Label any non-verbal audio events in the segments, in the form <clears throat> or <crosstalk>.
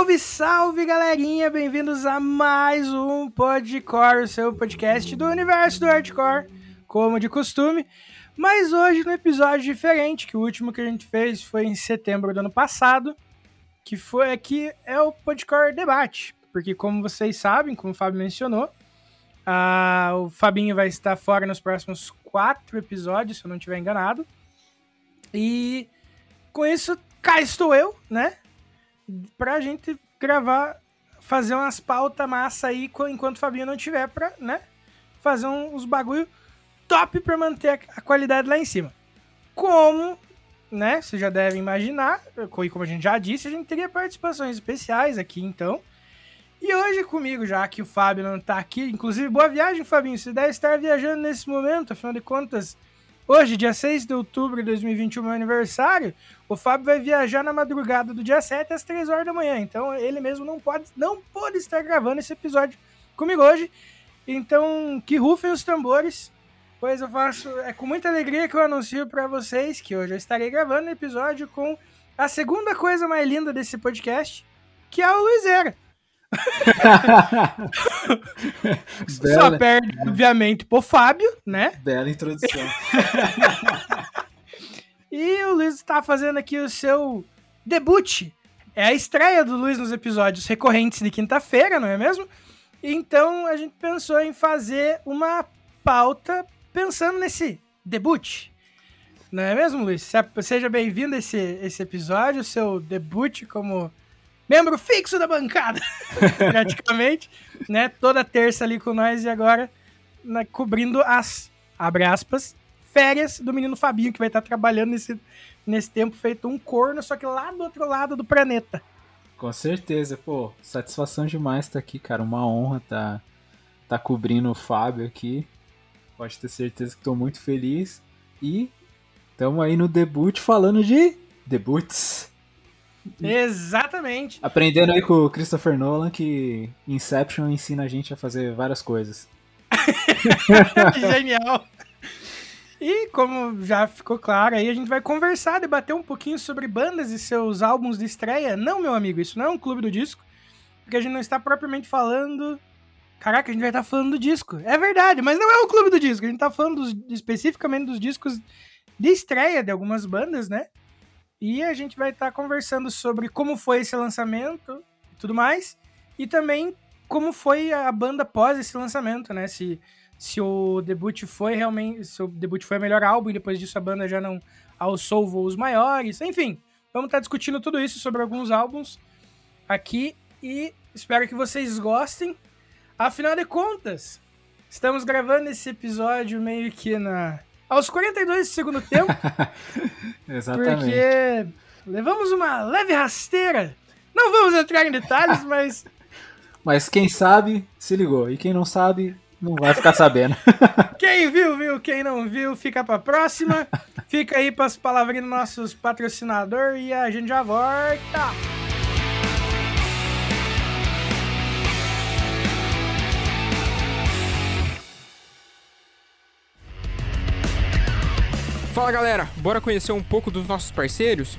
Salve, salve, galerinha! Bem-vindos a mais um Podcore, o seu podcast do universo do hardcore, como de costume. Mas hoje no episódio diferente, que o último que a gente fez foi em setembro do ano passado, que foi aqui é o Podcore Debate, porque como vocês sabem, como o Fábio mencionou, a, o Fabinho vai estar fora nos próximos quatro episódios, se eu não estiver enganado. E com isso, cá estou eu, né? Pra gente gravar, fazer umas pautas massa aí enquanto o Fabinho não tiver pra, né? Fazer uns bagulho top pra manter a qualidade lá em cima. Como, né? Vocês já devem imaginar, como a gente já disse, a gente teria participações especiais aqui, então. E hoje comigo, já que o Fábio não tá aqui, inclusive, boa viagem, Fabinho. Você deve estar viajando nesse momento, afinal de contas, Hoje, dia 6 de outubro de 2021, meu aniversário, o Fábio vai viajar na madrugada do dia 7 às 3 horas da manhã. Então ele mesmo não pode, não pode estar gravando esse episódio comigo hoje. Então, que rufem os tambores, pois eu faço. É com muita alegria que eu anuncio para vocês que hoje eu estarei gravando um episódio com a segunda coisa mais linda desse podcast, que é o Luizera. <laughs> Só perde, obviamente, pro Fábio, né? Bela introdução. <laughs> e o Luiz está fazendo aqui o seu debut. É a estreia do Luiz nos episódios recorrentes de quinta-feira, não é mesmo? Então a gente pensou em fazer uma pauta pensando nesse debut. Não é mesmo, Luiz? Seja bem-vindo a esse, esse episódio, seu debut como membro fixo da bancada, <laughs> praticamente, né? Toda terça ali com nós e agora né, cobrindo as, abre aspas, férias do menino Fabinho, que vai estar trabalhando nesse, nesse tempo feito um corno, só que lá do outro lado do planeta. Com certeza, pô, satisfação demais estar aqui, cara, uma honra estar tá, tá cobrindo o Fábio aqui. Pode ter certeza que estou muito feliz e estamos aí no debut falando de debuts. Exatamente. Aprendendo aí com o Christopher Nolan que Inception ensina a gente a fazer várias coisas. <laughs> Genial. E como já ficou claro aí, a gente vai conversar, debater um pouquinho sobre bandas e seus álbuns de estreia. Não, meu amigo, isso não é um clube do disco, porque a gente não está propriamente falando. Caraca, a gente vai estar falando do disco. É verdade, mas não é o clube do disco. A gente está falando dos, especificamente dos discos de estreia de algumas bandas, né? E a gente vai estar tá conversando sobre como foi esse lançamento e tudo mais. E também como foi a banda pós esse lançamento, né? Se, se o debut foi realmente. Se o debut foi o melhor álbum e depois disso a banda já não alçou voos maiores. Enfim, vamos estar tá discutindo tudo isso sobre alguns álbuns aqui. E espero que vocês gostem. Afinal de contas, estamos gravando esse episódio meio que na aos 42 do segundo tempo. <laughs> Exatamente. Porque levamos uma leve rasteira. Não vamos entrar em detalhes, <laughs> mas. Mas quem sabe, se ligou. E quem não sabe, não vai ficar sabendo. <laughs> quem viu, viu. Quem não viu, fica pra próxima. Fica aí para as palavrinhas dos nossos patrocinadores e a gente já volta. Fala galera, bora conhecer um pouco dos nossos parceiros?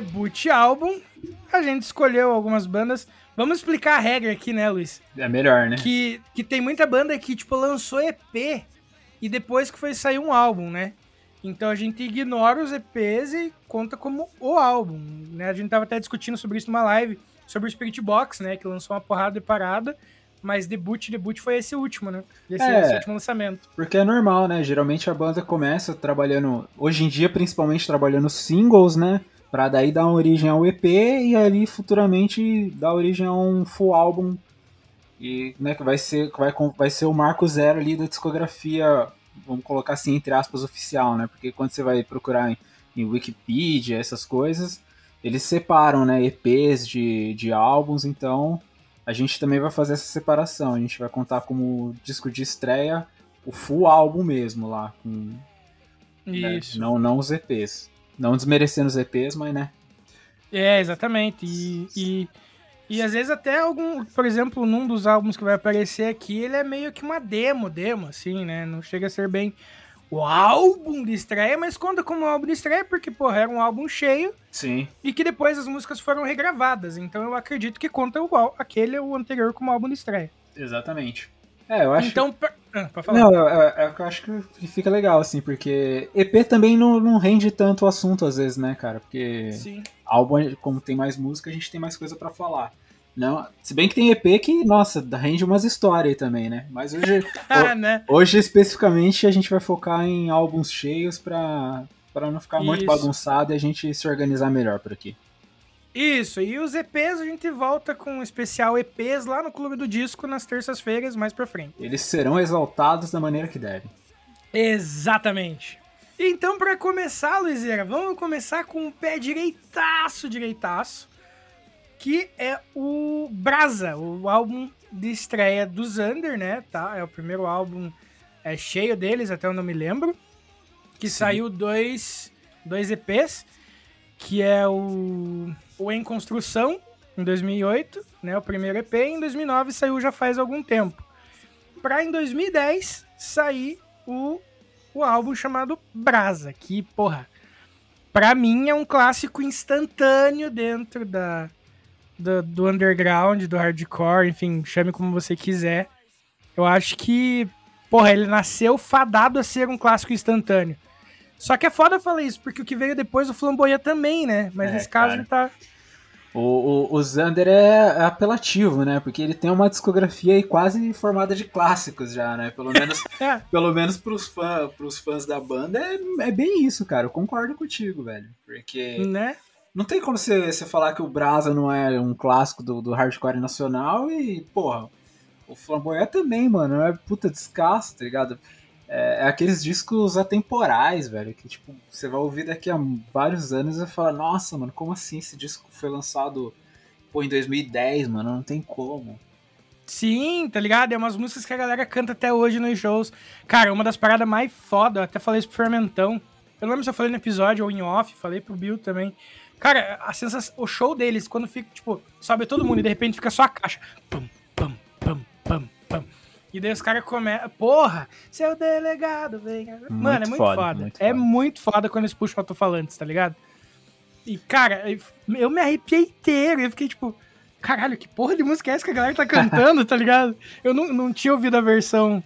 Debut álbum, a gente escolheu algumas bandas. Vamos explicar a regra aqui, né, Luiz? É melhor, né? Que, que tem muita banda que, tipo, lançou EP e depois que foi sair um álbum, né? Então a gente ignora os EPs e conta como o álbum, né? A gente tava até discutindo sobre isso numa live, sobre o Spirit Box, né? Que lançou uma porrada de parada, mas debut, debut foi esse último, né? Esse, É. esse último lançamento. Porque é normal, né? Geralmente a banda começa trabalhando, hoje em dia principalmente trabalhando singles, né? Pra daí dar origem ao EP e ali futuramente dar origem a um full álbum. E, né, que vai ser, que vai, vai ser o marco zero ali da discografia, vamos colocar assim, entre aspas, oficial, né? Porque quando você vai procurar em, em Wikipedia, essas coisas, eles separam, né, EPs de, de álbuns, então a gente também vai fazer essa separação. A gente vai contar como disco de estreia o full álbum mesmo lá, com, né, Isso. não, não os EPs. Não desmerecendo os EPs, mas né. É, exatamente. E, e, e às vezes até algum, por exemplo, num dos álbuns que vai aparecer aqui, ele é meio que uma demo, demo, assim, né? Não chega a ser bem o álbum de estreia, mas conta como um álbum de estreia porque, porra, era um álbum cheio Sim. e que depois as músicas foram regravadas. Então eu acredito que conta o, ál- aquele, o anterior, como álbum de estreia. Exatamente. É, eu acho Então, pra... falar. Não, é, é, é o que eu acho que fica legal, assim, porque EP também não, não rende tanto o assunto às vezes, né, cara? Porque Sim. álbum, como tem mais música, a gente tem mais coisa pra falar. Não, se bem que tem EP que, nossa, rende umas histórias também, né? Mas hoje, <laughs> Ah, né? hoje especificamente a gente vai focar em álbuns cheios pra, pra não ficar muito Isso. bagunçado e a gente se organizar melhor por aqui. Isso, e os EPs a gente volta com um especial EPs lá no Clube do Disco nas terças-feiras, mais pra frente. Eles serão exaltados da maneira que devem. Exatamente. Então, pra começar, Luizeira, vamos começar com o pé direitaço, direitaço, que é o Brasa, o álbum de estreia do Zander, né? Tá? É o primeiro álbum é, cheio deles, até eu não me lembro. Que saiu dois, dois EPs, que é o, o Em Construção, em 2008, né? O primeiro EP. Em 2009 saiu já faz algum tempo. Pra em 2010 sair o, o álbum chamado Brasa, que, porra, pra mim é um clássico instantâneo dentro da, do underground, do hardcore, enfim, chame como você quiser. Eu acho que, porra, ele nasceu fadado a ser um clássico instantâneo. Só que é foda falar isso, porque o que veio depois, o Flamboia também, né? Mas É, nesse caso cara. ele tá. O, o, o Xander é é apelativo, né? Porque ele tem uma discografia aí quase formada de clássicos já, né? Pelo menos, <laughs> É, pelo menos pros, fã, pros fãs da banda é, é bem isso, cara. Eu concordo contigo, velho. Porque né? não tem como você, você falar que o Brasa não é um clássico do, do hardcore nacional e, porra, o Flamboyant também, mano. É puta descasso, tá ligado? É, é aqueles discos atemporais, velho. Que, tipo, você vai ouvir daqui a vários anos e vai falar, nossa, mano, como assim esse disco foi lançado, pô, em 2010, mano? Não tem como. Sim, tá ligado? É umas músicas que a galera canta até hoje nos shows. Cara, uma das paradas mais foda, eu até falei isso pro Fermentão. Eu não lembro se eu falei no episódio ou em off, falei pro Bill também. Cara, a sensação, o show deles, quando fica, tipo, sobe todo mundo e de repente fica só a caixa. Pam, pam, pam. E daí os caras começam. Porra, seu delegado, vem. Mano, é muito foda, foda. muito é foda. muito foda quando eles puxam alto-falantes, tá ligado? E, cara, eu me arrepiei inteiro. Eu fiquei tipo, caralho, que porra de música é essa que a galera tá cantando, tá ligado? Eu não, não tinha ouvido a versão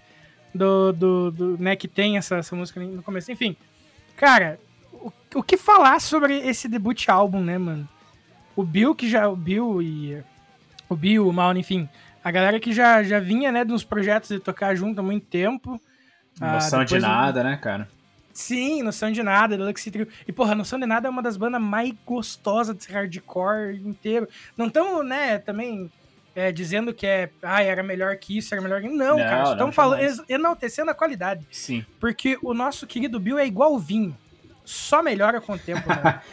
do, do, do né, que tem essa, essa música no começo. Enfim, cara, o, o que falar sobre esse debut álbum, né, mano? O Bill, que já. O Bill e. O Bill, o Mauro, enfim. A galera que já, já vinha, né, dos projetos de tocar junto há muito tempo. Ah, Noção de depois o- nada, né, cara? Sim, Noção de Nada, Deluxe Trio. E, porra, Noção de Nada é uma das bandas mais gostosas desse hardcore inteiro. Não tão, né, também é, dizendo que é, ah, era melhor que isso, era melhor que. Não, Não, cara, estamos falando, enaltecendo a qualidade. Sim. Porque o nosso querido Bill é igual vinho. Só melhora com o tempo, né? <laughs>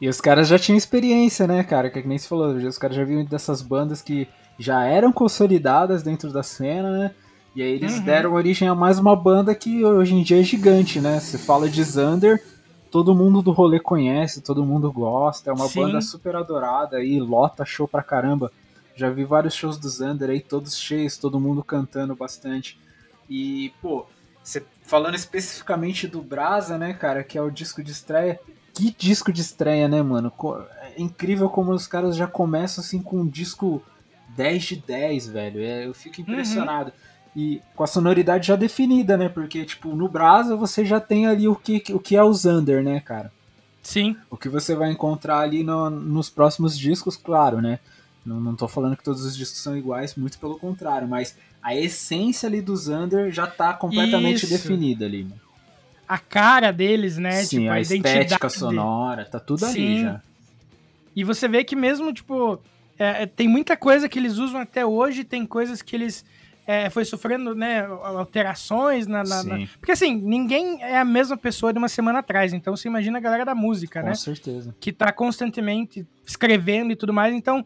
E os caras já tinham experiência, né, cara? Que nem você falou, os caras já vinham dessas bandas que já eram consolidadas dentro da cena, né? E aí eles Uhum. deram origem a mais uma banda que hoje em dia é gigante, né? Você fala de Xander, todo mundo do rolê conhece, todo mundo gosta, é uma Sim. banda super adorada aí, lota show pra caramba. Já vi vários shows do Xander aí, todos cheios, todo mundo cantando bastante. E, pô, você falando especificamente do Brasa, né, cara, que é o disco de estreia. Que disco de estreia, né, mano? É incrível como os caras já começam assim com um disco 10 de 10, velho. É, eu fico impressionado. E com a sonoridade já definida, né? Porque, tipo, no Brasa você já tem ali o que, o que é o Xander, né, cara? Sim. O que você vai encontrar ali no- nos próximos discos, claro, né? Não, não tô falando que todos os discos são iguais, muito pelo contrário, mas a essência ali do Xander já tá completamente Isso. definida ali. Né? A cara deles, né? Sim, tipo, a, a, estética identidade. sonora, tá tudo ali Sim. já. E você vê que mesmo, tipo, é, é, tem muita coisa que eles usam até hoje, tem coisas que eles é, foi sofrendo, né, alterações na, na- na- Sim, Porque assim, ninguém é a mesma pessoa de uma semana atrás, então você imagina a galera da música, com né? certeza. Que tá constantemente escrevendo e tudo mais, então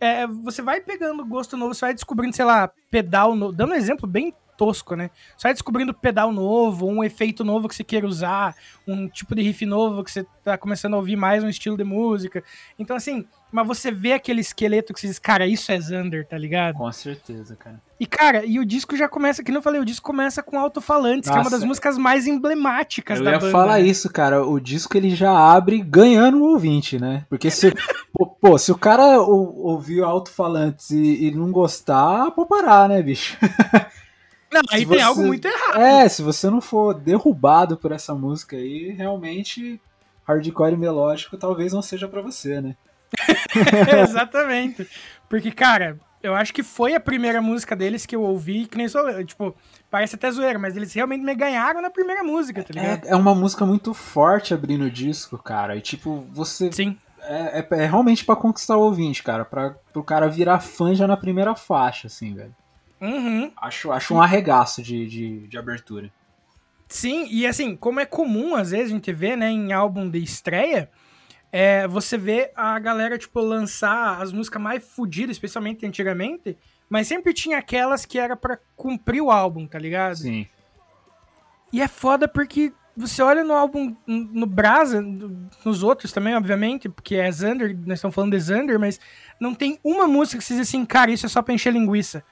é, você vai pegando gosto novo, você vai descobrindo, sei lá, pedal novo, dando um exemplo bem tosco, né? Vai descobrindo pedal novo, um efeito novo que você queira usar, um tipo de riff novo que você tá começando a ouvir mais um estilo de música. Então, assim, mas você vê aquele esqueleto que você diz, cara, isso é Xander, tá ligado? Com certeza, cara. E, cara, e o disco já começa, que não falei, o disco começa com Alto-Falantes, que é uma das músicas mais emblemáticas Eu da ia banda. falar né? isso, cara. O disco ele já abre ganhando o ouvinte, né? Porque se, <laughs> pô, pô, se o cara ou- ouvir alto-falantes e, e não gostar, pode parar, né, bicho? <laughs> Não, aí se tem você- algo muito errado. É, se você não for derrubado por essa música aí, realmente hardcore melódico talvez não seja pra você, né? <laughs> Exatamente. Porque, cara, eu acho que foi a primeira música deles que eu ouvi, que nem sou, tipo, parece até zoeira, mas eles realmente me ganharam na primeira música, tá ligado? É, é uma música muito forte abrindo o disco, cara. E tipo, você. Sim. É, é- é realmente pra conquistar o ouvinte, cara. Pra, pro cara virar fã já na primeira faixa, assim, velho. Uhum. Acho, acho um arregaço de, de, de abertura. Sim, e assim, como é comum às vezes a gente vê, né, em álbum de estreia, é, você vê a galera, tipo, lançar as músicas mais fodidas, especialmente antigamente, mas sempre tinha aquelas que era pra cumprir o álbum, tá ligado? Sim. E é foda porque você olha no álbum, no Brasa, no- nos outros também, obviamente, porque é Xander, nós estamos falando de Xander, mas não tem uma música que você diz assim, cara, isso é só pra encher linguiça.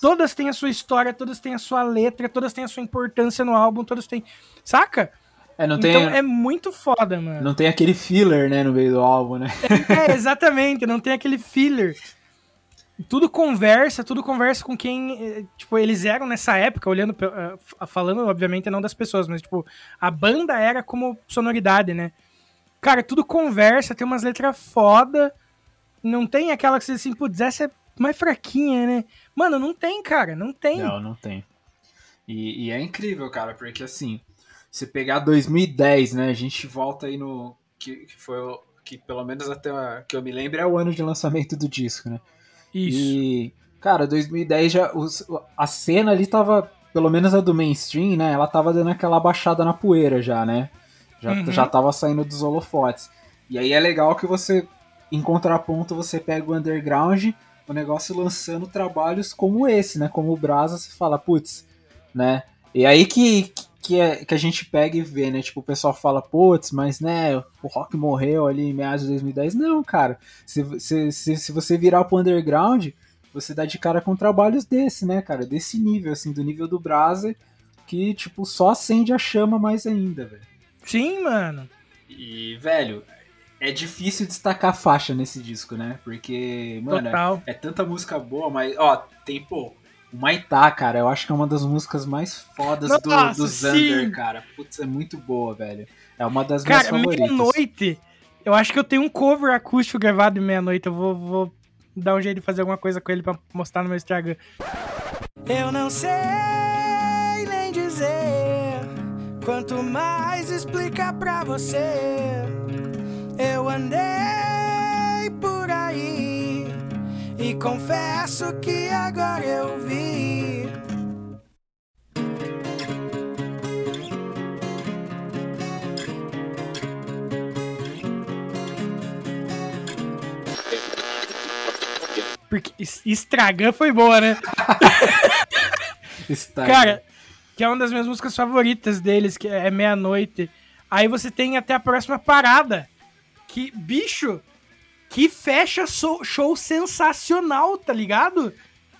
Todas têm a sua história, todas têm a sua letra, todas têm a sua importância no álbum, todas têm. Saca? É, não tem, então é muito foda, mano. não tem aquele filler, né, no meio do álbum, né? É, <laughs> exatamente, não tem aquele filler. Tudo conversa, tudo conversa com quem, eh, tipo, eles eram nessa época, olhando, eh, falando, obviamente, não das pessoas, mas, tipo, a banda era como sonoridade, né? Cara, tudo conversa, tem umas letras foda, não tem aquela que você diz assim, putz, essa é mais fraquinha, né? Mano, não tem, cara, não tem. Não, não tem. E, e é incrível, cara, porque assim, se pegar 2010, né, a gente volta aí no. Que, que foi o. Que pelo menos até a- que eu me lembro é o ano de lançamento do disco, né? Isso. E, cara, 2010 já. os- a cena ali tava, pelo menos a do mainstream, né? Ela tava dando aquela baixada na poeira já, né? Já, Uhum. já tava saindo dos holofotes. E aí é legal que você, em contraponto, você pega o underground, o negócio lançando trabalhos como esse, né? Como o Brasa, você fala, putz, né? E aí que, que, é, que a gente pega e vê, né? Tipo, o pessoal fala, putz, mas né, o rock morreu ali em meados de 2010. Não, cara. Se, se, se, se você virar pro underground, você dá de cara com trabalhos desse, né, cara? Desse nível, assim, do nível do Brasa, que, tipo, só acende a chama mais ainda, velho. Sim, mano. E, velho, é difícil destacar faixa nesse disco, né? Porque, mano, é, Total. é tanta música boa, mas, ó, tem, pô, o Maitá, cara, eu acho que é uma das músicas mais fodas do, Nossa, do Xander, sim! cara. Putz, é muito boa, velho. É uma das Cara, minhas favoritas. meia-noite. Eu acho que eu tenho um cover acústico gravado de meia-noite. Eu vou, vou dar um jeito de fazer alguma coisa com ele pra mostrar no meu Instagram. Eu não sei nem dizer quanto mais explicar pra você. Eu andei por aí e confesso que agora eu vi. Porque es- Estragan foi boa, né? <laughs> Cara, que é uma das minhas músicas favoritas deles, que é Meia-Noite. Aí você tem até a próxima parada. Que, bicho, que fecha show sensacional, tá ligado?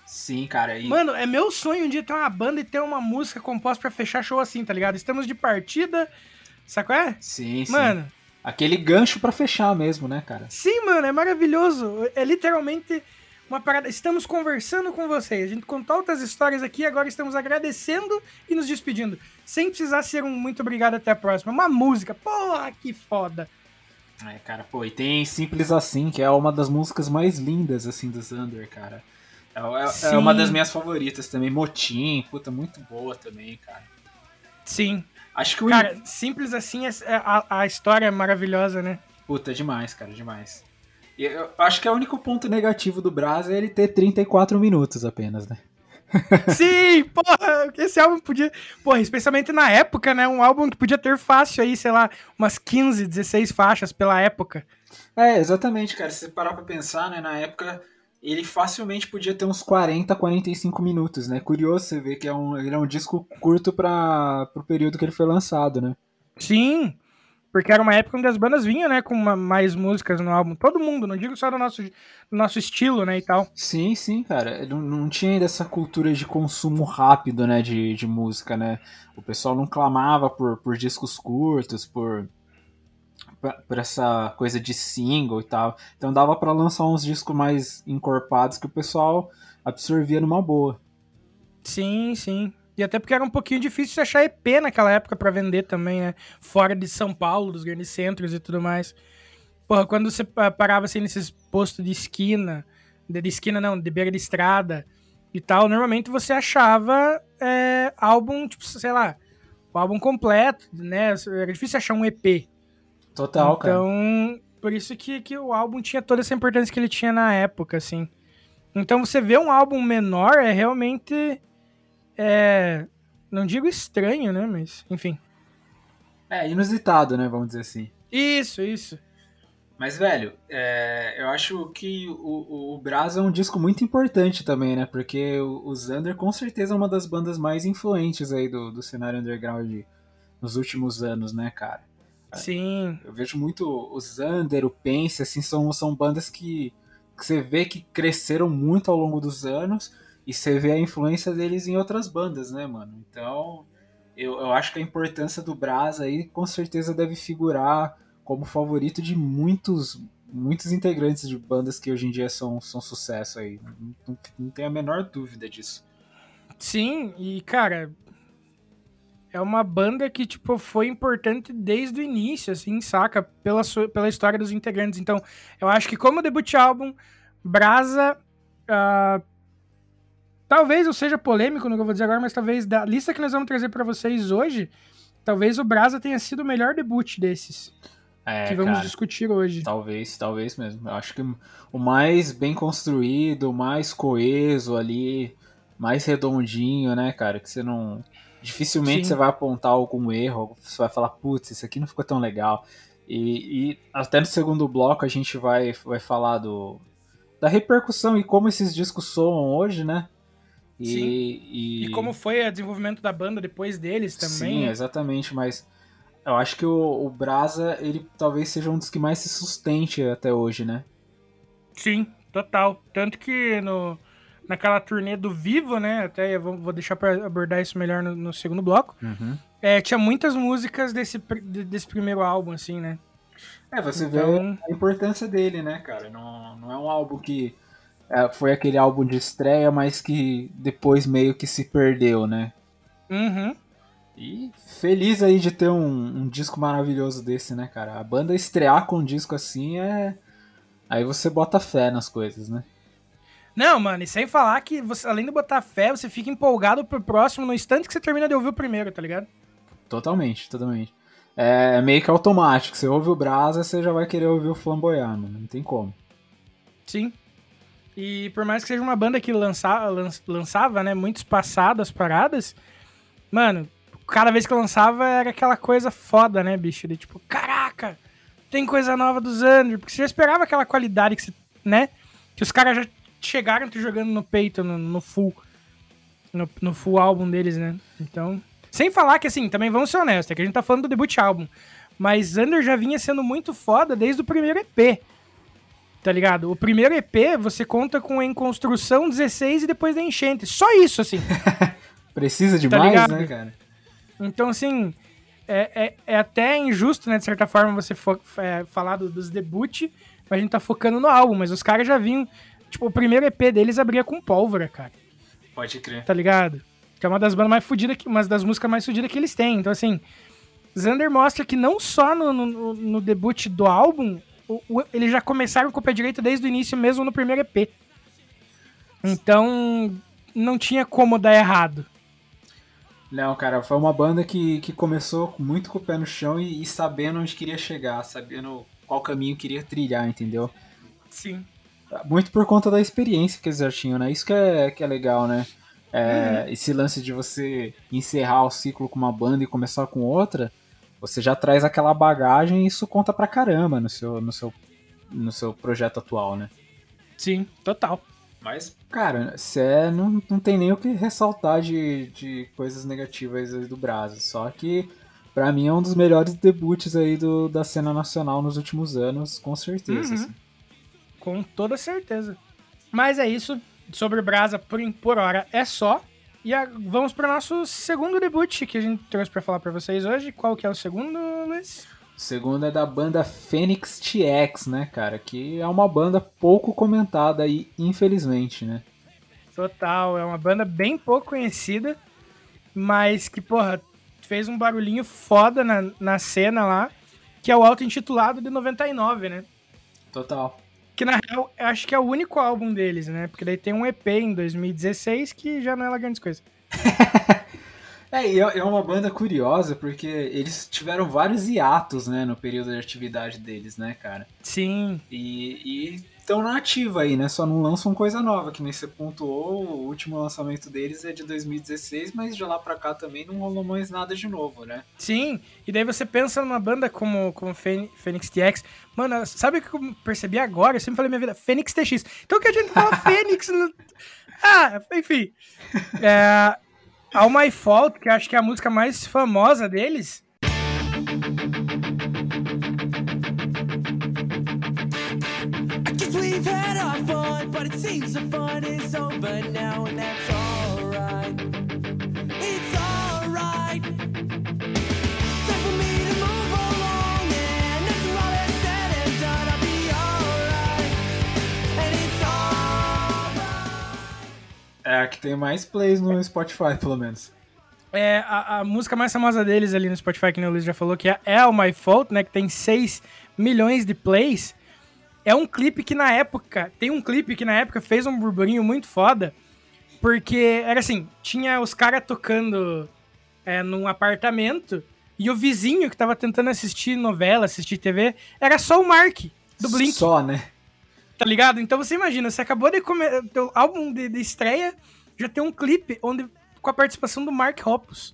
Sim, cara. E... Mano, é meu sonho um dia ter uma banda e ter uma música composta pra fechar show assim, tá ligado? Estamos de partida, sacou? É? Sim, sim. Mano, Aquele gancho pra fechar mesmo, né, cara? sim, mano, é maravilhoso. É literalmente uma parada. Estamos conversando com vocês. A gente contou outras histórias aqui, agora estamos agradecendo e nos despedindo. Sem precisar ser um muito obrigado até a próxima. Uma música, porra, que foda. É, cara, pô, e tem Simples Assim, que é uma das músicas mais lindas, assim, do Thunder, cara. É, é- é uma das minhas favoritas também. Motim, puta, muito boa também, cara. Sim. Acho que o. Cara, simples assim, é- é- a, a história é maravilhosa, né? Puta, demais, cara, demais. E eu acho que é o único ponto negativo do Brás é ele ter 34 minutos apenas, né? <laughs> Sim, porra, esse álbum podia. Porra, especialmente na época, né? Um álbum que podia ter fácil aí, sei lá, umas 15, 16 faixas pela época. É, exatamente, cara. Se você parar pra pensar, né, na época ele facilmente podia ter uns 40, 45 minutos, né? Curioso você ver que é um, ele é um disco curto para pro período que ele foi lançado, né? Sim, porque era uma época onde as bandas vinham, né, com uma- mais músicas no álbum. Todo mundo, não digo só do nosso, do nosso estilo, né, e tal. Sim, sim, cara. Não, não tinha ainda essa cultura de consumo rápido, né, de, de música, né? O pessoal não clamava por, por discos curtos, por, por por essa coisa de single e tal. Então dava pra lançar uns discos mais encorpados que o pessoal absorvia numa boa. Sim, sim. E até porque era um pouquinho difícil achar EP naquela época pra vender também, né? Fora de São Paulo, dos grandes centros e tudo mais. Porra, quando você pa- parava assim nesses postos de esquina, de, esquina não, de beira de estrada e tal, normalmente você achava é, álbum, tipo, sei lá, o álbum completo, né? Era difícil achar um EP. Total, cara. Então, por isso que, que o álbum tinha toda essa importância que ele tinha na época, assim. Então, você vê um álbum menor é realmente. É. Não digo estranho, né? Mas, enfim. É, inusitado, né, vamos dizer assim. Isso, isso. Mas, velho, é, eu acho que o, o, Brás é um disco muito importante também, né? Porque o, o Xander com certeza é uma das bandas mais influentes aí do, do cenário underground nos últimos anos, né, cara? Sim. Eu vejo muito o Xander, o Pense, assim, são, são bandas que, que você vê que cresceram muito ao longo dos anos e você vê a influência deles em outras bandas, né, mano? Então, eu, eu acho que a importância do Brás aí com certeza deve figurar como favorito de muitos muitos integrantes de bandas que hoje em dia são, são sucesso aí. Não, não, tenho a menor dúvida disso. Sim, e, cara. É uma banda que, tipo, foi importante desde o início, assim, saca? Pela, sua, pela história dos integrantes. Então, eu acho que como debut álbum, Brasa. ah, talvez eu seja polêmico no que eu vou dizer agora, mas talvez da lista que nós vamos trazer pra vocês hoje, talvez o Brasa tenha sido o melhor debut desses É, que vamos cara. discutir hoje. Talvez, talvez mesmo. Eu acho que o mais bem construído, o mais coeso ali, mais redondinho, né, cara? Que você não. Dificilmente Sim. você vai apontar algum erro, você vai falar, putz, isso aqui não ficou tão legal. E, e até no segundo bloco a gente vai, vai falar do, da repercussão e como esses discos soam hoje, né? E, Sim. e... E como foi o desenvolvimento da banda depois deles também. Sim, exatamente, mas eu acho que o, o Brasa, ele talvez seja um dos que mais se sustente até hoje, né? Sim, total. Tanto que no, naquela turnê do Vivo, né? Até eu vou, vou deixar pra abordar isso melhor no, no segundo bloco. É, tinha muitas músicas desse, desse primeiro álbum, assim, né? É, você Então- vê a importância dele, né, cara? Não, não é um álbum que foi aquele álbum de estreia, mas que depois meio que se perdeu, né? Uhum. E feliz aí de ter um, um disco maravilhoso desse, né, cara? A banda estrear com um disco assim é. Aí você bota fé nas coisas, né? Não, mano, e sem falar que você, além de botar fé, você fica empolgado pro próximo no instante que você termina de ouvir o primeiro, tá ligado? Totalmente, totalmente. É meio que automático. Você ouve o Brasa, você já vai querer ouvir o Flamboyant, mano. Não tem como. Sim. E por mais que seja uma banda que lança, lan- lançava, né, muito espaçado as paradas, mano, cada vez que lançava era aquela coisa foda, né, bicho? De tipo, caraca, tem coisa nova do Xander, porque você já esperava aquela qualidade que você, né, que os caras já chegaram te jogando no peito, no, no full, no, no full álbum deles, né? Então, sem falar que assim, também vamos ser honestos, é que a gente tá falando do debut álbum, mas Xander já vinha sendo muito foda desde o primeiro EP. Tá ligado? O primeiro EP você conta com Em Construção 16 e depois da Enchente. Só isso, assim. <laughs> Precisa demais, ligado? né, cara? Então, assim, é, é, é até injusto, né, de certa forma, você fo- é, falar do- dos debut, mas a gente tá focando no álbum. Mas os caras já vinham. Tipo, o primeiro EP deles abria com pólvora, cara. Pode crer. Tá ligado? Que é uma das bandas mais fodidas, que- uma das músicas mais fodidas que eles têm. Então, assim, Xander mostra que não só no, no, no debut do álbum, o- o- eles já começaram com o pé direito desde o início, mesmo no primeiro EP. Então, não tinha como dar errado. Não, cara, foi uma banda que, que começou muito com o pé no chão e, e sabendo onde queria chegar, sabendo qual caminho queria trilhar, entendeu? Sim. Muito por conta da experiência que eles já tinham, né? Isso que é, que é legal, né? É, Esse lance de você encerrar o ciclo com uma banda e começar com outra, você já traz aquela bagagem e isso conta pra caramba no seu, no seu, no seu projeto atual, né? Sim, total. Mas, cara, cê não, não tem nem o que ressaltar de, de coisas negativas aí do Brasil. Só que, pra mim, é um dos melhores debuts aí do, da cena nacional nos últimos anos, com certeza. Uhum. assim. Com toda certeza. Mas é isso. Sobre o Brasa, por, por hora, é só. E a- vamos pro nosso segundo debut que a gente trouxe pra falar pra vocês hoje. Qual que é o segundo, Luiz? O segundo é da banda Phoenix TX, né, cara? Que é uma banda pouco comentada aí, infelizmente, né? Total, é uma banda bem pouco conhecida, mas que, porra, fez um barulhinho foda na, na cena lá, que é o auto-intitulado de 99, né? Total. Que na real, eu acho que é o único álbum deles, né? Porque daí tem um EP em 2016 que já não é lá grandes coisas. <laughs> É, e é é uma banda curiosa porque eles tiveram vários hiatos, né, no período de atividade deles, né, cara? Sim, E estão na ativa aí, né? Só não lançam coisa nova, que nem você pontuou. O último lançamento deles é de 2016, mas de lá pra cá também não rolou mais nada de novo, né? sim. E daí você pensa numa banda como, como Fên- Fênix TX. Mano, sabe o que eu percebi agora? Eu sempre falei na minha vida, Fênix TX. Então que a gente fala Fênix no... Ah, enfim. É, All My Fault, que acho que é a música mais famosa deles. We've had our fun, but it seems the fun is over now, and that's alright. It's alright. Time for me to move along, and after all is said and done, I'll be alright. And it's alright. É a que tem mais plays no Spotify, pelo menos. É, a, a música mais famosa deles ali no Spotify, que nem o Luiz já falou, que é All My Fault, né? Que tem 6 milhões de plays. É um clipe que na época. Tem um clipe que na época fez um burburinho muito foda. Porque era assim: tinha os caras tocando é, num apartamento. E o vizinho que tava tentando assistir novela, assistir TV, era só o Mark, do Blink. Só, né? Tá ligado? Então você imagina, você acabou de comer. Teu álbum de, de estreia já tem um clipe onde, com a participação do Mark Hoppus.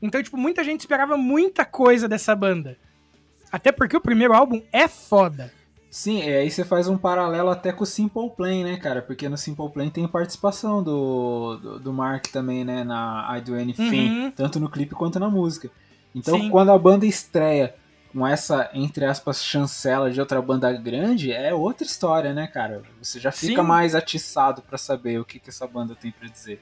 Então, tipo, muita gente esperava muita coisa dessa banda. Até porque o primeiro álbum é foda. Sim, é, aí você faz um paralelo até com o Simple Plan, né, cara? Porque no Simple Plan tem participação do, do, do Mark também, né, na I Do Anything, Uhum. tanto no clipe quanto na música. Então, Sim. quando a banda estreia com essa, entre aspas, chancela de outra banda grande, é outra história, né, cara? Você já fica Sim. mais atiçado pra saber o que, que essa banda tem pra dizer.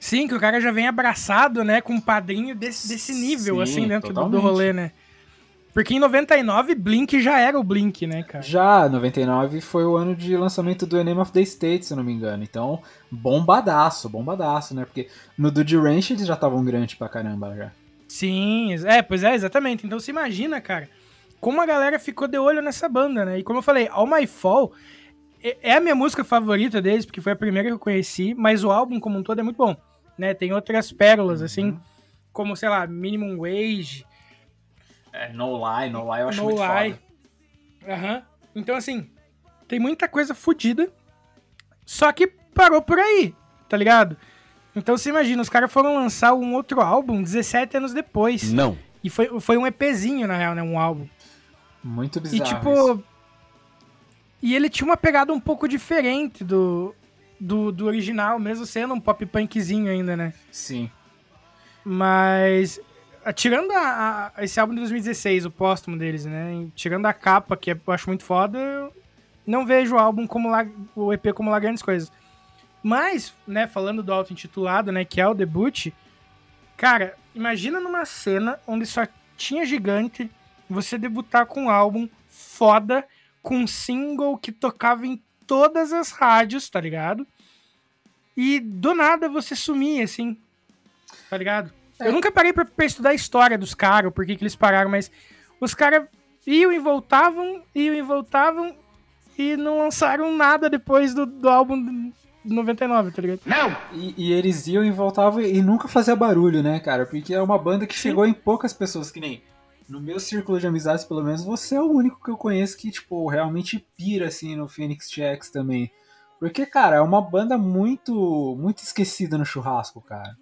Sim, que o cara já vem abraçado, né, com um padrinho desse, desse nível, Sim, assim, dentro do, do totalmente. rolê, né? Porque em 99, Blink já era o Blink, né, cara? Já 99 foi o ano de lançamento do Enemy of the State, se eu não me engano. Então, bombadaço, bombadaço, né? Porque no Dude Ranch eles já estavam grandes pra caramba já. Sim, é, pois é, exatamente. Então você imagina, cara, como a galera ficou de olho nessa banda, né? E como eu falei, All My Fall é- é a minha música favorita deles, porque foi a primeira que eu conheci, mas o álbum como um todo é muito bom, né? Tem outras pérolas, assim, como, sei lá, Minimum Wage, É, No Lie, No Lie eu acho No muito Lie. foda. Aham. Então, assim, tem muita coisa fodida. Só que parou por aí, tá ligado? Então você imagina, os caras foram lançar um outro álbum 17 anos depois. Não. E foi, foi um EPzinho, na real, né? Um álbum. Muito E bizarro. tipo. isso. E ele tinha uma pegada um pouco diferente do, do, do original, mesmo sendo um pop punkzinho ainda, né? Sim. Mas. Ah, Tirando a- a- esse álbum de 2016, o póstumo deles, né? Tirando a capa, que eu acho muito foda, eu não vejo o álbum como lá, o EP como lá grandes coisas. Mas, né, falando do auto-intitulado, né, que é o debut, cara, imagina numa cena onde só tinha gigante, você debutar com um álbum foda, com um single que tocava em todas as rádios, tá ligado? E do nada você sumir, assim, tá ligado? Eu nunca parei pra, pra estudar a história dos caras, por que que eles pararam, mas os caras iam e voltavam, iam e voltavam, e não lançaram nada depois do, do álbum de 99, tá ligado? E, e eles iam e voltavam e nunca fazia barulho, né, cara? Porque é uma banda que Sim. chegou em poucas pessoas, que nem. No meu círculo de amizades, pelo menos, você é o único que eu conheço que, tipo, realmente pira, assim, no Phoenix TX também. Porque, cara, é uma banda muito, muito esquecida no churrasco, cara.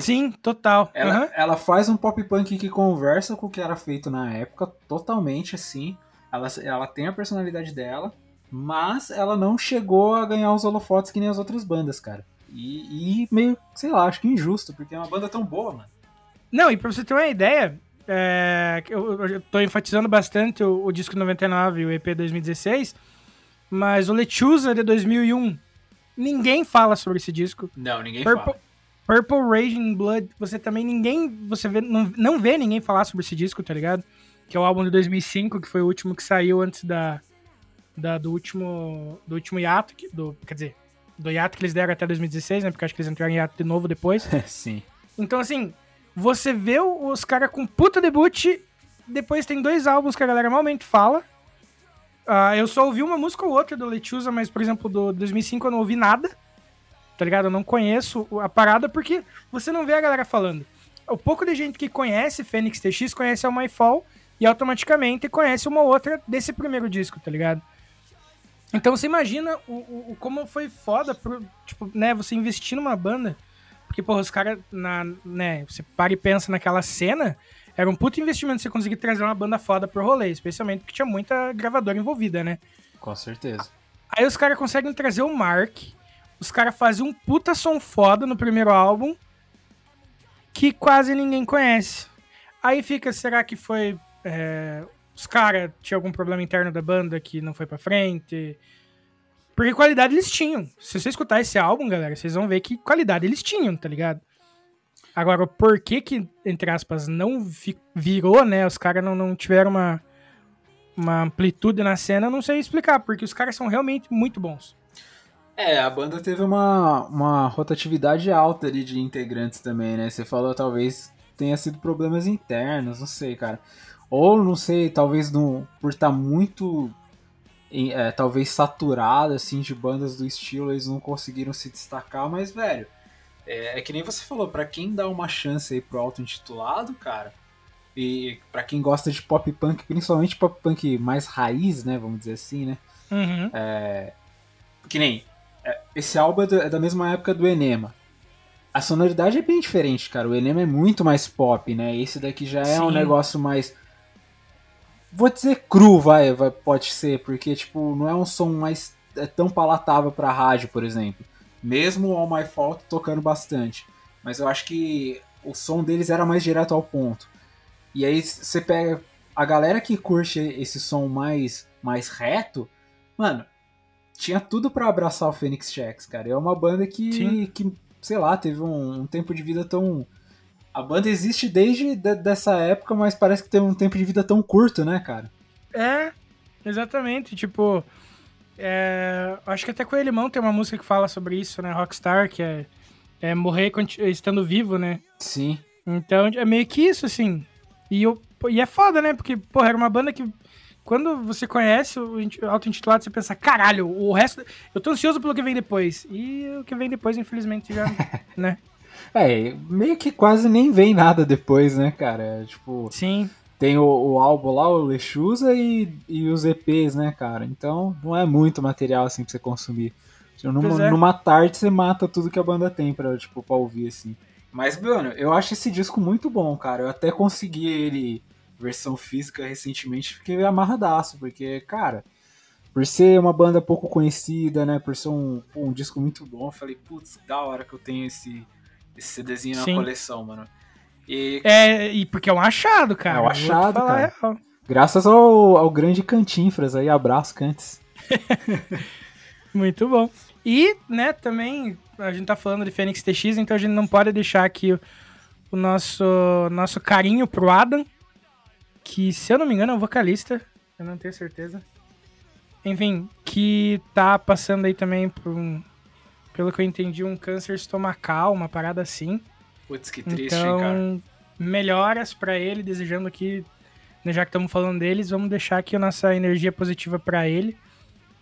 Sim, total. ela, Aham. ela faz um pop punk que conversa com o que era feito na época, totalmente assim. Ela, ela tem a personalidade dela, mas ela não chegou a ganhar os holofotes que nem as outras bandas, cara. E, e meio, sei lá, acho que injusto, porque é uma banda tão boa, mano. Não, e pra você ter uma ideia, é, eu, eu tô enfatizando bastante o, o disco 99 e o EP 2016, mas o Lechuza de 2001, ninguém fala sobre esse disco. Não, ninguém Purple, Purple Raging Blood, você também ninguém, você vê, não, não vê ninguém falar sobre esse disco, tá ligado? Que é o álbum de 2005, que foi o último que saiu antes da, da- do último do último hiato, que- do, quer dizer, do hiato que eles deram até 2016, né? Porque acho que eles entraram em hiato de novo depois. <laughs> Sim. Então, assim, você vê os caras com puta debut, depois tem dois álbuns que a galera normalmente fala. Ah, eu só ouvi uma música ou outra do Lechuza, mas, por exemplo, do 2005 eu não ouvi nada. Tá ligado? Eu não conheço a parada porque você não vê a galera falando. O pouco de gente que conhece Fênix TX conhece a My Fall e automaticamente conhece uma outra desse primeiro disco, tá ligado? Então você imagina o, o- como foi foda pro, tipo, né, você investir numa banda porque, porra, os caras, na, né, você para e pensa naquela cena, era um puto investimento você conseguir trazer uma banda foda pro rolê, especialmente porque tinha muita gravadora envolvida, né? Com certeza. Aí os caras conseguem trazer o Mark, os caras fazem um puta som foda no primeiro álbum, que quase ninguém conhece. Aí fica, será que foi... é, os caras tinham algum problema interno da banda que não foi pra frente? Porque qualidade eles tinham. Se você escutar esse álbum, galera, vocês vão ver que qualidade eles tinham, tá ligado? Agora, o porquê que, entre aspas, não vi- virou, né? Os caras não, não tiveram uma, uma amplitude na cena, eu não sei explicar, porque os caras são realmente muito bons. É, a banda teve uma, uma rotatividade alta ali de integrantes também, né? Você falou talvez tenha sido problemas internos, não sei, cara. Ou, não sei, talvez no, por estar muito, em- é, talvez saturado, assim, de bandas do estilo, eles não conseguiram se destacar, mas, velho, é, é que nem você falou, pra quem dá uma chance aí pro auto-intitulado, cara, e pra quem gosta de pop punk, principalmente pop punk mais raiz, né, vamos dizer assim, né? Uhum. que nem é, esse álbum é, é da mesma época do Enema. A sonoridade é bem diferente, cara. O Enema é muito mais pop, né? Esse daqui já é um Sim. negócio mais. Vou dizer cru, vai, vai, pode ser, porque tipo, não é um som mais é tão palatável pra rádio, por exemplo. Mesmo o All My Fault tocando bastante. Mas eu acho que o som deles era mais direto ao ponto. E aí você pega a galera que curte esse som mais mais reto, mano, tinha tudo pra abraçar o Phoenix Checks, cara. É uma banda que, Sim. que sei lá, teve um, um tempo de vida tão. A banda existe desde de- dessa época, mas parece que tem um tempo de vida tão curto, né, cara? É, exatamente. Tipo, é, acho que até com o Elimão tem uma música que fala sobre isso, né? Rockstar, que é, é morrer estando vivo, né? Sim. Então é meio que isso, assim. E, eu, e é foda, né? Porque, porra, era uma banda que. Quando você conhece o int- auto-intitulado, você pensa, caralho, o resto. Eu tô ansioso pelo que vem depois. E o que vem depois, infelizmente, já. <laughs> né? É, meio que quase nem vem nada depois, né, cara? É, Tipo, Sim. tem o, o álbum lá, o Lechuza e, e os EPs, né, cara? Então não é muito material assim pra você consumir. Tipo, numa, é. numa tarde você mata tudo que a banda tem pra, tipo, pra ouvir, assim. Mas, mano, eu acho esse disco muito bom, cara. Eu até consegui ele, versão física, recentemente, fiquei amarradaço, porque, cara, por ser uma banda pouco conhecida, né, por ser um, um disco muito bom, falei, putz, da hora que eu tenho esse, esse CDzinho na Sim. coleção, mano. E É, e porque é um achado, cara. É um achado, cara. real. graças ao, ao grande Cantinfras aí, abraço, Cantes. <laughs> Muito bom. E, né, também, a gente tá falando de Fênix TX, então a gente não pode deixar aqui o, o nosso, nosso carinho pro Adam, que, se eu não me engano, é o vocalista, eu não tenho certeza. Enfim, que tá passando aí também por um, pelo que eu entendi, um câncer estomacal, uma parada assim. Putz, que triste, hein, cara. Então, melhoras pra ele, desejando aqui, né, já que estamos falando deles, vamos deixar aqui a nossa energia positiva pra ele.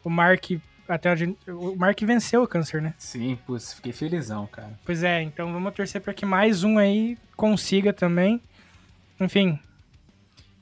O Mark, até a gente, o Mark venceu o câncer, né? Sim, putz, fiquei felizão, cara. Pois é, então vamos torcer pra que mais um aí consiga também. Enfim.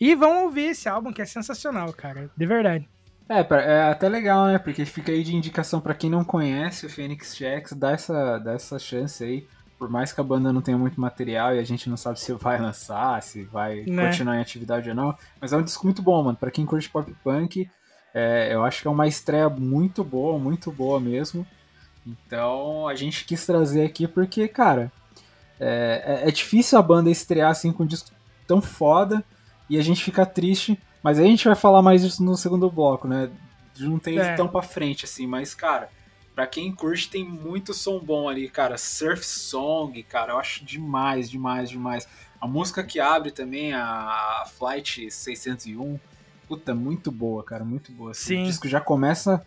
E vamos ouvir esse álbum que é sensacional, cara, de verdade. É, é até legal, né? Porque fica aí de indicação pra quem não conhece o Phoenix Jacks, dá essa, dá essa chance aí. Por mais que a banda não tenha muito material e a gente não sabe se vai lançar, se vai Né. continuar em atividade ou não. Mas é um disco muito bom, mano. Pra quem curte pop punk, é, eu acho que é uma estreia muito boa, muito boa mesmo. Então a gente quis trazer aqui porque, cara, é, é- é difícil a banda estrear assim com um disco tão foda e a gente fica triste. Mas aí a gente vai falar mais disso no segundo bloco, né? Não tem É. tão pra frente assim, mas, cara, pra quem curte tem muito som bom ali, cara. Surf Song, cara, eu acho demais, demais, demais. A música que abre também, a Flight 601, puta, muito boa, cara, muito boa. assim. Sim. O disco já começa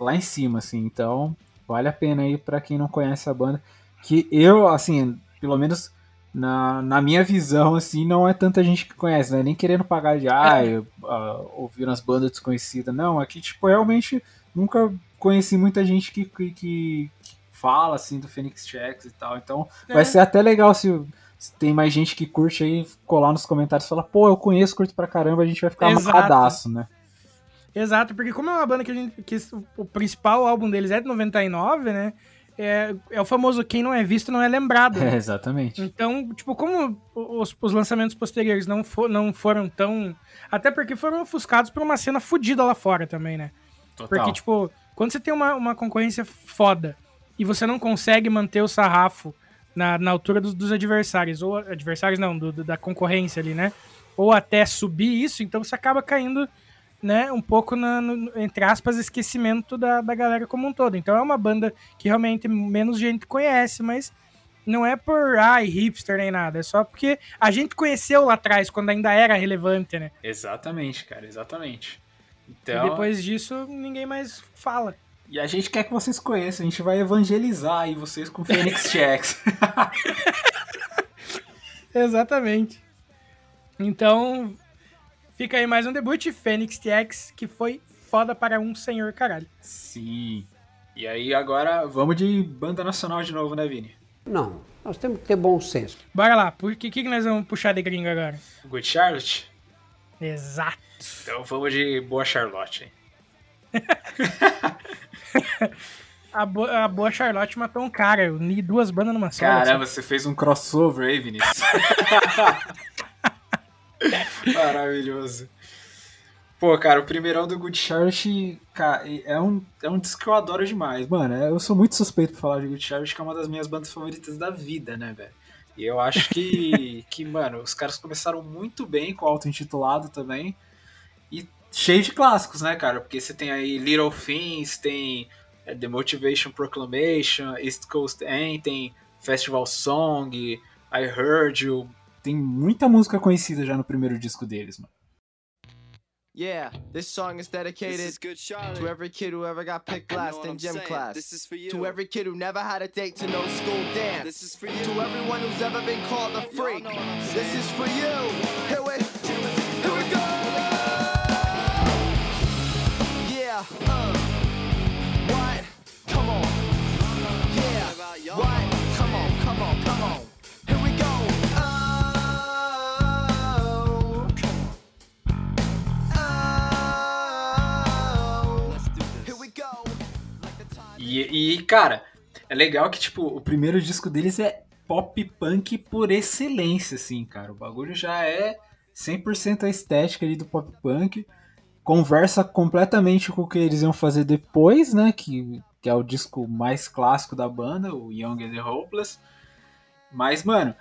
lá em cima, assim, então vale a pena aí pra quem não conhece a banda. Que eu, assim, pelo menos na, na minha visão, assim, não é tanta gente que conhece, né? Nem querendo pagar de, ah, eu, ouvindo as bandas desconhecidas. Não, aqui, tipo, realmente nunca conheci muita gente que, que, que fala, assim, do Phoenix Checks e tal. Então, É. vai ser até legal se, se tem mais gente que curte aí, colar nos comentários e falar, pô, eu conheço, curto pra caramba, a gente vai ficar Exato. amarradaço, né? Exato, porque como é uma banda que a gente. que o principal álbum deles é de 99, né? É, é o famoso quem não é visto não é lembrado. É, <laughs> exatamente. Então, tipo, como os, os lançamentos posteriores não, for, não foram tão. Até porque foram ofuscados por uma cena fodida lá fora também, né? Total. Porque, tipo, quando você tem uma, uma concorrência foda e você não consegue manter o sarrafo na, na altura dos, dos adversários, ou adversários não, do- do- da concorrência ali, né? Ou até subir isso, então você acaba caindo, né, um pouco, na, no- entre aspas, esquecimento da, da galera como um todo. Então é uma banda que realmente menos gente conhece, mas não é por, ai, hipster nem nada, é só porque a gente conheceu lá atrás, quando ainda era relevante, né? Exatamente, cara, exatamente. E Então, depois disso, ninguém mais fala. E a gente quer que vocês conheçam, a gente vai evangelizar aí vocês com Phoenix <laughs> Checks. Exatamente. Então, fica aí mais um debut, Fênix TX, que foi foda para um senhor caralho. Sim. E aí agora vamos de banda nacional de novo, né, Vini? Não, nós temos que ter bom senso. Bora lá, por que, que nós vamos puxar de gringo agora? Good Charlotte? Exato. Então vamos de Boa Charlotte, hein? <laughs> A, bo a boa Charlotte matou um cara, eu uni duas bandas numa só. Caramba, você fez um crossover aí, Vinícius. <laughs> Maravilhoso. Pô, cara, o primeirão do Good Charlotte, cara, é um, é um disco que eu adoro demais. Mano, é- eu sou muito suspeito pra falar de Good Charlotte, que é uma das minhas bandas favoritas da vida, né, velho? E eu acho que, <laughs> que, mano, os caras começaram muito bem com o auto-intitulado também. E cheio de clássicos, né, cara? Porque você tem aí Little Things, tem é, The Motivation Proclamation, East Coast Anthem, Festival Song, I Heard You. Tem muita música conhecida já no primeiro disco deles, mano. Yeah, this song is dedicated is good to every kid who ever got picked last in gym saying? class. This is for you. To every kid who never had a date to no school dance. This is for you. To everyone who's ever been called a freak. This is for you. Here we, E cara, é legal que, tipo, o primeiro disco deles é pop punk por excelência, assim, cara. O bagulho já é 100% a estética ali do pop punk. Conversa completamente com o que eles iam fazer depois, né? Que, que é o disco mais clássico da banda, o Young and the Hopeless. Mas, mano,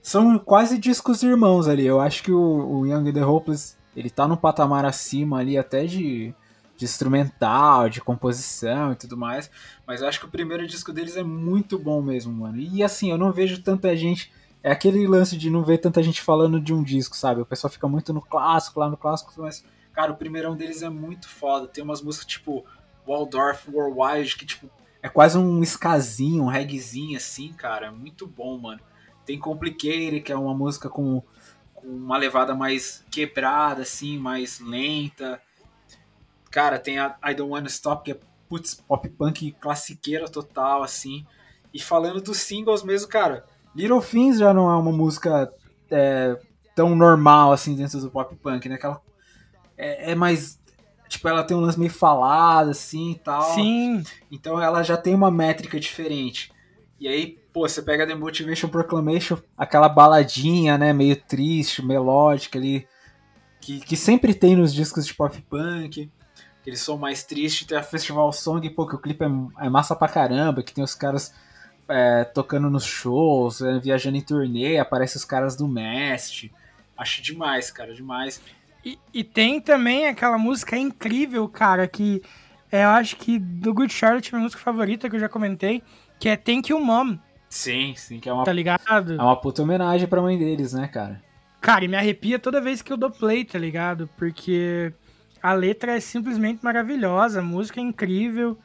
são quase discos irmãos ali. Eu acho que o, o Young and the Hopeless, ele tá num patamar acima ali até de, de instrumental, de composição e tudo mais. Mas eu acho que o primeiro disco deles é muito bom mesmo, mano. E assim, eu não vejo tanta gente. É aquele lance de não ver tanta gente falando de um disco, sabe? O pessoal fica muito no clássico, lá no clássico, mas, cara, o primeirão deles é muito foda. Tem umas músicas tipo Waldorf Worldwide, que, tipo, é quase um skazinho, um reggaezinho assim, cara. É muito bom, mano. Tem Complicated, que é uma música com, com uma levada mais quebrada, assim, mais lenta. Cara, tem a I Don't Wanna Stop, que é putz, pop punk classiqueira total, assim. E falando dos singles mesmo, cara, Little Things já não é uma música é, tão normal, assim, dentro do pop punk, né? Aquela, é, é mais... Tipo, ela tem um lance meio falado, assim, e tal. Sim. Então ela já tem uma métrica diferente. E aí, pô, você pega The Motivation Proclamation, aquela baladinha, né, meio triste, melódica ali, que, que sempre tem nos discos de pop punk. Aquele som mais triste, tem a Festival Song, pô, que o clipe é, é massa pra caramba, que tem os caras é, tocando nos shows, é, viajando em turnê, aparece os caras do Mast. Acho demais, cara, demais. E, e tem também aquela música incrível, cara, que é, eu acho que do Good Charlotte, minha música favorita, que eu já comentei, que é Thank You Mom, Sim, sim, que é uma, tá ligado? é uma puta homenagem pra mãe deles, né, cara? Cara, e me arrepia toda vez que eu dou play, tá ligado? Porque a letra é simplesmente maravilhosa, a música é incrível.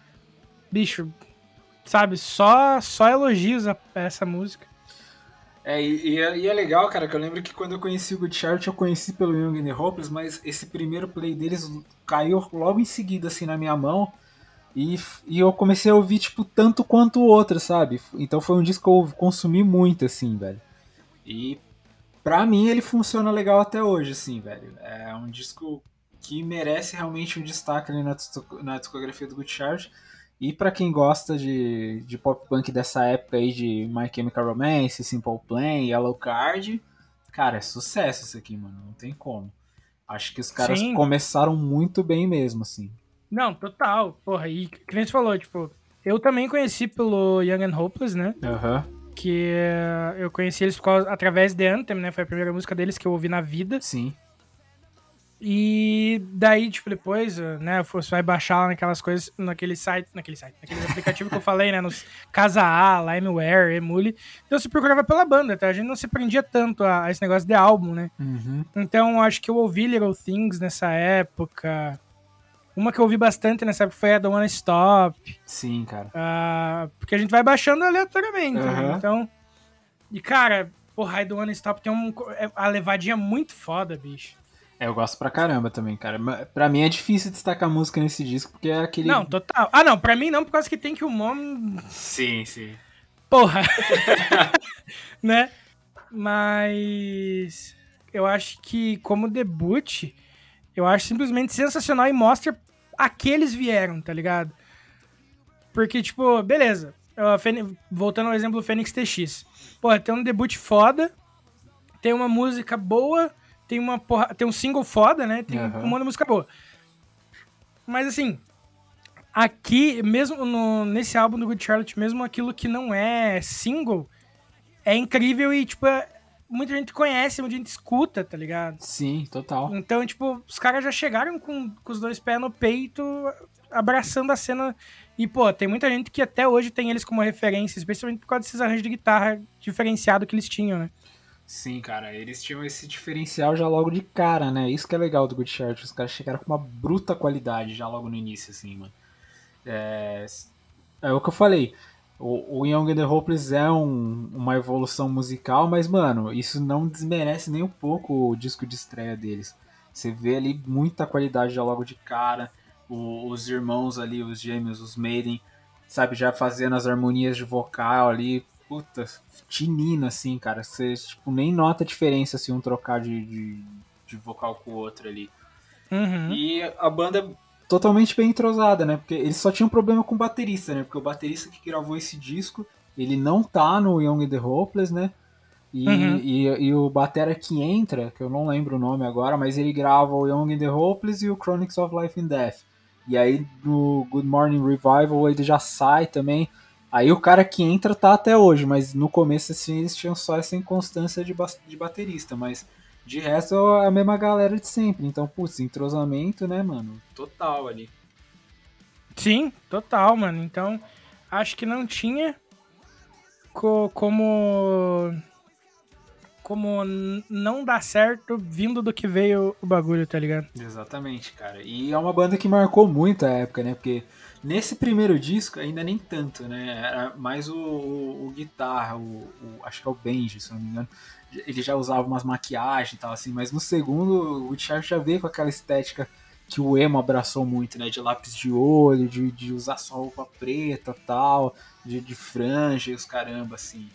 Bicho, sabe, só, só elogios a essa música. É, e, e é, é legal, cara, que eu lembro que quando eu conheci o Good eu conheci pelo Young and the Hopeless, mas esse primeiro play deles caiu logo em seguida, assim, na minha mão. E, e eu comecei a ouvir, tipo, tanto quanto o outro, sabe? Então foi um disco que eu consumi muito, assim, velho. E pra mim ele funciona legal até hoje, assim, velho. É um disco que merece realmente um destaque ali na, disco- na discografia do Good Charge. E pra quem gosta de, de pop punk dessa época aí de My Chemical Romance, Simple Plan, Yellow Card, cara, é sucesso isso aqui, mano. Não tem como. Acho que os caras Sim. começaram muito bem mesmo, assim. Não, total. Porra, e que nem você falou, tipo, eu também conheci pelo Young and Hopeless, né? Aham. Que eh, eu conheci eles causa, através de Anthem, né? Foi a primeira música deles que eu ouvi na vida. Sim. E daí, tipo, depois, eh, né, você vai baixar lá naquelas coisas, naquele site, naquele site, naquele aplicativo que eu falei, né, nos Casa A, Limeware, Emule. Então você procurava pela banda, tá? A gente não se prendia tanto a, a esse negócio de álbum, né? Uhum. Então acho que eu ouvi Little Things nessa época. Uma que eu ouvi bastante nessa época foi a Don't Wanna Stop. Sim, cara. ah, porque a gente vai baixando aleatoriamente, né? Aham. Então. E cara, porra, I Don't Wanna Stop tem um, é- a levadinha muito foda, bicho. É, eu gosto pra caramba também, cara. Pra mim é difícil destacar música nesse disco, porque é aquele. Não, total. Ah, não, pra mim não, por causa que tem que o Mom. Sim, sim. Porra! <laughs> né? Mas. Eu acho que, como debut, eu acho simplesmente sensacional e mostra a que eles vieram, tá ligado? Porque, tipo, beleza. Voltando ao exemplo do Fênix TX. Porra, tem um debut foda, tem uma música boa, tem uma porra, tem um single foda, né? Tem Aham. um monte de música boa. Mas assim, aqui, mesmo no- nesse álbum do Good Charlotte, mesmo aquilo que não é single, é incrível e, tipo, é- muita gente conhece, muita gente escuta, tá ligado? Sim, total. Então, tipo, os caras já chegaram com, com os dois pés no peito, abraçando a cena. E, pô, tem muita gente que até hoje tem eles como referência, especialmente por causa desses arranjos de guitarra diferenciado que eles tinham, né? Sim, cara, eles tinham esse diferencial já logo de cara, né? Isso que é legal do Good Charge. Os caras chegaram com uma bruta qualidade já logo no início, assim, mano. É, é o que eu falei. O, o Young and the Hopeless é um- uma evolução musical, mas, mano, isso não desmerece nem um pouco o disco de estreia deles. Você vê ali muita qualidade já logo de cara. O- os irmãos ali, os gêmeos, os Maiden, sabe, já fazendo as harmonias de vocal ali. Puta, tinino, assim, cara. Você, tipo, nem nota a diferença se um trocar de, de, de vocal com o outro ali. Uhum. E a banda totalmente bem entrosada, né? Porque eles só tinham problema com o baterista, né? Porque o baterista que gravou esse disco, ele não tá no Young and the Hopeless, né? E, Uhum. e, e o batera que entra, que eu não lembro o nome agora, mas ele grava o Young and the Hopeless e o Chronics of Life and Death. E aí no Good Morning Revival ele já sai também. Aí o cara que entra tá até hoje, mas no começo assim eles tinham só essa inconstância de, bas- de baterista, mas de resto é a mesma galera de sempre. Então, putz, entrosamento, né, mano? Total ali. Sim, total, mano. Então, acho que não tinha co- como como não dar certo vindo do que veio o bagulho, tá ligado? Exatamente, cara. E é uma banda que marcou muito a época, né? Porque nesse primeiro disco ainda nem tanto, né? Era mais o, o, o guitarra, o, o- acho que é o Benji, se não me engano. Ele já usava umas maquiagens e tal, assim, mas no segundo o Richard já veio com aquela estética que o emo abraçou muito, né? De lápis de olho, de, de usar só roupa preta tal, de, de franja e os caramba, assim.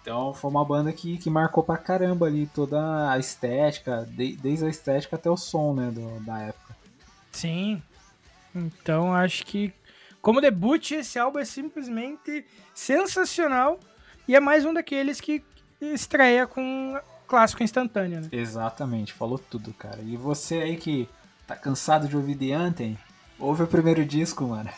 Então foi uma banda que, que marcou pra caramba ali toda a estética, de- desde a estética até o som, né, do- da época. Sim. Então, acho que como debut esse álbum é simplesmente sensacional e é mais um daqueles que estreia com clássico instantâneo, né? Exatamente, falou tudo, cara. E você aí que tá cansado de ouvir The Anthem, ouve o primeiro disco, mano.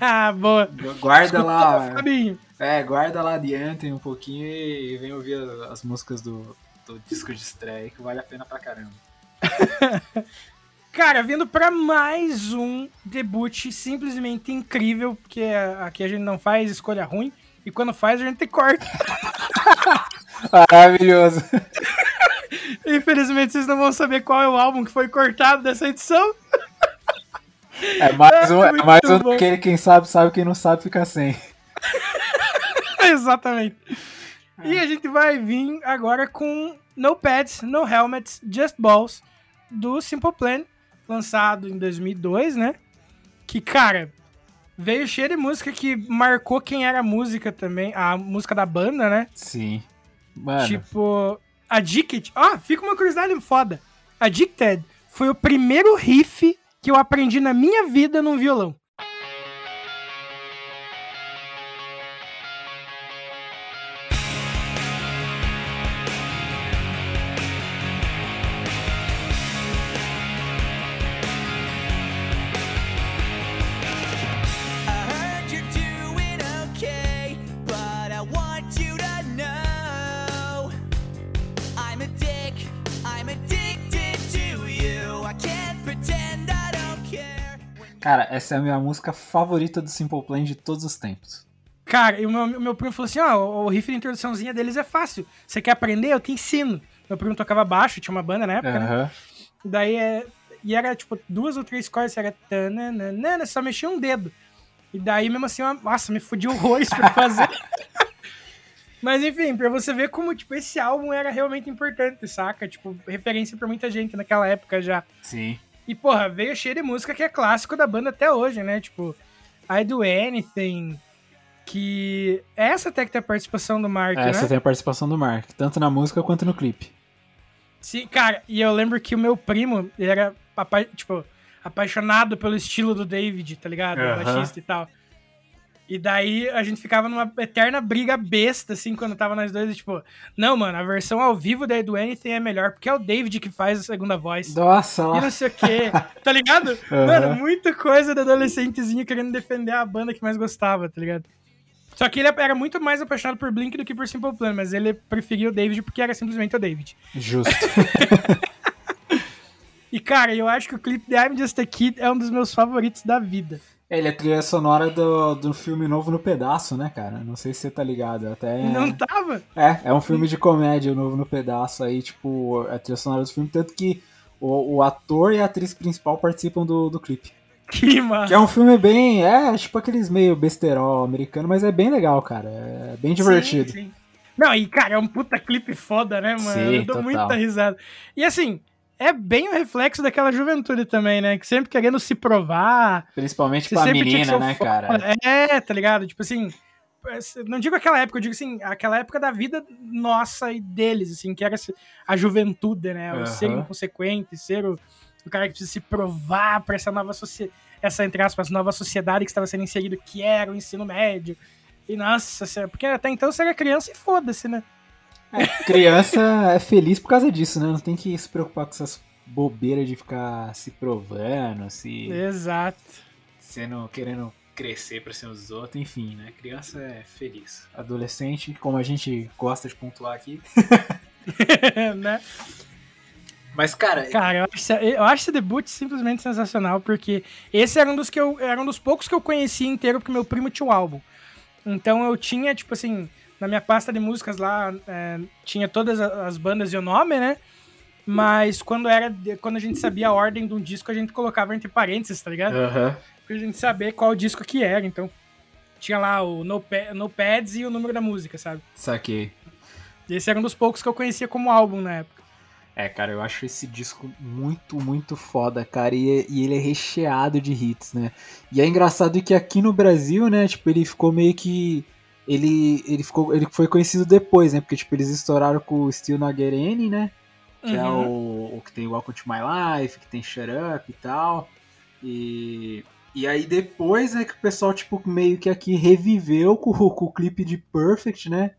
Ah, <laughs> <laughs> boa. Guarda lá, Fabinho. é, guarda lá The Anthem um pouquinho e vem ouvir as, as músicas do, do disco de estreia, que vale a pena pra caramba. <laughs> Cara, vindo pra mais um debut simplesmente incrível, porque aqui a gente não faz escolha ruim, e quando faz a gente corta. <laughs> Maravilhoso. <laughs> Infelizmente vocês não vão saber qual é o álbum que foi cortado dessa edição. É mais <laughs> um, é mais um daquele quem sabe, sabe, quem não sabe fica sem. Exatamente. E a gente vai vir agora com No Pads, No Helmets, Just Balls, do Simple Plan, lançado em 2002, né? Que, cara, veio cheio de música que marcou quem era a música também, a música da banda, né? Sim. Mano, Tipo, Addicted. Ó, fica uma curiosidade foda. Addicted foi o primeiro riff que eu aprendi na minha vida num violão. Cara, essa é a minha música favorita do Simple Plan de todos os tempos. Cara, e o meu, meu primo falou assim: ó, o, o riff de introduçãozinha deles é fácil. Você quer aprender? Eu te ensino. Meu primo tocava baixo, tinha uma banda na época, né? Aham. Daí é. E era tipo duas ou três cordas, era. tananana, Só mexia um dedo. E daí mesmo assim, eu- nossa, me fudi horrores pra fazer. <laughs> Mas enfim, pra você ver como, tipo, esse álbum era realmente importante, saca? Tipo, referência pra muita gente naquela época já. Sim. E, porra, veio cheio de música que é clássico da banda até hoje, né? Tipo, I Do Anything, que... Essa até que tem a participação do Mark, Essa né? tem a participação do Mark, tanto na música quanto no clipe. Sim, cara, e eu lembro que o meu primo, ele era, apa- tipo, apaixonado pelo estilo do David, tá ligado? O Aham. baixista e tal. E daí a gente ficava numa eterna briga besta, assim, quando tava nós dois, e, tipo, não, mano, a versão ao vivo da Do Anything é melhor, porque é o David que faz a segunda voz. Nossa, E não sei o quê, tá ligado? <laughs> Aham. Mano, muita coisa da adolescentezinha querendo defender a banda que mais gostava, tá ligado? Só que ele era muito mais apaixonado por Blink do que por Simple Plan, mas ele preferia o David porque era simplesmente o David. Justo. <laughs> E, cara, eu acho que o clipe de I'm Just a Kid é um dos meus favoritos da vida. Ele é trilha sonora do, do filme Novo no Pedaço, né, cara? Não sei se você tá ligado. Até Não tava? É, é um filme de comédia, o Novo no Pedaço, aí, tipo, a trilha sonora do filme, tanto que o, o ator e a atriz principal participam do, do clipe. Que massa. Que é um filme bem, é, tipo aqueles meio besterol americano, mas é bem legal, cara, é bem divertido. Sim, sim. Não, e, cara, é um puta clipe foda, né, mano? Sim, eu dou total. muita risada. E, assim, é bem o reflexo daquela juventude também, né? Que sempre querendo se provar, Principalmente pra menina, né, foda. cara? É, tá ligado? Tipo assim, não digo aquela época, eu digo assim, aquela época da vida nossa e deles, assim, que era a juventude, né? O Aham. ser inconsequente, ser o, o cara que precisa se provar pra essa nova sociedade, essa, entre aspas, nova sociedade que estava sendo inserido, que era o ensino médio. E nossa, porque até então você era criança e foda-se, né? Criança é feliz por causa disso, né? Não tem que se preocupar com essas bobeiras de ficar se provando, se Exato. sendo, querendo crescer pra ser os outros, enfim, né? Criança é feliz. Adolescente, como a gente gosta de pontuar aqui. <laughs> né? Mas, cara, Cara, eu acho, eu acho esse debut simplesmente sensacional, porque esse era um dos que eu. Era um dos poucos que eu conhecia inteiro, porque meu primo tinha o álbum. Então eu tinha, tipo assim, na minha pasta de músicas lá, é, tinha todas as bandas e o nome, né? Mas quando era. Quando a gente sabia a ordem de um disco, a gente colocava entre parênteses, tá ligado? aham. Pra gente saber qual disco que era. Então, tinha lá o Nopa- Notepads e o número da música, sabe? Saquei. E esse era um dos poucos que eu conhecia como álbum na época. É, cara, eu acho esse disco muito, muito foda, cara. E, e ele é recheado de hits, né? E é engraçado que aqui no Brasil, né, tipo, ele ficou meio que. Ele, ele, ficou, ele foi conhecido depois, né? Porque, tipo, eles estouraram com o Get Any, né? Que é Uhum. o, o que tem Welcome to My Life, que tem Shut Up e tal. E, e aí depois é que o pessoal, tipo, meio que aqui reviveu com, o- com o clipe de Perfect, né?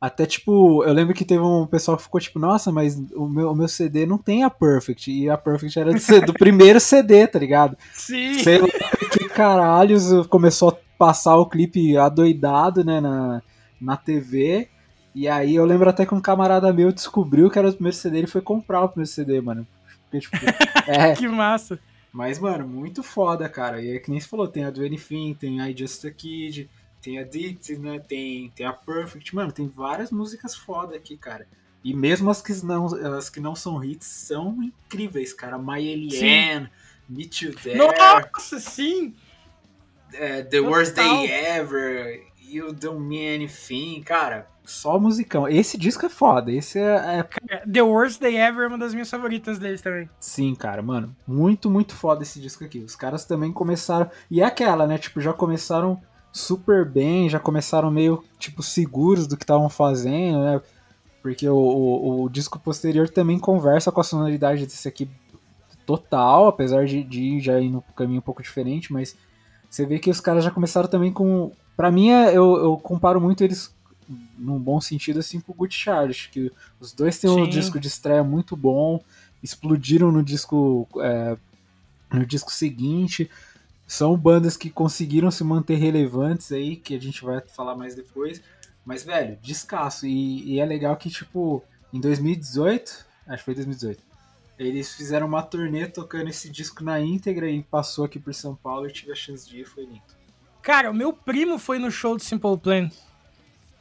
Até, tipo, eu lembro que teve um pessoal que ficou tipo, nossa, mas o meu, o meu CD não tem a Perfect. E a Perfect era do, do primeiro CD, tá ligado? Sim! Sei lá que caralhos começou a passar o clipe adoidado, né, na, na TV. E aí eu lembro até que um camarada meu descobriu que era o primeiro CD e foi comprar o primeiro CD, mano. Porque, tipo, <laughs> é, Que massa! mas, mano, muito foda, cara. E é que nem você falou, tem a do Anything, tem a I Just a Kid, tem a Dixie, né? Tem, tem a Perfect. Mano, tem várias músicas foda aqui, cara. E mesmo as que não, as que não são hits são incríveis, cara. My Alien, Meet You There, Nossa, sim! É, The Worst Total. Day Ever, You Don't Mean Anything, cara. Só musicão. Esse disco é foda. Esse é, é The Worst Day Ever é uma das minhas favoritas deles também. Sim, cara, mano, muito, muito foda esse disco aqui. Os caras também começaram. E é aquela, né? Tipo, já começaram super bem, já começaram meio, tipo, seguros do que estavam fazendo, né? Porque o, o, o disco posterior também conversa com a sonoridade desse aqui total, apesar de, de ir já ir no caminho um pouco diferente, mas você vê que os caras já começaram também com. Pra mim, é- eu, eu comparo muito eles, num bom sentido, assim, com o Good Charles, que os dois têm um Sim. disco de estreia muito bom, explodiram no disco é, no disco seguinte. São bandas que conseguiram se manter relevantes aí, que a gente vai falar mais depois. Mas, velho, descasso. E, e é legal que, tipo, em 2018, acho que foi 2018, eles fizeram uma turnê tocando esse disco na íntegra e passou aqui por São Paulo e tive a chance de ir, foi lindo. Cara, o meu primo foi no show do Simple Plan.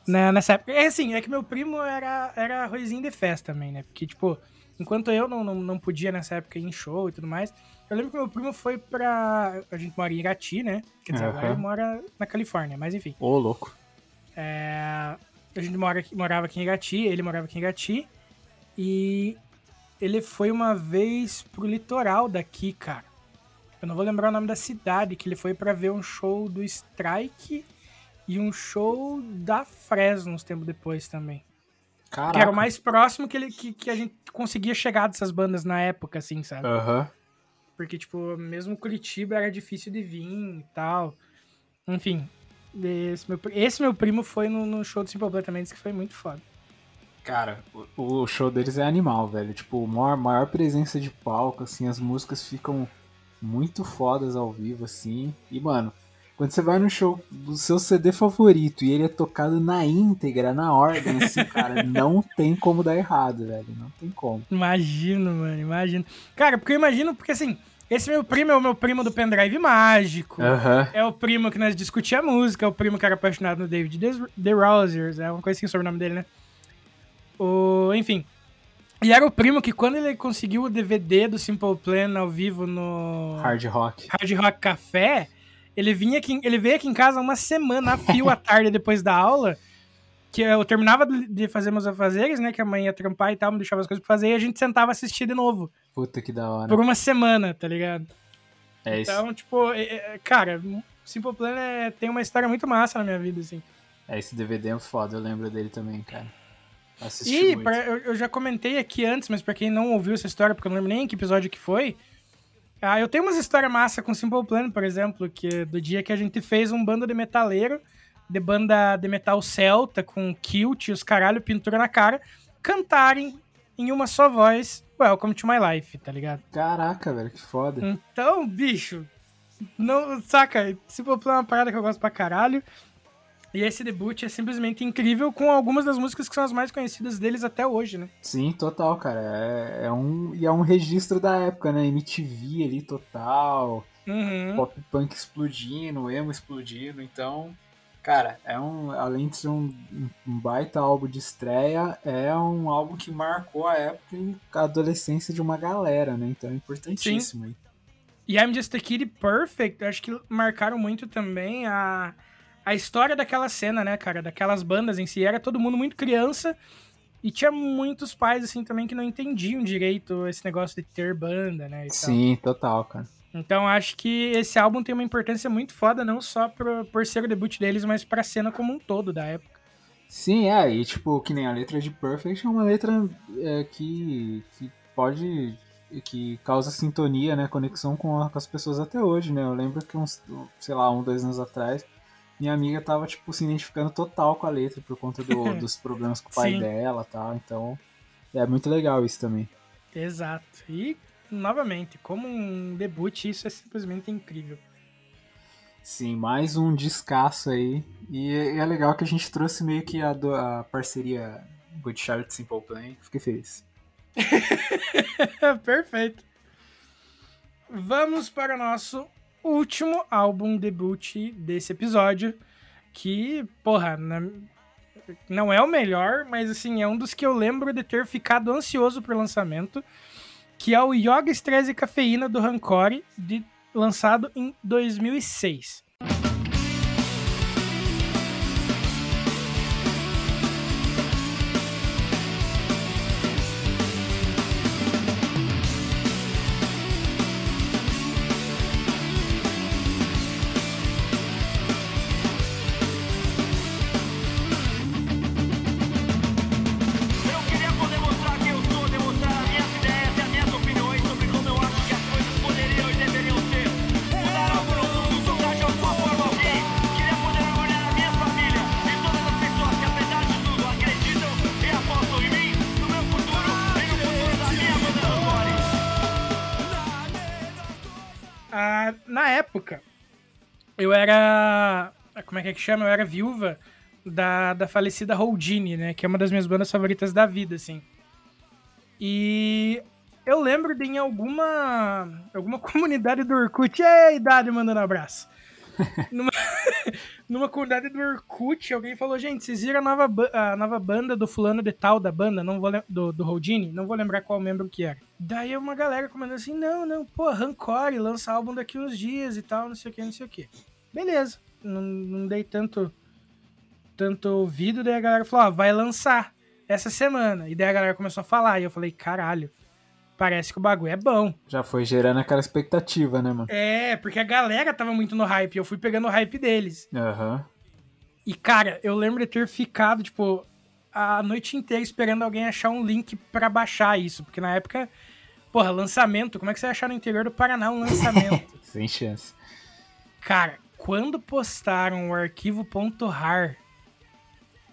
Né, nessa época. É assim, é que meu primo era, era arrozinho de festa também, né? Porque, tipo, enquanto eu não, não, não podia nessa época ir em show e tudo mais, eu lembro que meu primo foi pra. A gente mora em Irati, né? Quer dizer, agora Aham. ele mora na Califórnia, mas enfim. Ô, louco. É, a gente mora, morava aqui em Irati, ele morava aqui em Irati. E ele foi uma vez pro litoral daqui, cara. Eu não vou lembrar o nome da cidade, que ele foi pra ver um show do Strike e um show da Fresno uns tempos depois também. Caraca. Que era o mais próximo que, ele, que, que a gente conseguia chegar dessas bandas na época, assim, sabe? Aham. Porque, tipo, mesmo Curitiba era difícil de vir e tal. Enfim, esse meu, esse meu primo foi no, no show do Simple Plan também, disse que foi muito foda. Cara, o, o show deles é animal, velho. Tipo, maior, maior presença de palco, assim, as músicas ficam muito fodas ao vivo, assim. E, mano, quando você vai no show do seu CD favorito e ele é tocado na íntegra, na ordem, assim, <laughs> cara, não tem como dar errado, velho. Não tem como. Imagino, mano, imagino. Cara, porque eu imagino, porque assim, esse meu primo é o meu primo do pendrive mágico. Aham. É o primo que nós discutia música, é o primo que era apaixonado no David The- The Rousers, é uma coisa assim sobre o nome dele, né? O, enfim. E era o primo que quando ele conseguiu o DVD do Simple Plan ao vivo no Hard rock. Hard Rock Café, ele vinha aqui, ele veio aqui em casa uma semana a fio à tarde depois da aula, que eu terminava de fazer meus afazeres, né, que a mãe ia trampar e tal, me deixava as coisas pra fazer, e a gente sentava assistir de novo, Puta que da hora. por uma semana, tá ligado? É isso. Então, tipo, é- é- cara, Simple Plan é- tem uma história muito massa na minha vida, assim. É, esse DVD é foda, eu lembro dele também, cara. Assisti E muito. pra- eu, eu já comentei aqui antes, mas pra quem não ouviu essa história, porque eu não lembro nem em que episódio que foi, Ah, eu tenho umas histórias massa com Simple Plan, por exemplo, que do dia que a gente fez um bando de metaleiro, de banda de metal celta, com kilt e os caralho, pintura na cara, cantarem em uma só voz Welcome to My Life, tá ligado? Caraca, velho, que foda. Então, bicho, não, saca, Simple Plan é uma parada que eu gosto pra caralho. E esse debut é simplesmente incrível com algumas das músicas que são as mais conhecidas deles até hoje, né? Sim, total, cara. É, é um, e é um registro da época, né? MTV ali total, Uhum. pop punk explodindo, emo explodindo. Então, cara, é um, além de ser um, um baita álbum de estreia, é um álbum que marcou a época e a adolescência de uma galera, né? Então é importantíssimo aí. E I'm Just a Kid Perfect, acho que marcaram muito também a, a história daquela cena, né, cara? Daquelas bandas em si. Era todo mundo muito criança e tinha muitos pais, assim, também que não entendiam direito esse negócio de ter banda, né? e tal. Sim, total, cara. Então acho que esse álbum tem uma importância muito foda, não só pro, por ser o debut deles, mas pra cena como um todo da época. Sim, é, e tipo, que nem a letra de Perfect é uma letra é, que, que pode. que causa sintonia, né? Conexão com, com as pessoas até hoje, né? Eu lembro que uns, sei lá, um, dois anos atrás, minha amiga tava, tipo, se identificando total com a letra por conta do- <laughs> dos problemas com o pai Sim. dela e tal. Então, é muito legal isso também. Exato. E, novamente, como um debut, isso é simplesmente incrível. Sim, mais um descasso aí. E é é legal que a gente trouxe meio que a, do- a parceria Good Charlotte Simple Plan. Fiquei feliz. <laughs> Perfeito. Vamos para o nosso último álbum debut desse episódio, que, porra, na- não é o melhor, mas assim, é um dos que eu lembro de ter ficado ansioso pro lançamento, que é o Yoga Stress e Cafeína do Rancore, de- lançado em 2006. Eu era. Como é que é que chama? Eu era viúva da, da falecida Houdini, né? Que é uma das minhas bandas favoritas da vida, assim. E eu lembro de em alguma. alguma <laughs> comunidade do Orkut. Ei, idade mandando abraço. <laughs> numa, numa comunidade do Orkut, alguém falou, gente, vocês viram a nova, a nova banda do fulano de tal da banda, não vou do, do Houdini? Não vou lembrar qual membro que era. Daí uma galera comentando assim, não, não, pô, Rancore lança álbum daqui uns dias e tal, não sei o que, não sei o que. Beleza, não, não dei tanto, tanto ouvido, daí a galera falou, ó, vai lançar essa semana. E daí a galera começou a falar, e eu falei, caralho, parece que o bagulho é bom. Já foi gerando aquela expectativa, né, mano? É, porque a galera tava muito no hype, eu fui pegando o hype deles. Aham. E, cara, eu lembro de ter ficado, tipo, a noite inteira esperando alguém achar um link pra baixar isso. Porque na época, porra, lançamento, como é que você ia achar no interior do Paraná um lançamento? <laughs> Sem chance. cara, quando postaram o arquivo.rar,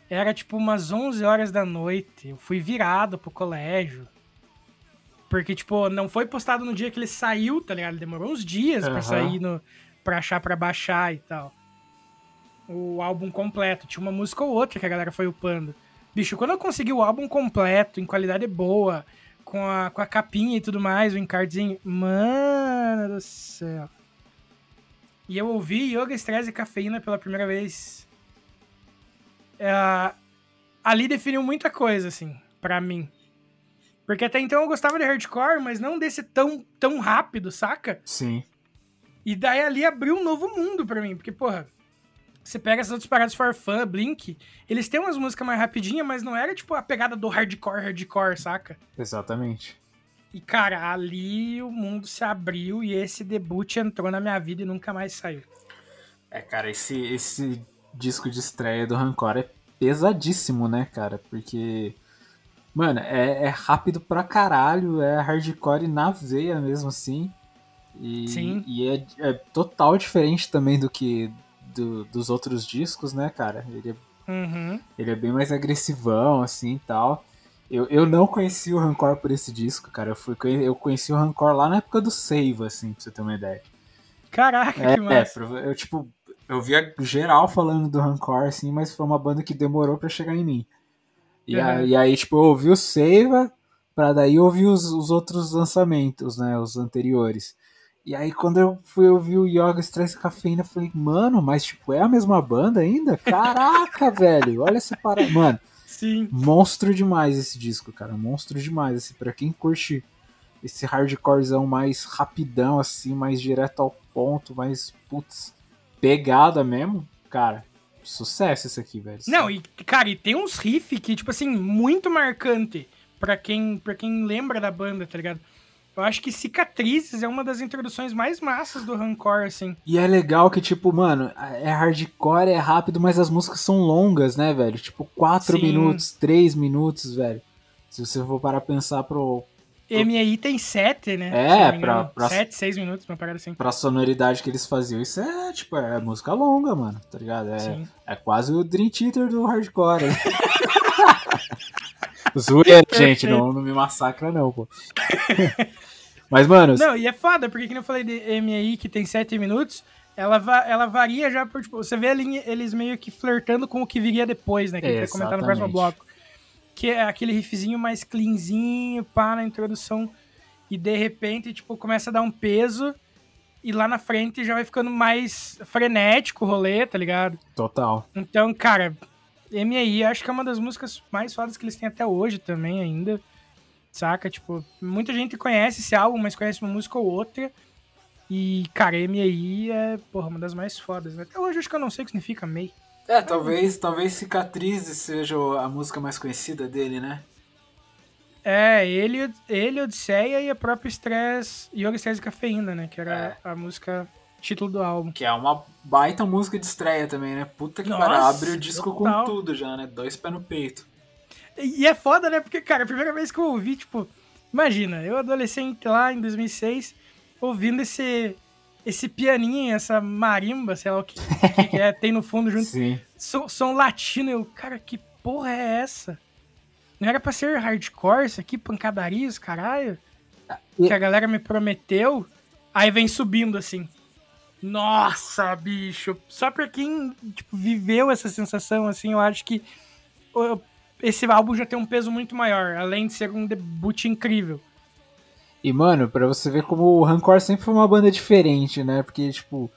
era tipo umas 11 horas da noite. Eu fui virado pro colégio. Porque, tipo, não foi postado no dia que ele saiu, tá ligado? Demorou uns dias pra Aham. sair, no, pra achar pra baixar e tal. O álbum completo. Tinha uma música ou outra que a galera foi upando. Bicho, quando eu consegui o álbum completo, em qualidade boa, com a, com a capinha e tudo mais, o encardezinho. Mano do céu. E eu ouvi Yoga, Stress e Cafeína pela primeira vez. É, ali definiu muita coisa, assim, pra mim. Porque até então eu gostava de hardcore, mas não desse tão, tão rápido, saca? Sim. E daí ali abriu um novo mundo pra mim, porque, porra, você pega essas outras paradas For Fun, Blink, eles têm umas músicas mais rapidinhas, mas não era, tipo, a pegada do hardcore, hardcore, saca? Exatamente. E, cara, ali o mundo se abriu e esse debut entrou na minha vida e nunca mais saiu. É, cara, esse, esse disco de estreia do Rancor é pesadíssimo, né, cara? Porque, mano, é, é rápido pra caralho, é hardcore na veia mesmo, assim. E, Sim. e é, é total diferente também do que do- dos outros discos, né, cara? Ele é Uhum. Ele é bem mais agressivão, assim e tal. Eu, eu não conheci o Rancor por esse disco, cara. Eu, fui, eu conheci o Rancor lá na época do Save, assim, pra você ter uma ideia. Caraca, É, que massa. prova- eu, tipo, eu via geral falando do Rancor, assim, mas foi uma banda que demorou pra chegar em mim. E, Uhum. aí, e aí, tipo, eu ouvi o Seiva, pra daí ouvir os, os outros lançamentos, né, os anteriores. E aí, quando eu fui ouvir o Yoga Stress e Cafeína, eu falei, mano, mas, tipo, é a mesma banda ainda? Caraca, <laughs> velho, olha essa parada. Mano, Sim. monstro demais esse disco, cara. Monstro demais. Assim, pra quem curte esse hardcorezão mais rapidão, assim, mais direto ao ponto, mais, putz, pegada mesmo, cara. Sucesso esse aqui, velho. Não, e, cara, e tem uns riffs que, tipo assim, muito marcante pra quem, pra quem lembra da banda, tá ligado? Eu acho que Cicatrizes é uma das introduções mais massas do Rancor, assim. E é legal que, tipo, mano, é hardcore, é rápido, mas as músicas são longas, né, velho? Tipo, 4 Sim. minutos, 3 minutos, velho. Se você for parar a pensar pro, MAI tem sete, né? É, Se pra- pra- Sete, seis minutos, uma parada assim. pra sonoridade que eles faziam, isso é, tipo, é música longa, mano, tá ligado? É, Sim. é quase o Dream Theater do hardcore. hein? <laughs> Zoeira, gente, não, não me massacra não, pô. <laughs> Mas, mano, Não, e é foda, porque como eu falei de MAI, que tem sete minutos, ela, va- ela varia já por, tipo, você vê ali eles meio que flertando com o que viria depois, né? Que a gente vai comentar no próximo bloco. Que é aquele riffzinho mais cleanzinho, pá, na introdução. E de repente, tipo, começa a dar um peso. E lá na frente já vai ficando mais frenético o rolê, tá ligado? total. Então, cara, MAI acho que é uma das músicas mais fodas que eles têm até hoje também ainda. Saca? Tipo, muita gente conhece esse álbum, mas conhece uma música ou outra. E, cara, MAI é, porra, uma das mais fodas. né? Até hoje acho que eu não sei o que significa MEI. É, talvez, talvez Cicatrizes seja a música mais conhecida dele, né? É, ele, ele, Odisseia e a própria Stress, Yoga Stress e Cafeína, né? Que era a música título do álbum. Que é uma baita música de estreia também, né? Puta que pariu, abre o disco total. com tudo já, né? Dois pés no peito. E é foda, né? Porque, cara, a primeira vez que eu ouvi, tipo, imagina, eu adolescente lá em 2006, ouvindo esse esse pianinho, essa marimba, sei lá o que, que, é, tem no fundo junto, Sim. som, som latino, eu, cara, que porra é essa? Não era pra ser hardcore isso aqui, pancadaria, os caralho? Que a galera me prometeu, aí vem subindo assim. Nossa, bicho. Só pra quem tipo, viveu essa sensação, assim, eu acho que o- esse álbum já tem um peso muito maior, além de ser um debut incrível. E, mano, pra você ver como o Rancor sempre foi uma banda diferente, né? Porque, tipo,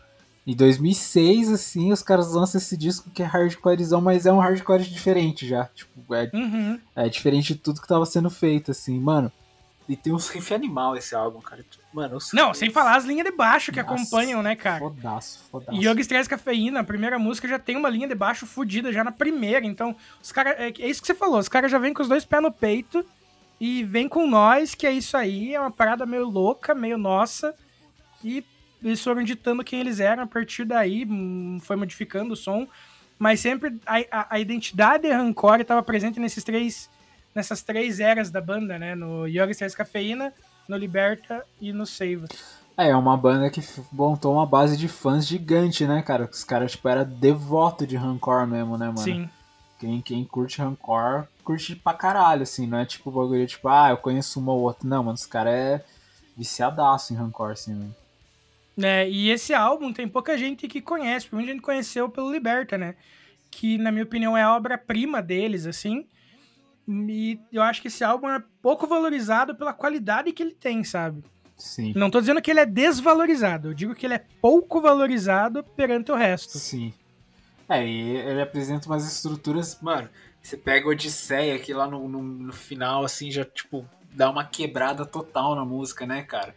em 2006, assim, os caras lançam esse disco que é hardcorezão, mas é um hardcore diferente já. Tipo, é, Uhum. é diferente de tudo que tava sendo feito, assim, mano. E tem uns riff animal esse álbum, cara. Mano, Não, sem falar as linhas de baixo que Nossa, acompanham, né, cara? Fodaço, fodaço. Yoga Stress Cafeína, a primeira música já tem uma linha de baixo fodida já na primeira. Então, os caras. É, é isso que você falou, os caras já vêm com os dois pés no peito e vem com nós, que é isso aí, é uma parada meio louca, meio nossa. E eles foram ditando quem eles eram a partir daí, hum, foi modificando o som. Mas sempre a, a, a identidade Rancor estava presente nesses três, nessas três eras da banda, né? No Yoga Stress Cafeína, no Liberta e no Seiva. É, é uma banda que montou uma base de fãs gigante, né, cara? Os caras, tipo, era devoto de Rancor mesmo, né, mano? Sim. Quem, quem curte Rancor, curte pra caralho, assim. Não é tipo bagulho, tipo, ah, eu conheço uma ou outra. Não, mano, os caras é viciadaço em Rancor, assim, né? E esse álbum tem pouca gente que conhece, muita gente conheceu pelo Liberta, né? Que, na minha opinião, é a obra-prima deles, assim. E eu acho que esse álbum é pouco valorizado pela qualidade que ele tem, sabe? Sim. Não tô dizendo que ele é desvalorizado, eu digo que ele é pouco valorizado perante o resto. Sim. É, e ele apresenta umas estruturas, mano. Você pega Odisseia que lá no, no, no final, assim, já, tipo, dá uma quebrada total na música, né, cara?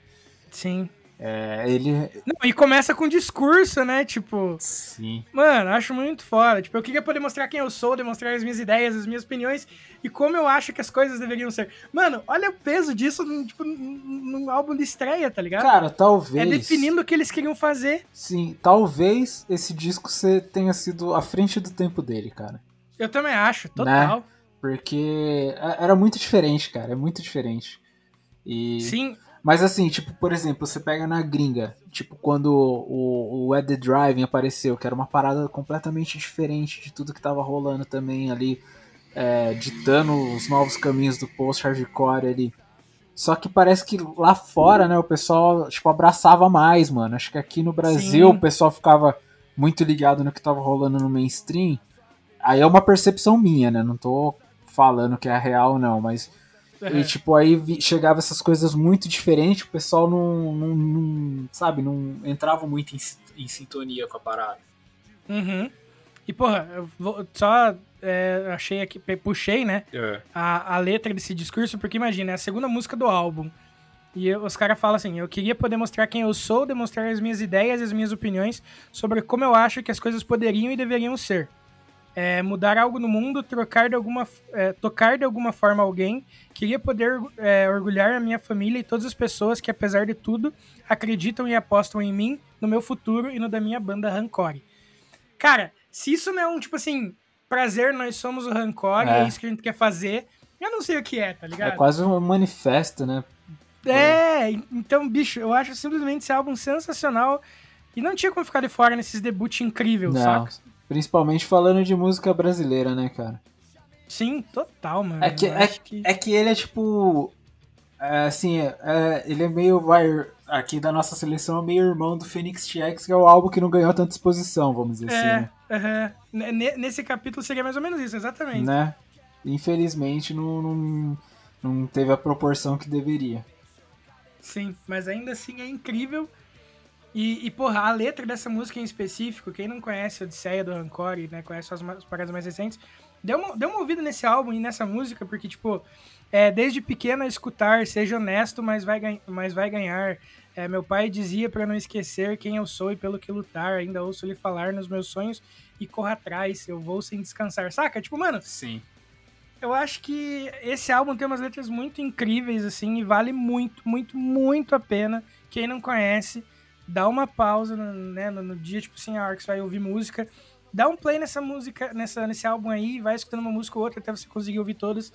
Sim. É, ele. Não, e começa com discurso, né? Tipo, Sim. Mano, acho muito foda. Tipo, eu queria poder mostrar quem eu sou, demonstrar as minhas ideias, as minhas opiniões e como eu acho que as coisas deveriam ser. Mano, olha o peso disso num, tipo, num, álbum de estreia, tá ligado? Cara, é talvez. definindo o que eles queriam fazer. Sim, talvez esse disco você tenha sido à frente do tempo dele, cara. Eu também acho, total. Porque é- era muito diferente, cara. É muito diferente. E Sim. Mas assim, tipo, por exemplo, você pega na gringa, tipo, quando o, o At The Driving apareceu, que era uma parada completamente diferente de tudo que tava rolando também ali, é, ditando os novos caminhos do post-hardcore ali. Só que parece que lá fora, né, o pessoal, tipo, abraçava mais, mano. Acho que aqui no Brasil Sim. o pessoal ficava muito ligado no que tava rolando no mainstream. Aí é uma percepção minha, né? Não tô falando que é real, não, mas e, tipo, aí chegava essas coisas muito diferentes, o pessoal não, não, não, sabe, não entrava muito em, em sintonia com a parada. Uhum. E, porra, eu vou- só é, achei aqui, puxei, né, a, a letra desse discurso, porque imagina, é a segunda música do álbum. E eu- os caras falam assim: eu queria poder mostrar quem eu sou, demonstrar as minhas ideias e as minhas opiniões sobre como eu acho que as coisas poderiam e deveriam ser. É, mudar algo no mundo, trocar de alguma, é, tocar de alguma forma alguém. Queria poder é, orgulhar a minha família e todas as pessoas que, apesar de tudo, acreditam e apostam em mim, no meu futuro e no da minha banda Rancore. Cara, se isso não é um, tipo assim, prazer, nós somos o Rancore, é. É. isso que a gente quer fazer, eu não sei o que é, tá É ligado? quase um manifesto, né? É, então, bicho, eu acho simplesmente esse álbum sensacional e não tinha como ficar de fora nesses debuts incríveis, Não, saca? Principalmente falando de música brasileira, né, cara? Sim, total, mano. É que, é, que- é que ele é tipo. é, assim, é- é, ele é meio. Vai, aqui da nossa seleção é meio irmão do Phoenix TX, que é o álbum que não ganhou tanta exposição, vamos dizer assim, É, né? aham. N- ne- Nesse capítulo seria mais ou menos isso, exatamente. né? Infelizmente não, não, não teve a proporção que deveria. Sim, mas ainda assim é incrível. E, e, porra, a letra dessa música em específico, quem não conhece a Odisseia do Rancor e né, conhece as, paradas mais recentes, dê uma, dê uma ouvida nesse álbum e nessa música, porque, tipo, é, desde pequeno a escutar, seja honesto, mas vai, mas vai ganhar. É, meu pai dizia pra não esquecer quem eu sou e pelo que lutar, ainda ouço ele falar nos meus sonhos e corra atrás, eu vou sem descansar. Saca? Tipo, mano, Sim. eu acho que esse álbum tem umas letras muito incríveis, assim, e vale muito, muito, muito a pena. Quem não conhece, dá uma pausa no, né, no, no dia, tipo assim, a hora que você vai ouvir música. Dá um play nessa música, nessa, nesse álbum aí, vai escutando uma música ou outra até você conseguir ouvir todas.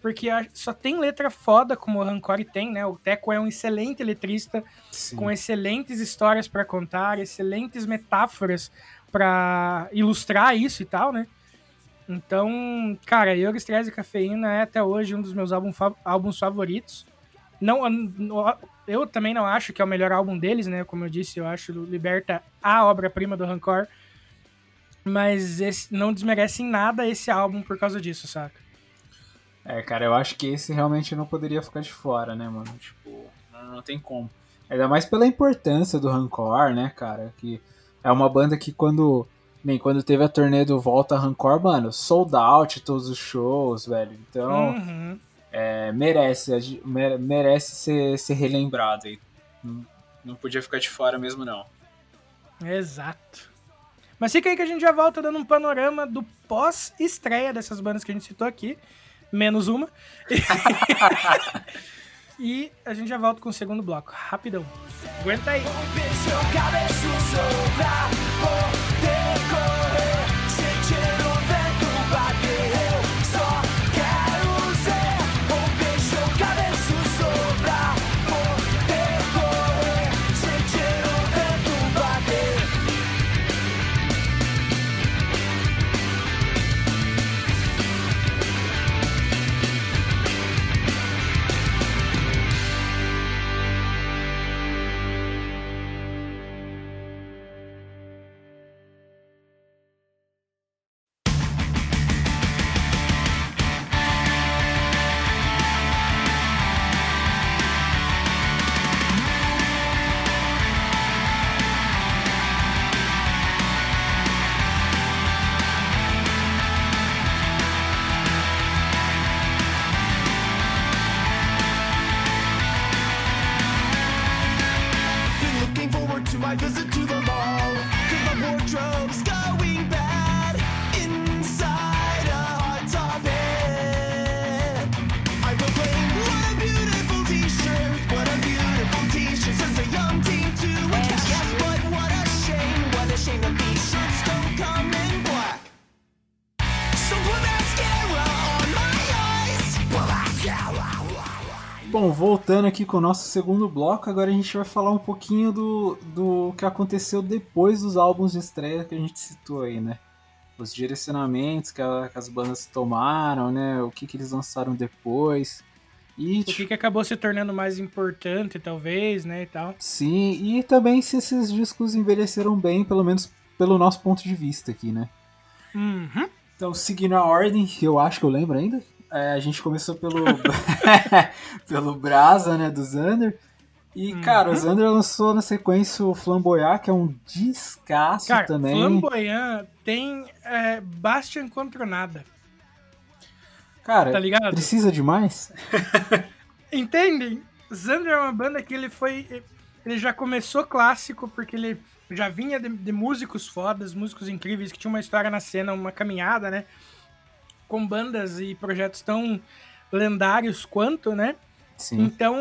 Porque só tem letra foda, como o Rancore tem, né? O Teco é um excelente letrista, Sim. com excelentes histórias pra contar, excelentes metáforas pra ilustrar isso e tal, né? Então, cara, Yoga Stress e Cafeína é até hoje um dos meus álbum álbuns favoritos. Não, eu- também não acho que é o melhor álbum deles, né? Como eu disse, eu acho Liberta a obra-prima do Rancor. Mas esse, não desmerece em nada esse álbum por causa disso, saca? É, cara, eu acho que esse realmente não poderia ficar de fora, né, mano? Tipo, não, não tem como. Ainda mais pela importância do Rancor, né, cara? Que é uma banda que quando. Nem quando teve a turnê do Volta Rancor, mano, sold out todos os shows, velho. Então, Uhum. É, merece, merece ser, ser relembrado aí. Não, podia ficar de fora mesmo, não. Exato. Mas fica aí que a gente já volta dando um panorama do pós-estreia dessas bandas que a gente citou aqui, menos uma. <laughs> e a gente já volta com o segundo bloco, rapidão. Aguenta aí. Deixa voltando aqui com o nosso segundo bloco, agora a gente vai falar um pouquinho do, do que aconteceu depois dos álbuns de estreia que a gente citou aí, né? Os direcionamentos que, a- que as bandas tomaram, né? O que, que eles lançaram depois. E, O que, que acabou se tornando mais importante, talvez, né, e tal. sim, e também se esses discos envelheceram bem, pelo menos pelo nosso ponto de vista aqui, né? Uhum. Então, seguindo a ordem, que eu acho que eu lembro ainda, é, a gente começou pelo, <laughs> pelo Brasa, né, do Xander. E, cara, o Xander lançou na sequência o Flamboyant, que é um descasso Cara, também. Flamboyant tem é, Bastian contra nada, Cara, tá ligado? precisa de mais? <laughs> Entendem? Xander é uma banda que ele foi. Ele já começou clássico, porque ele já vinha de, de músicos fodas, músicos incríveis, que tinham uma história na cena, uma caminhada, né? Com bandas e projetos tão lendários quanto, né? Sim. Então.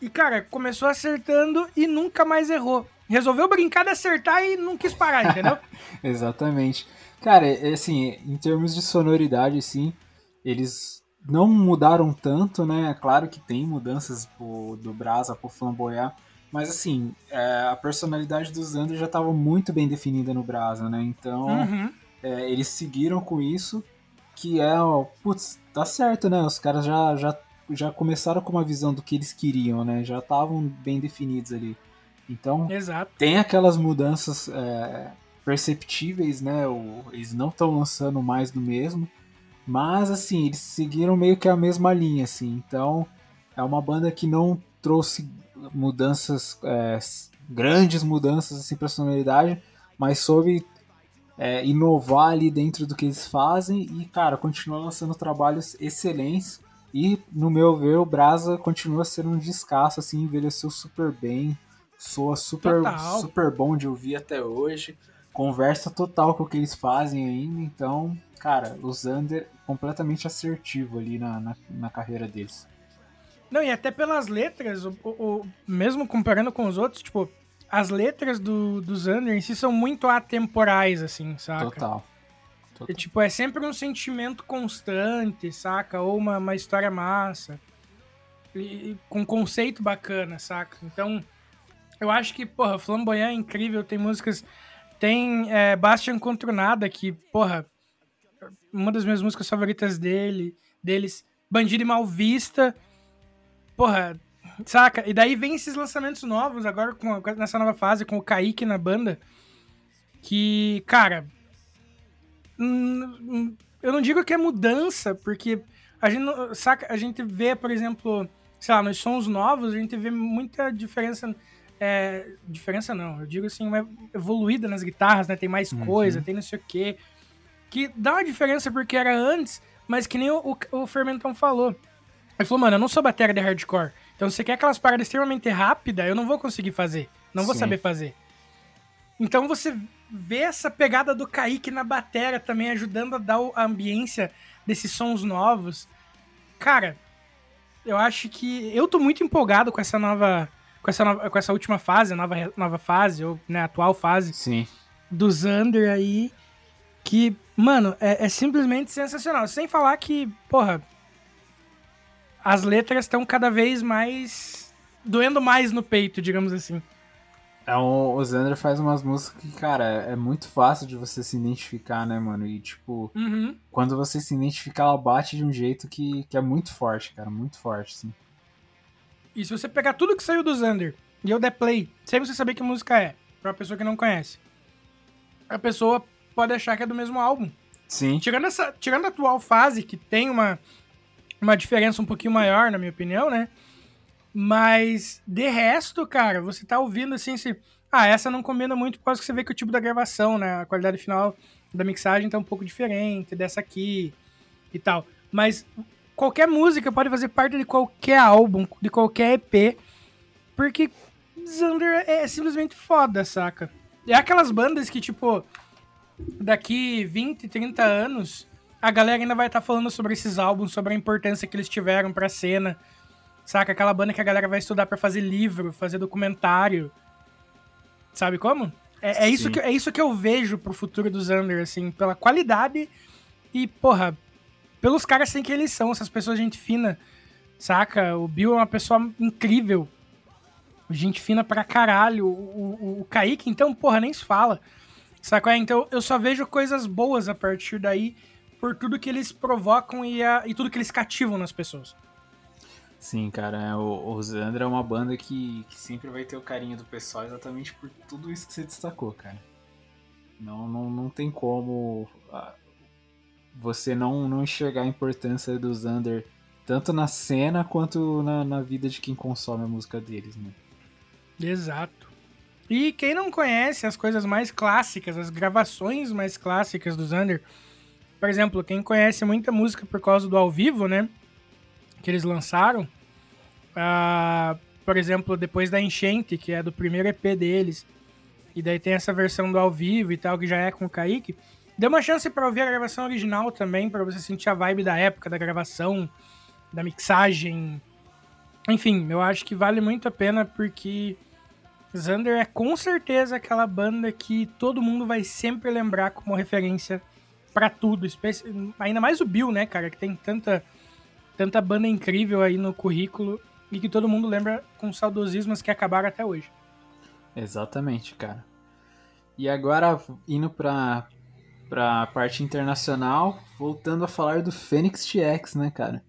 E, cara, começou acertando e nunca mais errou. Resolveu brincar de acertar e não quis parar, entendeu? <laughs> Exatamente. Cara, é, assim, em termos de sonoridade, assim, eles não mudaram tanto, né? É Claro que tem mudanças pro- do Brasa pro Flamboyant, mas assim, é, a personalidade do Xander já estava muito bem definida no Brasa, né? Então, Uhum. é, eles seguiram com isso, que é, ó, putz, tá certo, né? Os caras já, já, já começaram com uma visão do que eles queriam, né? Já estavam bem definidos ali. Então, Exato. tem aquelas mudanças é, perceptíveis, né? O- eles não estão lançando mais do mesmo, mas assim eles seguiram meio que a mesma linha, assim. Então é uma banda que não trouxe mudanças, é, grandes mudanças assim para sonoridade, mas soube é, inovar ali dentro do que eles fazem e cara continua lançando trabalhos excelentes. E, no meu ver, o Brasa continua sendo um descasso, assim, envelheceu super bem, soa super, Total. super bom de ouvir até hoje, conversa total com o que eles fazem ainda, então, cara, o Xander completamente assertivo ali na, na, na carreira deles. Não, e até pelas letras, o, o- o- mesmo comparando com os outros, tipo, as letras do, do Xander em si são muito atemporais, assim, saca? Total. E, tipo, é sempre um sentimento constante, saca? Ou uma, uma história massa. E, com conceito bacana, saca? Então, eu acho que, porra, Flamboyant é incrível, tem músicas. Tem é, Bastian contra o Nada, que, porra, uma das minhas músicas favoritas dele, deles. Bandido e Mal Vista. Porra, saca? E daí vem esses lançamentos novos, agora com nessa nova fase, com o Kaique na banda. Que, cara, Hum, hum, eu não digo que é mudança, porque a gente, saca, a gente vê, por exemplo, sei lá, nos sons novos, a gente vê muita diferença. é, diferença não, eu digo assim, uma evoluída nas guitarras, né? Tem mais coisa, tem não sei o quê. Que dá uma diferença porque era antes, mas que nem o, o, o Fermentão falou. Ele falou, mano, eu não sou bateria de hardcore. Então se você quer aquelas paradas extremamente rápidas, eu não vou conseguir fazer. Não vou Sim. saber fazer. Então você vê essa pegada do Kaique na bateria também ajudando a dar a ambiência desses sons novos. Cara, eu acho que eu tô muito empolgado com essa nova com essa nova, com essa última fase, a nova nova fase ou né, atual fase Sim. do Xander aí que, mano, é, é simplesmente sensacional. Sem falar que, porra, as letras estão cada vez mais doendo mais no peito, digamos assim. É um, o Xander faz umas músicas que, cara, é muito fácil de você se identificar, né, mano? E, tipo, Uhum. quando você se identifica, ela bate de um jeito que, que é muito forte, cara, muito forte, sim. E se você pegar tudo que saiu do Xander e eu der play, sem você saber que música é, pra uma pessoa que não conhece, a pessoa pode achar que é do mesmo álbum. Sim. Tirando, essa, tirando a atual fase, que tem uma, uma diferença um pouquinho maior, na minha opinião, né? Mas, de resto, cara, você tá ouvindo assim, se... Ah, essa não combina muito por causa que você vê que o tipo da gravação, né? A qualidade final da mixagem tá um pouco diferente dessa aqui e tal. Mas qualquer música pode fazer parte de qualquer álbum, de qualquer EP, porque Xander é simplesmente foda, saca? É aquelas bandas que, tipo, daqui 20, 30 anos, a galera ainda vai estar falando sobre esses álbuns, sobre a importância que eles tiveram pra cena. Saca? Aquela banda que a galera vai estudar pra fazer livro, fazer documentário. Sabe como? É, é isso, que, é isso que eu vejo pro futuro do Xander, assim, pela qualidade e, porra, pelos caras sem que eles são, essas pessoas gente fina, saca? O Bill é uma pessoa incrível. Gente fina pra caralho. O, o, o Kaique, então, porra, nem se fala. Saca? Então eu só vejo coisas boas a partir daí, por tudo que eles provocam e, a- e tudo que eles cativam nas pessoas. Sim, cara, é, o, o Zandra é uma banda que, que sempre vai ter o carinho do pessoal exatamente por tudo isso que você destacou, cara. Não, não, não tem como ah, você não, não enxergar a importância do Zander tanto na cena quanto na, na vida de quem consome a música deles, né? Exato. E quem não conhece as coisas mais clássicas, as gravações mais clássicas do Xander, por exemplo, quem conhece muita música por causa do ao vivo, né? Que eles lançaram. ah, por exemplo, depois da Enchente, que é do primeiro EP deles. E daí tem essa versão do ao vivo e tal, que já é com o Kaique. Dê uma chance pra ouvir a gravação original também, pra você sentir a vibe da época, da gravação, da mixagem. Enfim, eu acho que vale muito a pena porque Xander é com certeza aquela banda que todo mundo vai sempre lembrar como referência pra tudo, ainda mais o Bill, né, cara, que tem tanta tanta banda incrível aí no currículo e que todo mundo lembra com saudosismos que acabaram até hoje. Exatamente, cara. E agora, indo pra, pra parte internacional, voltando a falar do Phoenix TX, né, cara?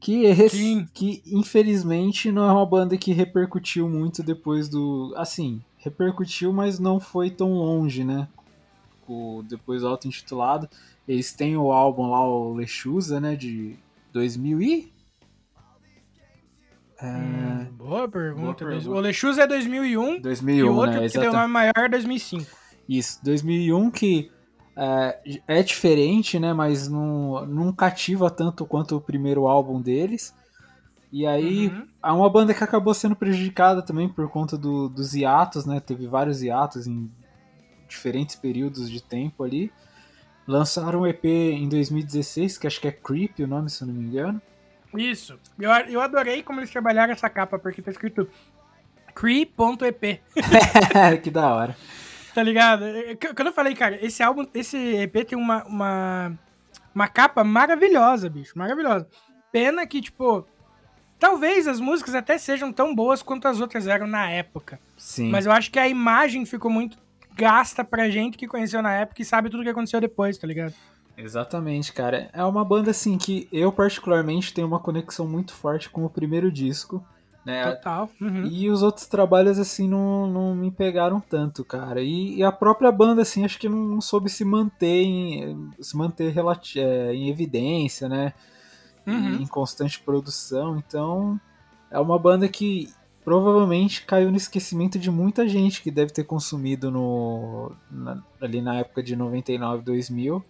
Que, esse- Sim. que infelizmente não é uma banda que repercutiu muito depois do. Assim, repercutiu, mas não foi tão longe, né? O, depois do auto-intitulado. Eles têm o álbum lá, o Lechuza, né? De 2000 e. É, Hum, boa pergunta. boa pergunta. O Lechus é 2001 2001, e o outro né? que deu nome maior é 2005. Isso, 2001 que é, é diferente, né? Mas não, não cativa tanto quanto o primeiro álbum deles. E aí, Uhum. há uma banda que acabou sendo prejudicada também por conta do- dos hiatos, né? Teve vários hiatos em diferentes períodos de tempo ali. Lançaram um EP em 2016, que acho que é Creep o nome, se eu não me engano. Isso. Eu, eu adorei como eles trabalharam essa capa, porque tá escrito cree.ep. <laughs> que da hora. Tá ligado? É, que- Quando eu falei, cara, esse álbum, esse EP tem uma, uma, uma capa maravilhosa, bicho. Maravilhosa. Pena que, tipo, talvez as músicas até sejam tão boas quanto as outras eram na época. Sim. Mas eu acho que a imagem ficou muito gasta pra gente que conheceu na época e sabe tudo que aconteceu depois, tá ligado? Exatamente, cara. É uma banda assim que eu particularmente tenho uma conexão muito forte com o primeiro disco, né? Total. Uhum. E os outros trabalhos assim não, não me pegaram tanto, cara. E, e a própria banda assim, acho que não, não soube se manter em, se manter é, em evidência, né? Uhum. Em constante produção. Então, é uma banda que provavelmente caiu no esquecimento de muita gente que deve ter consumido no na- ali na época de 99, 2000.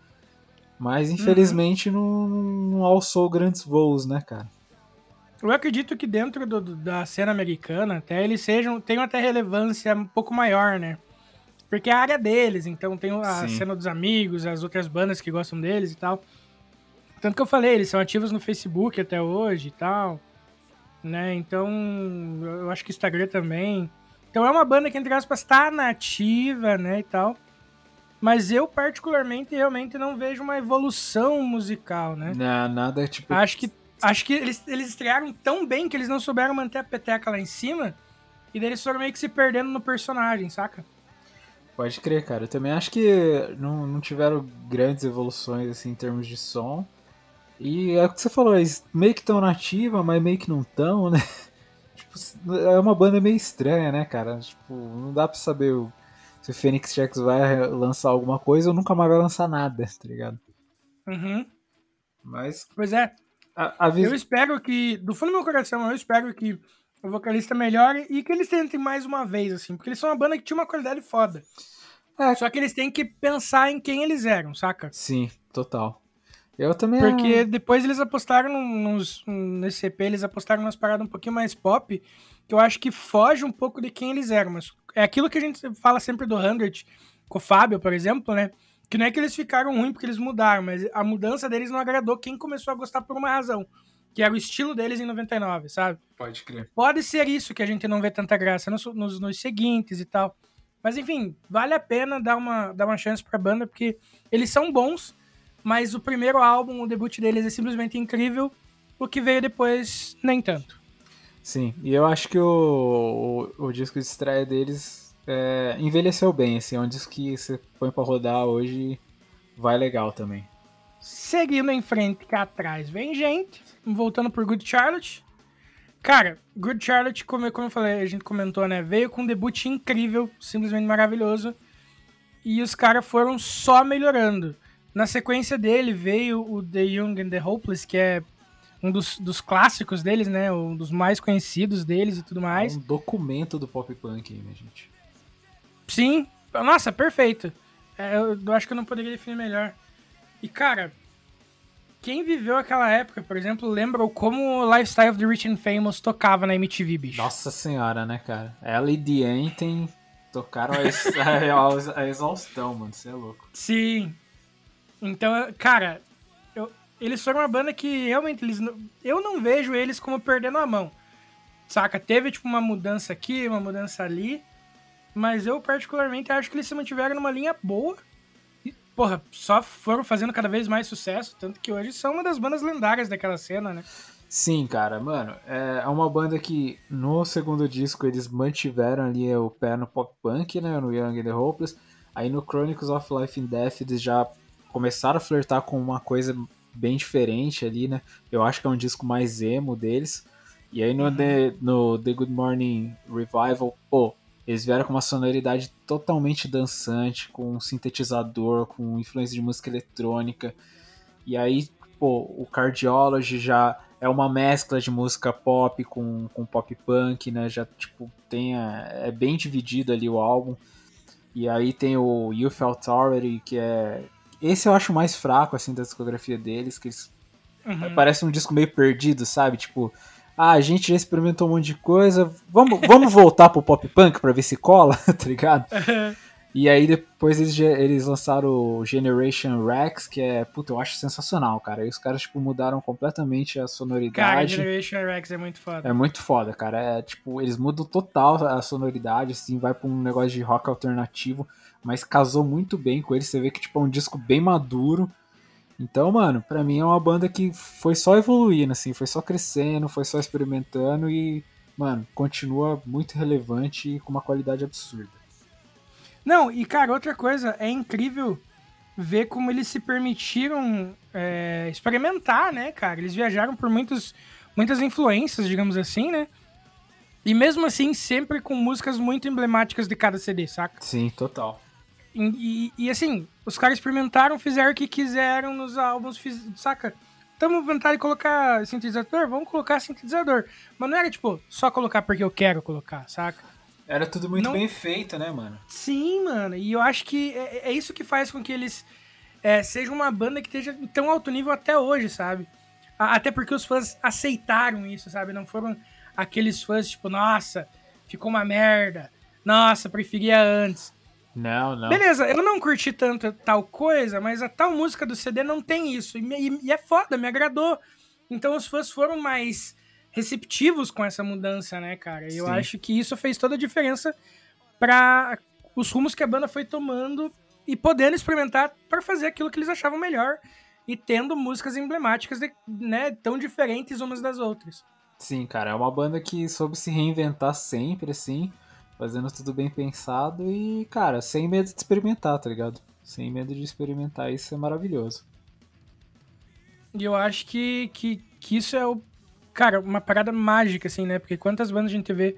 Mas infelizmente não, não alçou grandes voos, né, cara? Eu acredito que dentro do- da cena americana, até eles sejam, tenham até relevância um pouco maior, né? Porque é a área deles, então tem a Sim. cena dos amigos, as outras bandas que gostam deles e tal. Tanto que eu falei, eles são ativos no Facebook até hoje e tal, né? Então, eu acho que Instagram também. Então é uma banda que, entre aspas, tá nativa, né, e tal. Mas eu, particularmente, realmente não vejo uma evolução musical, né? Na- nada tipo. Acho que, acho que eles, eles estrearam tão bem que eles não souberam manter a peteca lá em cima. E daí eles foram meio que se perdendo no personagem, saca? Pode crer, cara. Eu também acho que não, não tiveram grandes evoluções assim em termos de som. E é o que você falou, eles meio que tão nativa, mas meio que não tão, né? <laughs> Tipo, é uma banda meio estranha, né, cara? Tipo, não dá pra saber o- se o Phoenix Jax vai lançar alguma coisa ou nunca mais vai lançar nada, tá ligado? Uhum. Mas Pois é, a, a vis- eu espero que, do fundo do meu coração, eu espero que o vocalista melhore e que eles tentem mais uma vez, assim. Porque eles são uma banda que tinha uma qualidade foda. É. Só que eles têm que pensar em quem eles eram, saca? Sim, total. Eu também. Porque depois eles apostaram nos, nesse EP, eles apostaram nas paradas um pouquinho mais pop, que eu acho que foge um pouco de quem eles eram. Mas é aquilo que a gente fala sempre do 100, com o Fábio, por exemplo, né? Que não é que eles ficaram ruins porque eles mudaram, mas a mudança deles não agradou quem começou a gostar por uma razão. Que era o estilo deles em 99, sabe? Pode crer. Pode ser isso que a gente não vê tanta graça nos, nos, nos seguintes e tal. Mas enfim, vale a pena dar uma, dar uma chance pra banda, porque eles são bons, mas o primeiro álbum, o debut deles é simplesmente incrível. o que veio depois, nem tanto. Sim, e eu acho que o, o, o disco de estreia deles é, envelheceu bem, assim, é um disco que você põe pra rodar hoje vai legal também. Seguindo em frente, que atrás vem gente. Voltando por Good Charlotte. Cara, Good Charlotte, como, como eu falei, a gente comentou, né? Veio com um debut incrível, simplesmente maravilhoso. E os caras foram só melhorando. Na sequência dele veio o The Young and the Hopeless, que é um dos, dos clássicos deles, né? Um dos mais conhecidos deles e tudo mais. É um documento do pop punk aí, né, gente? Sim, nossa, perfeito. É, eu, eu acho que eu não poderia definir melhor. E cara, quem viveu aquela época, por exemplo, lembra como o Lifestyle of the Rich and Famous tocava na MTV, bicho. Nossa senhora, né, cara? Ela e The Anthem tocaram a, ex- <laughs> a, a exaustão, mano, você é louco. Sim. Então, cara, eu- eles foram uma banda que realmente eles, eu não vejo eles como perdendo a mão. Saca? Teve tipo uma mudança aqui, uma mudança ali, mas eu particularmente acho que eles se mantiveram numa linha boa. E, porra, só foram fazendo cada vez mais sucesso, tanto que hoje são uma das bandas lendárias daquela cena, né? Sim, cara, mano, é uma banda que no segundo disco eles mantiveram ali o pé no pop punk, né, no Young and the Hopeless. Aí no Chronicles of Life and Death eles já começaram a flertar com uma coisa bem diferente ali, né? Eu acho que é um disco mais emo deles. E aí no, The, no The Good Morning Revival, pô, eles vieram com uma sonoridade totalmente dançante, com um sintetizador, com influência de música eletrônica. E aí, pô, o Cardiology já é uma mescla de música pop com, com pop punk, né? Já, tipo, tem a- é bem dividido ali o álbum. E aí tem o Youth Authority, que é... Esse eu acho mais fraco, assim, da discografia deles, que eles... Parece um disco meio perdido, sabe? Tipo, ah, a gente já experimentou um monte de coisa, vamos, vamos voltar pro pop punk pra ver se cola, <laughs> tá ligado? E aí depois eles, eles lançaram o Generation Rex, que é, puta, eu acho sensacional, cara. Aí os caras, tipo, mudaram completamente a Cara, sonoridade. Generation Rex é muito foda. É muito foda, cara. É tipo, eles mudam total a sonoridade, assim, vai pra um negócio de rock alternativo, mas casou muito bem com eles. Você vê que tipo, é um disco bem maduro. Então, mano, pra mim é uma banda que foi só evoluindo, assim, foi só crescendo, foi só experimentando e, mano, continua muito relevante e com uma qualidade absurda. Não, e cara, outra coisa, é incrível ver como eles se permitiram é, experimentar, né, cara? Eles viajaram por muitos, muitas influências, digamos assim, né? E mesmo assim, sempre com músicas muito emblemáticas de cada CD, saca? Sim, total. E, e, e, assim, os caras experimentaram, fizeram o que quiseram nos álbuns, fiz, saca? Tamo vontade de colocar sintetizador? Vamos colocar sintetizador. Mas não era tipo, só colocar porque eu quero colocar, saca? Era tudo muito Não- bem feito, né, mano? Sim, mano. E eu acho que é, é isso que faz com que eles é, sejam uma banda que esteja em tão alto nível até hoje, sabe? Até porque os fãs aceitaram isso, sabe? Não foram aqueles fãs tipo, nossa, ficou uma merda. Nossa, preferia antes. Não, não. Beleza, eu não curti tanto tal coisa, mas a tal música do CD não tem isso. E, e- e é foda, me agradou. Então os fãs foram mais receptivos com essa mudança, né, cara? E eu Sim. acho que isso fez toda a diferença para os rumos que a banda foi tomando e podendo experimentar para fazer aquilo que eles achavam melhor e tendo músicas emblemáticas, de- né, tão diferentes umas das outras. Sim, cara, é uma banda que soube se reinventar sempre, assim, fazendo tudo bem pensado e, cara, sem medo de experimentar, tá ligado? Sem medo de experimentar, isso é maravilhoso. E eu acho que, que, que isso é o. Cara, uma parada mágica, assim, né? Porque quantas bandas a gente vê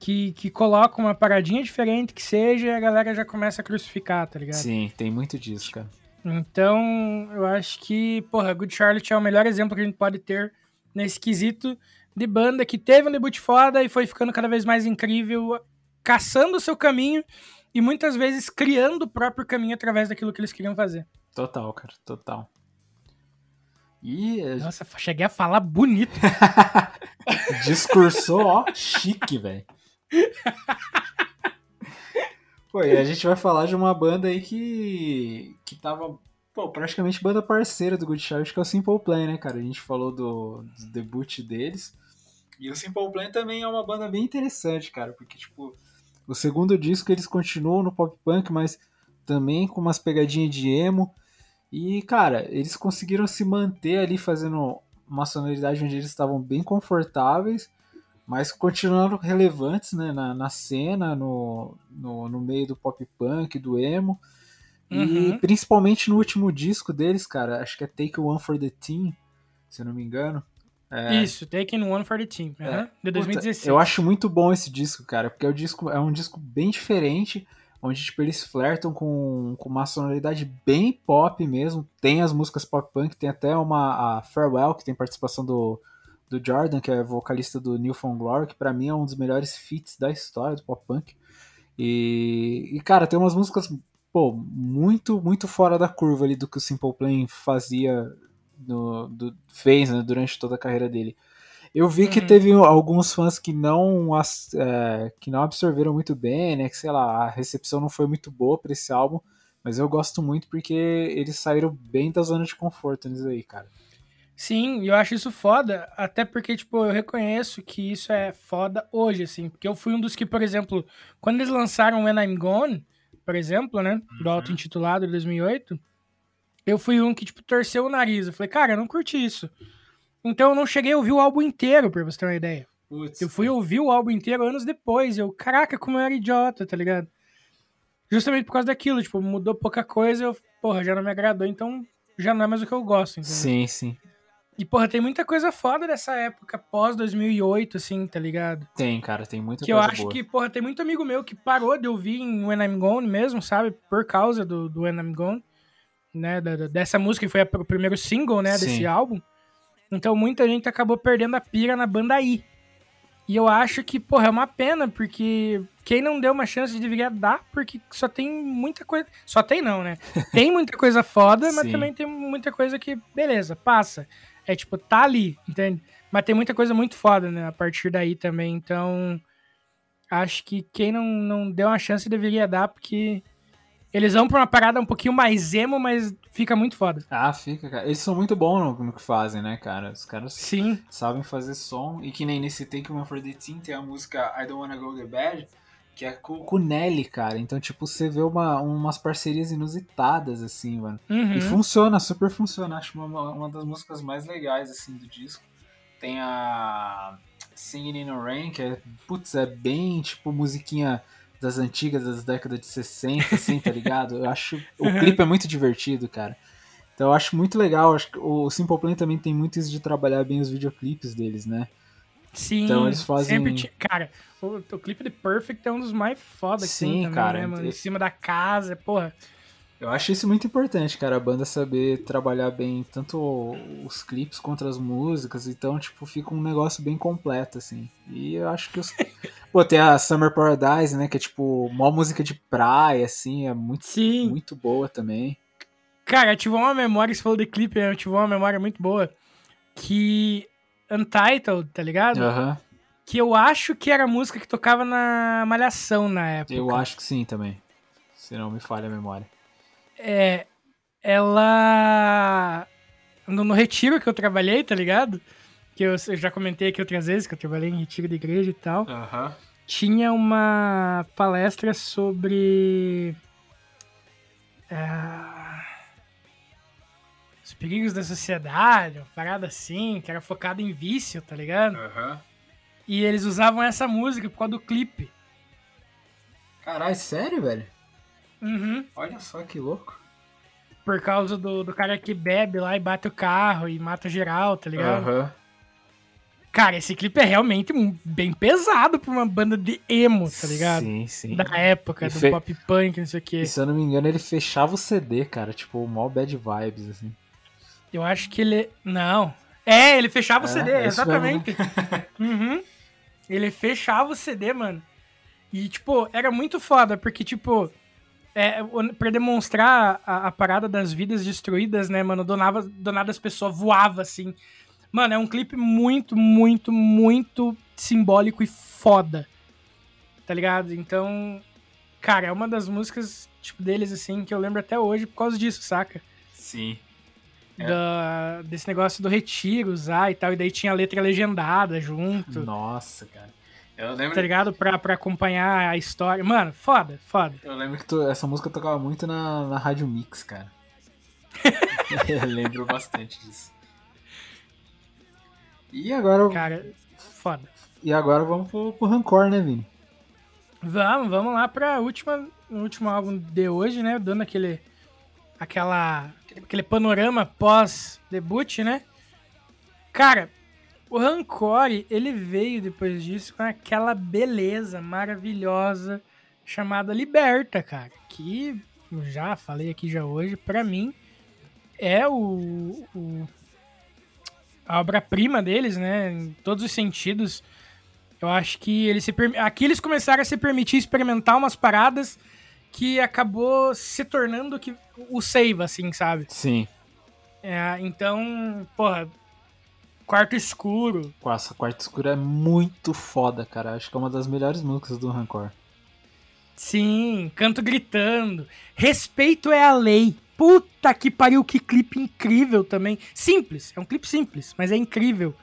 que, que colocam uma paradinha diferente que seja e a galera já começa a crucificar, tá ligado? Sim, tem muito disso, cara. Então, eu acho que, porra, Good Charlotte é o melhor exemplo que a gente pode ter nesse quesito de banda que teve um debut foda e foi ficando cada vez mais incrível, caçando o seu caminho e muitas vezes criando o próprio caminho através daquilo que eles queriam fazer. Total, cara, total. E eh, Nossa, cheguei a falar bonito. <laughs> discursou, ó, chique, velho. Pô, e a gente vai falar de uma banda aí que. que tava. Pô, praticamente banda parceira do Good Charlotte, que é o Simple Plan, né, cara? A gente falou do, do debut deles. E o Simple Plan também é uma banda bem interessante, cara, porque, tipo, o segundo disco eles continuam no pop punk, mas também com umas pegadinhas de emo. E, cara, eles conseguiram se manter ali fazendo uma sonoridade onde eles estavam bem confortáveis, mas continuando relevantes né, na, na cena, no, no, no meio do pop punk, do emo. E Uhum. principalmente no último disco deles, cara, acho que é Take One for the Team, se eu não me engano. É, Isso, Taking One for the Team. aham, de Puta, 2016. eu acho muito bom esse disco, cara, porque é, o disco, é um disco bem diferente, onde tipo, eles flertam com, com uma sonoridade bem pop mesmo. Tem as músicas pop punk, tem até uma a Farewell, que tem participação do, do Jordan, que é vocalista do New Found Glory, que pra mim é um dos melhores feats da história do pop punk. E, e, cara, tem umas músicas pô, muito, muito fora da curva ali do que o Simple Plan fazia, no, do- fez né, durante toda a carreira dele. Eu vi que Uhum. teve alguns fãs que não, as- é, que não absorveram muito bem, né? Que sei lá, a recepção não foi muito boa pra esse álbum, mas eu gosto muito porque eles saíram bem da zona de conforto nisso aí, cara. Sim, eu acho isso foda, até porque, tipo, eu reconheço que isso é foda hoje, assim, porque eu fui um dos que, por exemplo, quando eles lançaram When I'm Gone, por exemplo, né, do auto-intitulado de 2008, eu fui um que, tipo, torceu o nariz, eu falei, cara, eu não curti isso. Então eu não cheguei a ouvir o álbum inteiro, pra você ter uma ideia. Eu fui ouvir o álbum inteiro anos depois, eu, caraca, como eu era idiota, tá ligado? Justamente por causa daquilo, tipo, mudou pouca coisa, eu, porra, já não me agradou, então já não é mais o que eu gosto, entendeu? Sim, sim. E, porra, tem muita coisa foda dessa época, pós 2008, assim, tá ligado? Tem, cara, tem muita Que eu coisa acho boa. que, porra, tem muito amigo meu que parou de ouvir em When I'm Gone mesmo, sabe? Por causa do, do When I'm Gone, né? Da- dessa música que foi a- o primeiro single, né? Sim. Desse álbum. Então muita gente acabou perdendo a pira na banda aí. E eu acho que, porra, é uma pena, porque quem não deu uma chance deveria dar, porque só tem muita coisa. Só tem não, né? <laughs> Tem muita coisa foda, mas também tem muita coisa que, beleza, passa. É tipo, tá ali, entende? Mas tem muita coisa muito foda, né? A partir daí também. Então, acho que quem não, não deu uma chance deveria dar, porque eles vão pra uma parada um pouquinho mais emo, mas fica muito foda. Ah, fica, cara. Eles são muito bons no, no que fazem, né, cara? Os caras Sim. sabem fazer som. E que nem nesse Take One for the Team tem a música I Don't Wanna Go Get Bad, que é com, com o Nelly, cara. Então, tipo, você vê uma, umas parcerias inusitadas, assim, mano. Uhum. E funciona, super funciona. Acho uma, uma das músicas mais legais, assim, do disco. Tem a Singing in the Rain, que é, putz, é bem, tipo, musiquinha das antigas, das décadas de 60, assim, tá <laughs> ligado? Eu acho, o clipe é muito divertido, cara. Então eu acho muito legal, acho que o Simple Plan também tem muito isso de trabalhar bem os videoclipes deles, né? Sim. Então eles fazem- Sempre ti- Cara, o, o clipe de Perfect é um dos mais foda que Sim, tem também, cara, né, mano? Em cima da casa, porra. Eu acho isso muito importante, cara, a banda saber trabalhar bem tanto os clipes quanto as músicas, então, tipo, fica um negócio bem completo, assim. E eu acho que os... <laughs> Pô, tem a Summer Paradise, né, que é, tipo, uma música de praia, assim, é muito, Sim. muito boa também. Cara, ativou uma memória, você falou de clipe, ativou uma memória muito boa. Que. Untitled, tá ligado? Aham, Que eu acho que era a música que tocava na Malhação na época. eu acho que sim também, se não me falha a memória. É. Ela. No, no retiro que eu trabalhei, tá ligado? Que eu, eu já comentei aqui outras vezes, que eu trabalhei em retiro de igreja e tal. Aham. tinha uma palestra sobre ah, os perigos da sociedade, uma parada assim, que era focada em vício, tá ligado? Aham. E eles usavam essa música por causa do clipe. Caralho, sério, velho? Uhum. Olha só que louco. Por causa do, do cara que bebe lá e bate o carro e mata geral, tá ligado? Aham. Cara, esse clipe é realmente bem pesado pra uma banda de emo, tá ligado? Sim, sim. Da época, E do fe- pop punk, não sei o quê. E se eu não me engano, ele fechava o CD, cara, tipo, mó bad vibes, assim. Eu acho que ele. Não. É, ele fechava o É, CD, é isso exatamente. <laughs> uhum. Ele fechava o CD, mano. E, tipo, era muito foda, porque, tipo, é, pra demonstrar a, a parada das vidas destruídas, né, mano, do nada, do nada as pessoas voavam, assim. Mano, é um clipe muito, muito, muito simbólico e foda. Tá ligado? Então, cara, é uma das músicas, tipo, deles, assim, que eu lembro até hoje por causa disso, saca? Sim. É. da- desse negócio do retiro usar e tal, e daí tinha a letra legendada junto, Nossa, cara. Eu lembro, tá ligado? Pra, pra acompanhar a história. Mano, foda, foda. eu lembro que tu- essa música tocava muito na, na Rádio Mix, cara. <laughs> eu lembro bastante disso. E agora, Cara, foda. e agora vamos pro, pro Rancor, né, Vini? Vamos, vamos lá pra última, último álbum de hoje, né? Dando aquele, aquela, aquele panorama pós-debut, né? Cara, o Rancor, ele veio depois disso com aquela beleza maravilhosa chamada Liberta, cara. Que já falei aqui já hoje, pra mim, é o, o- a obra-prima deles, né? Em todos os sentidos. Eu acho que eles se aqui eles começaram a se permitir experimentar umas paradas que acabou se tornando que o save, assim, sabe? Sim. É, então, porra, quarto escuro. Nossa, Quarto Escuro é muito foda, cara. Acho que é uma das melhores músicas do Rancor. Sim, canto gritando. Respeito é a lei. Puta que pariu, que clipe incrível também. Simples, é um clipe simples, mas é incrível.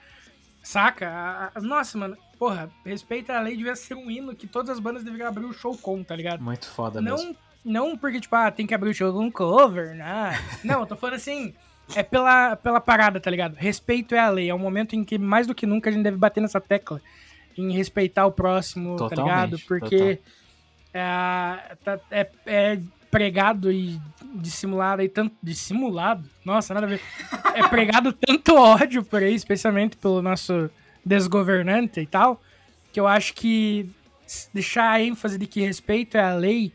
Saca? Nossa, mano, porra, respeito é a lei devia ser um hino que todas as bandas deveriam abrir o show com, tá ligado? Muito foda mesmo. Não, não porque, tipo, ah, tem que abrir o show com cover, né? <laughs> Não, eu tô falando assim, é pela, pela parada, tá ligado? Respeito é a lei. É um momento em que, mais do que nunca, a gente deve bater nessa tecla em respeitar o próximo, tá Totalmente, ligado? Porque é, tá- é, é pregado e dissimulado aí tanto. Dissimulado? Nossa, nada a ver. É pregado <laughs> tanto ódio por aí, especialmente pelo nosso desgovernante e tal, que eu acho que deixar a ênfase de que respeito é a lei,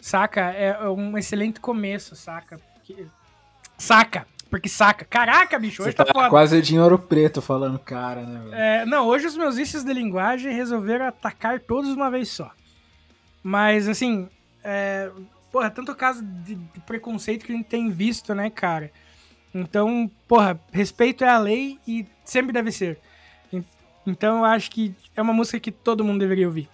saca? É um excelente começo, saca? Porque- saca? Porque saca. Caraca, bicho, Você hoje tá, tá foda. quase de ouro preto falando cara, né, velho? É, não, hoje os meus vícios de linguagem resolveram atacar todos de uma vez só. Mas, assim, é, porra, tanto caso de, de preconceito que a gente tem visto, né, cara? Então, porra, respeito é a lei e sempre deve ser. En- Então, eu acho que é uma música que todo mundo deveria ouvir.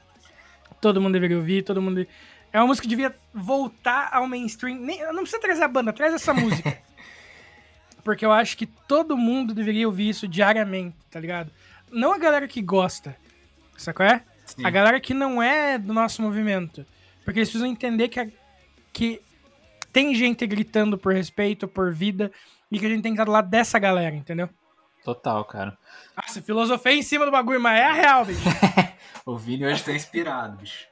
Todo mundo deveria ouvir, todo mundo. É uma música que devia voltar ao mainstream. Nem, não precisa trazer a banda, traz essa música. <laughs> Porque eu acho que todo mundo deveria ouvir isso diariamente, tá ligado? Não a galera que gosta, sacou? É? A galera que não é do nosso movimento. Porque eles precisam entender que, a- que tem gente gritando por respeito, por vida, e que a gente tem que estar do lado dessa galera, entendeu? Total, cara. Nossa, filosofei em cima do bagulho, mas é a real, bicho. <laughs> O Vini hoje tá inspirado, bicho.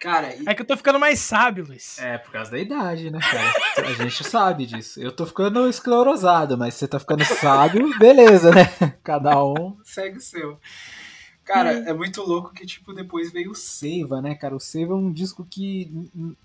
Cara, e- É que eu tô ficando mais sábio, Luiz. é por causa da idade, né, cara? A gente sabe disso. Eu tô ficando esclerosado, mas você tá ficando sábio, beleza, né? Cada um segue o seu. Cara, é muito louco que, tipo, depois veio o Seiva, né, cara? O Seiva é um disco que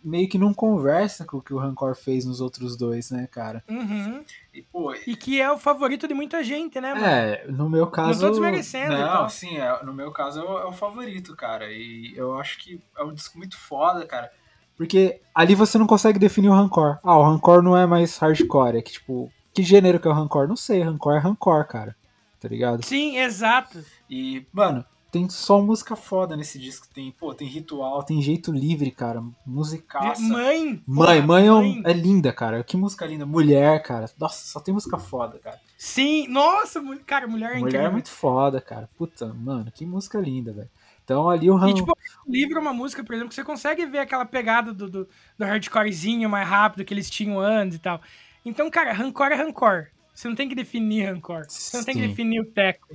meio que não conversa com o que o Rancor fez nos outros dois, né, cara? Uhum. E, pô, E que é o favorito de muita gente, né, mano? É, no meu caso. tô desmerecendo e Não, tal. sim, é, no meu caso é o, é o favorito, cara. E eu acho que é um disco muito foda, cara. Porque ali você não consegue definir o Rancor. Ah, o Rancor não é mais hardcore. É que, tipo, que gênero que é o Rancor? Não sei, Rancor é Rancor, cara. Tá ligado? Sim, exato. E, mano, tem só música foda nesse disco. Tem, pô, tem ritual, tem jeito livre, cara. Musicaça. Mãe. Mãe, porra, mãe, é, um- é linda, cara. Que música linda. Mulher, cara. Nossa, só tem música foda, cara. Sim, nossa, cara, mulher é Mulher incrível. é muito foda, cara. Puta, mano, que música linda, velho. Então ali o E, Ram... tipo, o livro é uma música, por exemplo, que você consegue ver aquela pegada do, do, do hardcorezinho mais rápido que eles tinham antes e tal. Então, cara, rancor é rancor. Você não tem que definir rancor. Você não tem que Sim. definir o teco.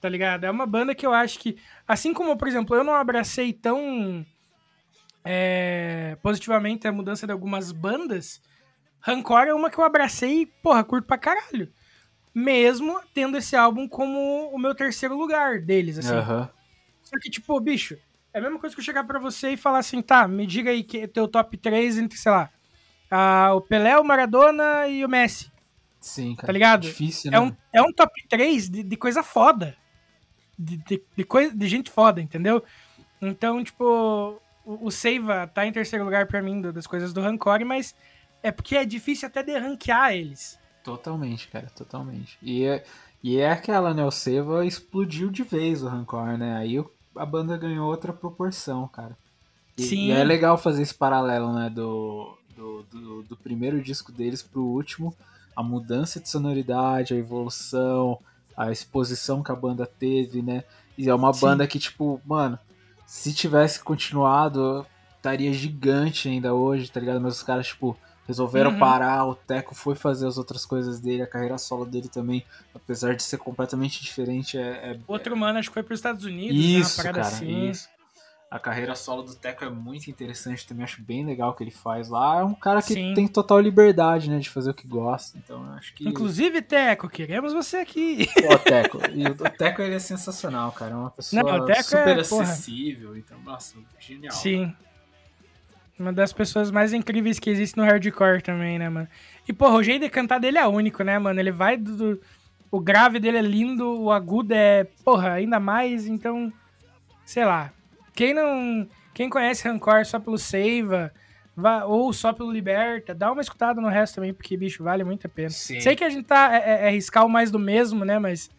Tá ligado? É uma banda que eu acho que. Assim como, por exemplo, eu não abracei tão é, positivamente a mudança de algumas bandas, Rancor é uma que eu abracei porra, curto pra caralho. Mesmo tendo esse álbum como o meu terceiro lugar deles, assim. Aham. Só que, tipo, bicho, é a mesma coisa que eu chegar pra você e falar assim, tá, me diga aí que é teu top 3 entre, sei lá, ah, o Pelé, o Maradona e o Messi. Sim, cara. Tá ligado? Difícil, né? É um, é um top 3 de, de coisa foda. De, de, de, coisa, de gente foda, entendeu? Então, tipo, o, o Seiva tá em terceiro lugar pra mim das coisas do Rancor, mas é porque é difícil até de ranquear eles. Totalmente, cara, totalmente. E é, e é aquela, né? O Seva explodiu de vez o Rancor, né? Aí o- a banda ganhou outra proporção, cara. E, Sim. e é legal fazer esse paralelo, né? Do, do, do, do primeiro disco deles pro último. A mudança de sonoridade, a evolução, a exposição que a banda teve, né? E é uma Sim. banda que, tipo, mano, se tivesse continuado, estaria gigante ainda hoje, tá ligado? Mas os caras, tipo, resolveram Uhum. parar, o Teco foi fazer as outras coisas dele, a carreira solo dele também, apesar de ser completamente diferente, é, é- Outro mano, acho que foi pros Estados Unidos, isso, né? Uma parada cara, assim. isso. A carreira solo do Teco é muito interessante, também acho bem legal o que ele faz lá. É um cara que Sim. tem total liberdade, né, de fazer o que gosta. Então acho que. Inclusive, Teco, queremos você aqui. Pô, o Teco. E o Teco ele é sensacional, cara. É uma pessoa Não, Teco super é, porra. acessível. Então, nossa, genial. Sim. Uma das pessoas mais incríveis que existe no hardcore também, né, mano? E, porra, o jeito de cantar dele é único, né, mano? Ele vai do- O grave dele é lindo, o agudo é, porra, ainda mais, então. Sei lá. Quem não. Quem conhece Rancor só pelo Seiva, ou só pelo Liberta, dá uma escutada no resto também, porque, bicho, vale muito a pena. Sim. Sei que a gente tá. É, é- é mais do mesmo, né, mas.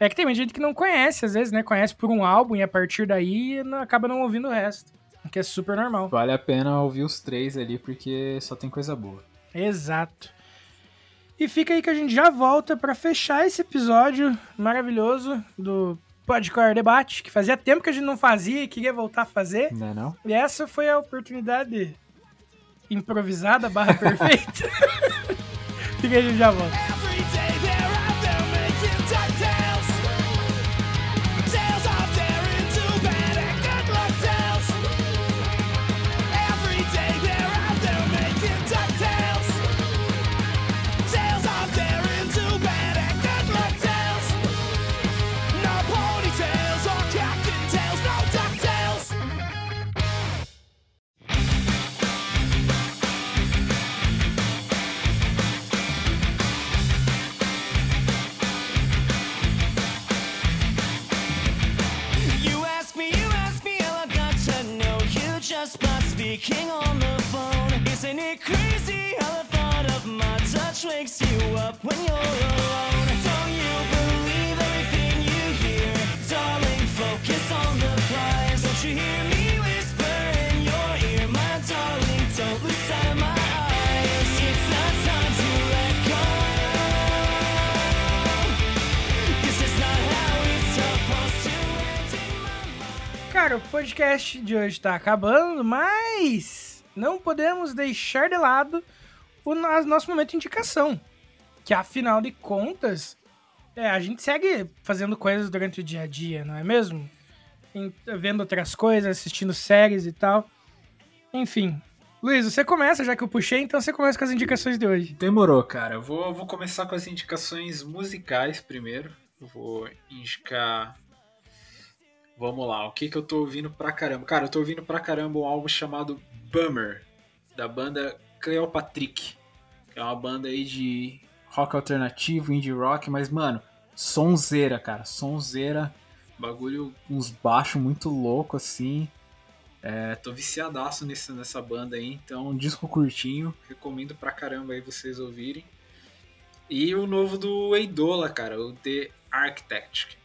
É que tem muita gente que não conhece, às vezes, né? Conhece por um álbum e a partir daí não- acaba não ouvindo o resto. O que é super normal. Vale a pena ouvir os três ali, porque só tem coisa boa. Exato. E fica aí que a gente já volta pra fechar esse episódio maravilhoso do Podcore Debate, que fazia tempo que a gente não fazia e queria voltar a fazer. Né não? E essa foi a oportunidade improvisada barra <laughs> perfeita. <laughs> fica aí, a gente já volta. Speaking on the phone. Isn't it crazy how the thought of my touch wakes you up when you're alone? Cara, o podcast de hoje tá acabando, mas não podemos deixar de lado o no- nosso momento de indicação. Que afinal de contas, é, a gente segue fazendo coisas durante o dia a dia, não é mesmo? Vendo outras coisas, assistindo séries e tal. Enfim. Luiz, você começa, já que eu puxei, então você começa com as indicações de hoje. Demorou, cara. Eu vou, vou começar com as indicações musicais primeiro. Eu vou indicar. Vamos lá, o que, que eu tô ouvindo pra caramba? Cara, eu tô ouvindo pra caramba um álbum chamado Bummer, da banda Cleopatrick. Que é uma banda aí de rock alternativo, indie rock, mas, mano, sonzeira, cara. Sonzeira. Bagulho, uns baixos muito louco assim. É, tô viciadaço nesse, nessa banda aí, então disco curtinho, recomendo pra caramba aí vocês ouvirem. E o novo do Eidola, cara, o The Architect.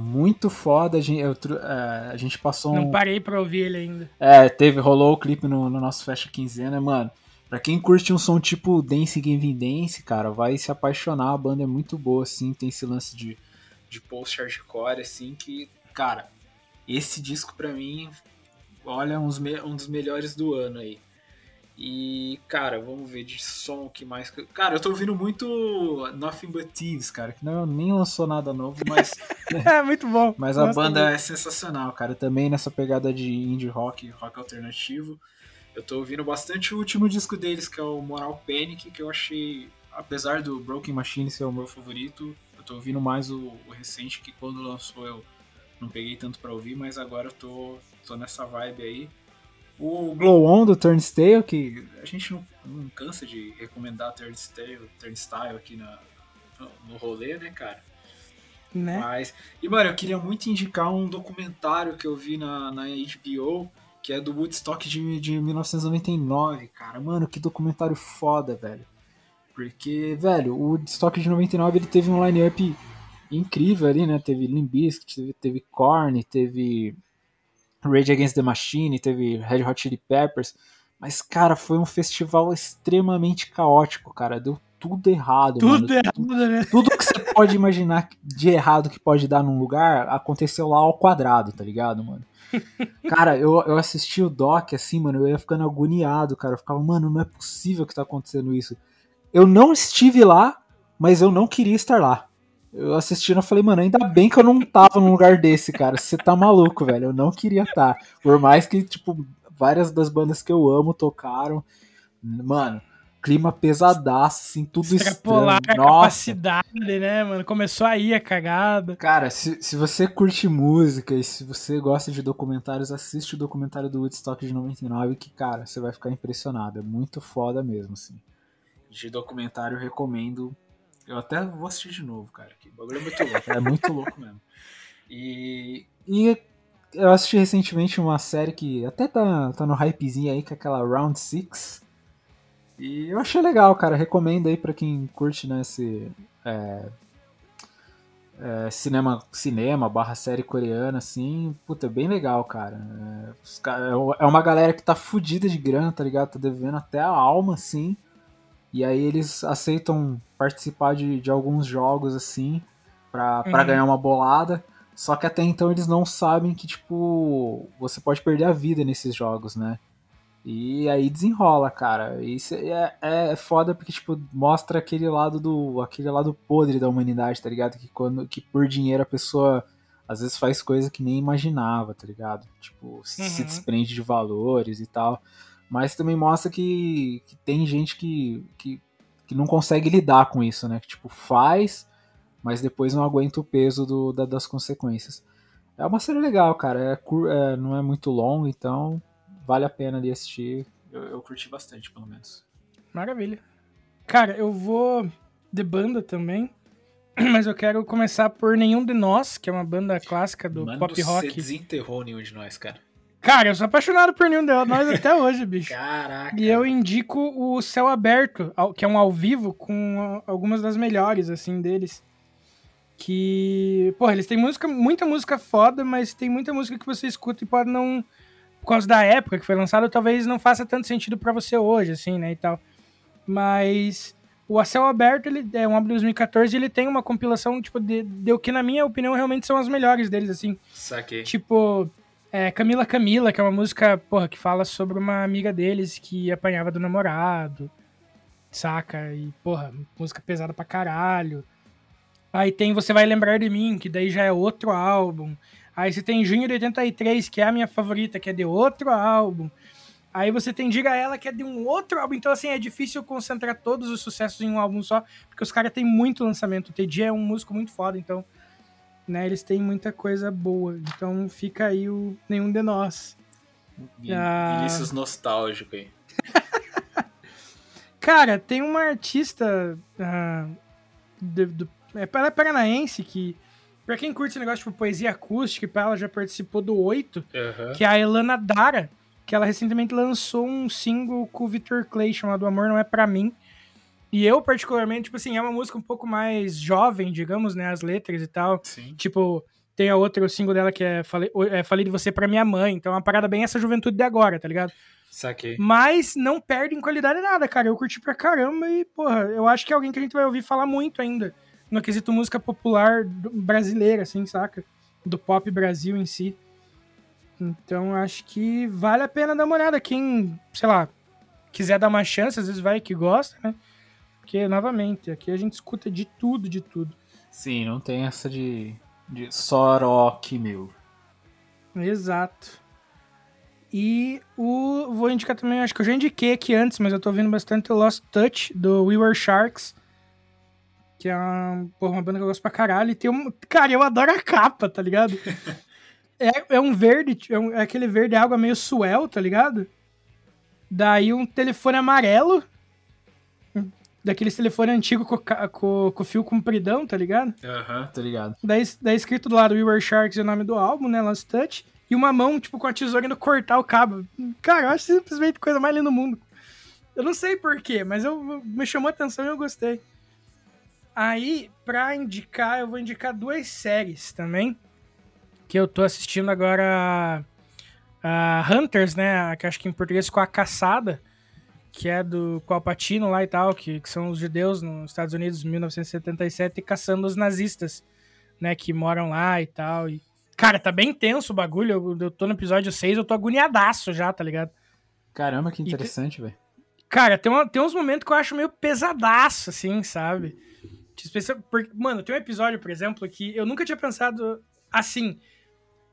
Muito foda, a gente, eu é, a gente passou Não um... parei pra ouvir ele ainda. É, teve, rolou o clipe no, no nosso Fecha Quinzena, mano. Pra quem curte um som tipo Dance Gavin Dance, cara, vai se apaixonar, a banda é muito boa, assim, tem esse lance de, de post-hardcore, assim, que, cara, esse disco pra mim, olha, uns me- um dos melhores do ano aí. E, cara, vamos ver de som que mais. Cara, eu tô ouvindo muito Nothing But Thieves, cara, que não, nem lançou nada novo, mas, <laughs> É, muito bom. <laughs> mas a banda muito. é sensacional, cara. Também nessa pegada de indie rock, rock alternativo. Eu tô ouvindo bastante o último disco deles, que é o Moral Panic, que eu achei, apesar do Broken Machine ser o meu favorito, eu tô ouvindo mais o, o recente, que quando lançou eu não peguei tanto pra ouvir, mas agora eu tô, tô nessa vibe aí. O Glow On do Turnstile, que a gente não, não cansa de recomendar Turnstile, Turnstile aqui na, no, no rolê, né, cara? Né? Mas, e mano, eu queria muito indicar um documentário que eu vi na, na HBO, que é do Woodstock de, de 1999, cara. Mano, que documentário foda, velho. Porque, velho, o Woodstock de 99 ele teve um line-up incrível ali, né? Teve Limp Bizkit, teve, teve Korn, teve Rage Against the Machine, teve Red Hot Chili Peppers. Mas, cara, foi um festival extremamente caótico, cara. Deu tudo errado, mano. Tudo errado, né? Tudo que você pode imaginar de errado que pode dar num lugar, aconteceu lá ao quadrado, tá ligado, mano? Cara, eu, eu assisti o doc assim, mano, eu ia ficando agoniado, cara. Eu ficava, mano, não é possível que tá acontecendo isso. Eu não estive lá, mas eu não queria estar lá. Eu assistindo, eu falei, mano, ainda bem que eu não tava num lugar desse, cara. Você tá maluco, velho. Eu não queria estar. Por mais que, tipo, várias das bandas que eu amo tocaram. Mano, clima pesadaço, assim, tudo Extrapolar estranho. a Nossa. capacidade, né, mano? Começou aí a cagada. Cara, se, se você curte música e se você gosta de documentários, assiste o documentário do Woodstock de 99 que, cara, você vai ficar impressionado. É muito foda mesmo, assim. De documentário, recomendo. Eu até vou assistir de novo, cara. Que bagulho é muito louco. <laughs> É muito louco mesmo. E, e eu assisti recentemente uma série que até tá, tá no hypezinho aí, que é aquela Round Six E eu achei legal, cara. Recomendo aí pra quem curte, né, esse... é, é, cinema, cinema barra série coreana, assim, puta, é bem legal, cara. É, ca- é uma galera que tá fudida de grana, tá ligado? Tá devendo até a alma, assim. E aí eles aceitam participar de, de alguns jogos, assim, pra, pra Uhum. ganhar uma bolada. Só que até então eles não sabem que, tipo, você pode perder a vida nesses jogos, né? E aí desenrola, cara. Isso é, é foda porque, tipo, mostra aquele lado do. aquele lado podre da humanidade, tá ligado? Que quando. que por dinheiro a pessoa às vezes faz coisa que nem imaginava, tá ligado? Tipo, se se Uhum. desprende de valores e tal. Mas também mostra que, que tem gente que, que, que não consegue lidar com isso, né? Que, tipo, faz, mas depois não aguenta o peso do, da- das consequências. É uma série legal, cara. É, cur- é, não é muito longo, então vale a pena ali assistir. Eu, eu curti bastante, pelo menos. Maravilha. Cara, eu vou de banda também. <clears throat> Mas eu quero começar por Nenhum de Nós, que é uma banda clássica do pop rock. desenterrou nenhum de nós, cara. Cara, eu sou apaixonado por Nenhum de Nós até <laughs> hoje, bicho. Caraca. E eu indico o Céu Aberto, que é um ao vivo com algumas das melhores, assim, deles. Que, porra, eles têm música, muita música foda, mas tem muita música que você escuta e pode não. Por causa da época que foi lançado, talvez não faça tanto sentido pra você hoje, assim, né, e tal. Mas o A Céu Aberto, ele é um álbum de 2014 e ele tem uma compilação, tipo, de, de o que, na minha opinião, realmente são as melhores deles, assim. Saquei. Tipo, é, Camila Camila, que é uma música, porra, que fala sobre uma amiga deles que apanhava do namorado, saca? E, porra, música pesada pra caralho. Aí tem Você Vai Lembrar de Mim, que daí já é outro álbum. Aí você tem Junho de 83, que é a minha favorita, que é de outro álbum. Aí você tem Diga Ela, que é de um outro álbum. Então, assim, é difícil concentrar todos os sucessos em um álbum só, porque os caras têm muito lançamento. O TD é um músico muito foda, então né? Eles têm muita coisa boa. Então fica aí o Nenhum de Nós. Ah. Vinícius nostálgico aí. <laughs> Cara, tem uma artista ah, do, do, é, ela é paranaense que, pra quem curte esse negócio tipo poesia acústica, e ela já participou do Oito, que é a Elana Dara, que ela recentemente lançou um single com o Victor Clay chamado Amor Não É Pra Mim. E eu, particularmente, tipo assim, é uma música um pouco mais jovem, digamos, né? As letras e tal. Sim. Tipo, tem a outra, o single dela que é Falei, é, Falei de Você pra Minha Mãe. Então é uma parada bem essa juventude de agora, tá ligado? Saquei. Mas não perde em qualidade nada, cara. Eu curti pra caramba e, porra, eu acho que é alguém que a gente vai ouvir falar muito ainda. No quesito música popular brasileira, assim, saca? Do pop Brasil em si. Então acho que vale a pena dar uma olhada. Quem, sei lá, quiser dar uma chance, às vezes vai que gosta, né? Porque, novamente, aqui a gente escuta de tudo, de tudo. Sim, não tem essa de, de rock, meu. Exato. E o. Vou indicar também, acho que eu já indiquei aqui antes, mas eu tô ouvindo bastante o Lost Touch, do We Were Sharks. Que é uma, porra, uma banda que eu gosto pra caralho. E tem um. Cara, eu adoro a capa, tá ligado? <laughs> é, é um verde, é, um- é aquele verde água meio suel, tá ligado? Daí um telefone amarelo. Daqueles telefone antigo com, com, com fio compridão, tá ligado? Aham, tá ligado. Daí, daí escrito do lado We Were Sharks é o nome do álbum, né? Last Touch. E uma mão, tipo, com a tesoura indo cortar o cabo. Cara, eu acho simplesmente a coisa mais linda do mundo. Eu não sei porquê, mas eu, me chamou a atenção e eu gostei. Aí, pra indicar, eu vou indicar duas séries também. Que eu tô assistindo agora. A Hunters, né? Que acho que em português ficou A Caçada. Que é do com o Alpatino lá e tal, que, que são os judeus nos Estados Unidos em 1977 caçando os nazistas, né, que moram lá e tal. E, cara, tá bem tenso o bagulho. Eu, eu tô no episódio 6, eu tô agoniadaço já, tá ligado? Caramba, que te- interessante, velho. Cara, tem, uma- tem uns momentos que eu acho meio pesadaço, assim, sabe? Especia- porque, mano, tem um episódio, por exemplo, que eu nunca tinha pensado assim.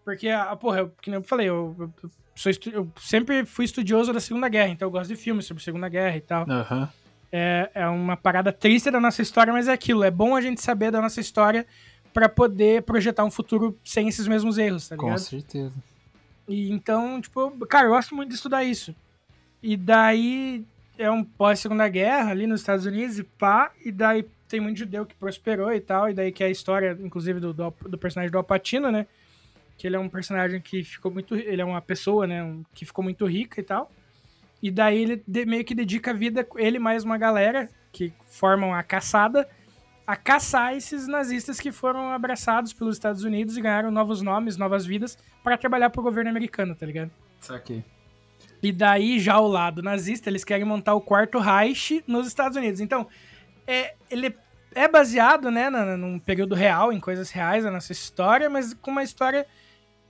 Porque, ah, porra, eu, que nem eu falei, eu, eu- eu sou eu sempre fui estudioso da Segunda Guerra, então eu gosto de filmes sobre Segunda Guerra e tal. Aham. É, é uma parada triste da nossa história, mas é aquilo. É bom a gente saber da nossa história pra poder projetar um futuro sem esses mesmos erros, tá Com ligado? certeza. E então, tipo, cara, eu gosto muito de estudar isso. E daí é um pós-segunda guerra ali nos Estados Unidos e pá, e daí tem muito judeu que prosperou e tal, e daí que é a história, inclusive, do, do, do personagem do Alpatino, né? Que ele é um personagem que ficou muito. Ele é uma pessoa, né? um- que ficou muito rica e tal. E daí ele de- meio que dedica a vida, ele mais uma galera que formam a caçada, a caçar esses nazistas que foram abraçados pelos Estados Unidos e ganharam novos nomes, novas vidas, para trabalhar pro governo americano, tá ligado? Saquei. E daí, já ao lado nazista, eles querem montar o quarto Reich nos Estados Unidos. Então, é, ele é baseado, né, na- num período real, em coisas reais da nossa história, mas com uma história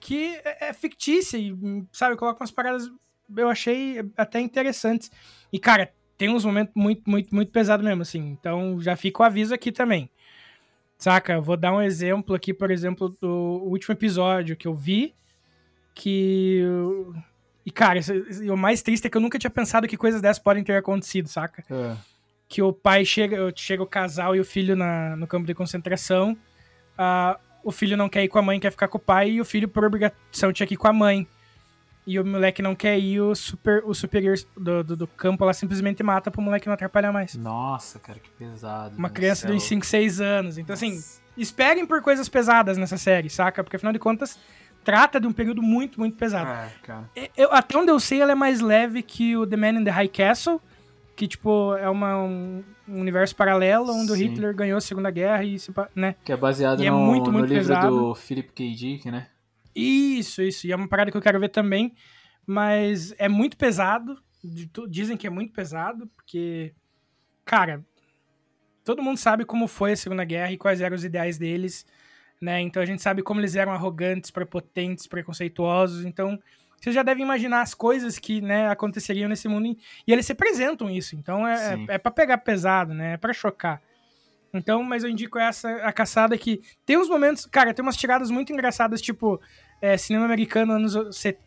que é, é fictícia e, sabe, coloca umas paradas, eu achei até interessantes. E, cara, tem uns momentos muito, muito, muito pesados mesmo, assim. Então, já fica o aviso aqui também. Saca? Eu vou dar um exemplo aqui, por exemplo, do último episódio que eu vi, que... E, cara, o mais triste é que eu nunca tinha pensado que coisas dessas podem ter acontecido, saca? Ah, que o pai chega, chega o casal e o filho na, no campo de concentração. ah, o filho não quer ir com a mãe, quer ficar com o pai, e o filho, por obrigação, tinha que ir com a mãe. E o moleque não quer ir, o, super, o superior do, do, do campo lá simplesmente mata pro moleque não atrapalhar mais. Nossa, cara, que pesado. Uma velho. criança é de uns louco. 5, 6 anos. Então, assim, Nossa. esperem por coisas pesadas nessa série, saca? Porque afinal de contas, trata de um período muito, muito pesado. É. Eu, até onde eu sei, ela é mais leve que o The Man in the High Castle, que, tipo, é uma, um, um universo paralelo onde o Sim. Hitler ganhou a Segunda Guerra e se, né? Que é baseado E é no, muito, no muito livro pesado. do Philip K. Dick, né? Isso, isso. E é uma parada que eu quero ver também, mas é muito pesado. Dizem que é muito pesado, porque, cara, todo mundo sabe como foi a Segunda Guerra e quais eram os ideais deles, né? Então a gente sabe como eles eram arrogantes, prepotentes, preconceituosos. Então vocês já devem imaginar as coisas que né, aconteceriam nesse mundo e eles representam isso. Então é, Sim. é, é para pegar pesado, né? É para chocar. Então, mas eu indico essa a caçada que tem uns momentos, cara, tem umas tiradas muito engraçadas, tipo é, cinema americano anos,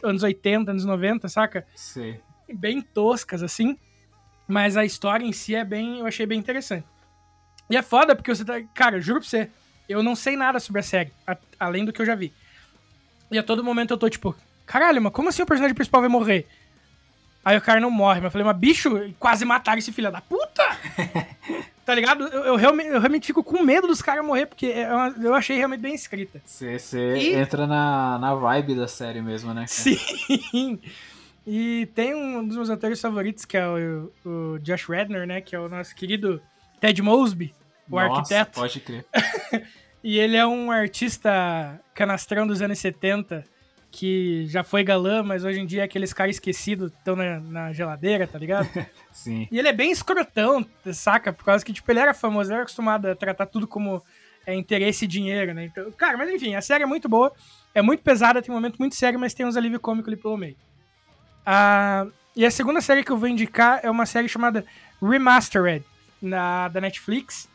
anos 80, anos 90, saca? Sei. Bem toscas, assim. Mas a história em si é bem. Eu achei bem interessante. E é foda porque você tá. Cara, juro pra você, eu não sei nada sobre a série, a- além do que eu já vi. E a todo momento eu tô tipo, caralho, mas como assim o personagem principal vai morrer? Aí o cara não morre, mas eu falei, mas bicho, quase mataram esse filho da puta! <laughs> tá ligado? Eu, eu realmente, eu realmente fico com medo dos caras morrer, porque é uma- eu achei realmente bem escrita. Você você E- entra na, na vibe da série mesmo, né? cara? Sim! E tem um dos meus atores favoritos, que é o, o Josh Redner, né? Que é o nosso querido Ted Mosby, o Nossa, arquiteto. Pode crer. <laughs> E ele é um artista canastrão dos anos 70, que já foi galã, mas hoje em dia é aqueles caras esquecidos estão na, na geladeira, tá ligado? <laughs> Sim. E ele é bem escrotão, saca? Por causa que, tipo, ele era famoso, ele era acostumado a tratar tudo como é, interesse e dinheiro, né? Então, cara, mas enfim, a série é muito boa, é muito pesada, tem um momento muito sério, mas tem uns alívio cômico ali pelo meio. Ah, e a segunda série que eu vou indicar é uma série chamada Remastered, na, da Netflix,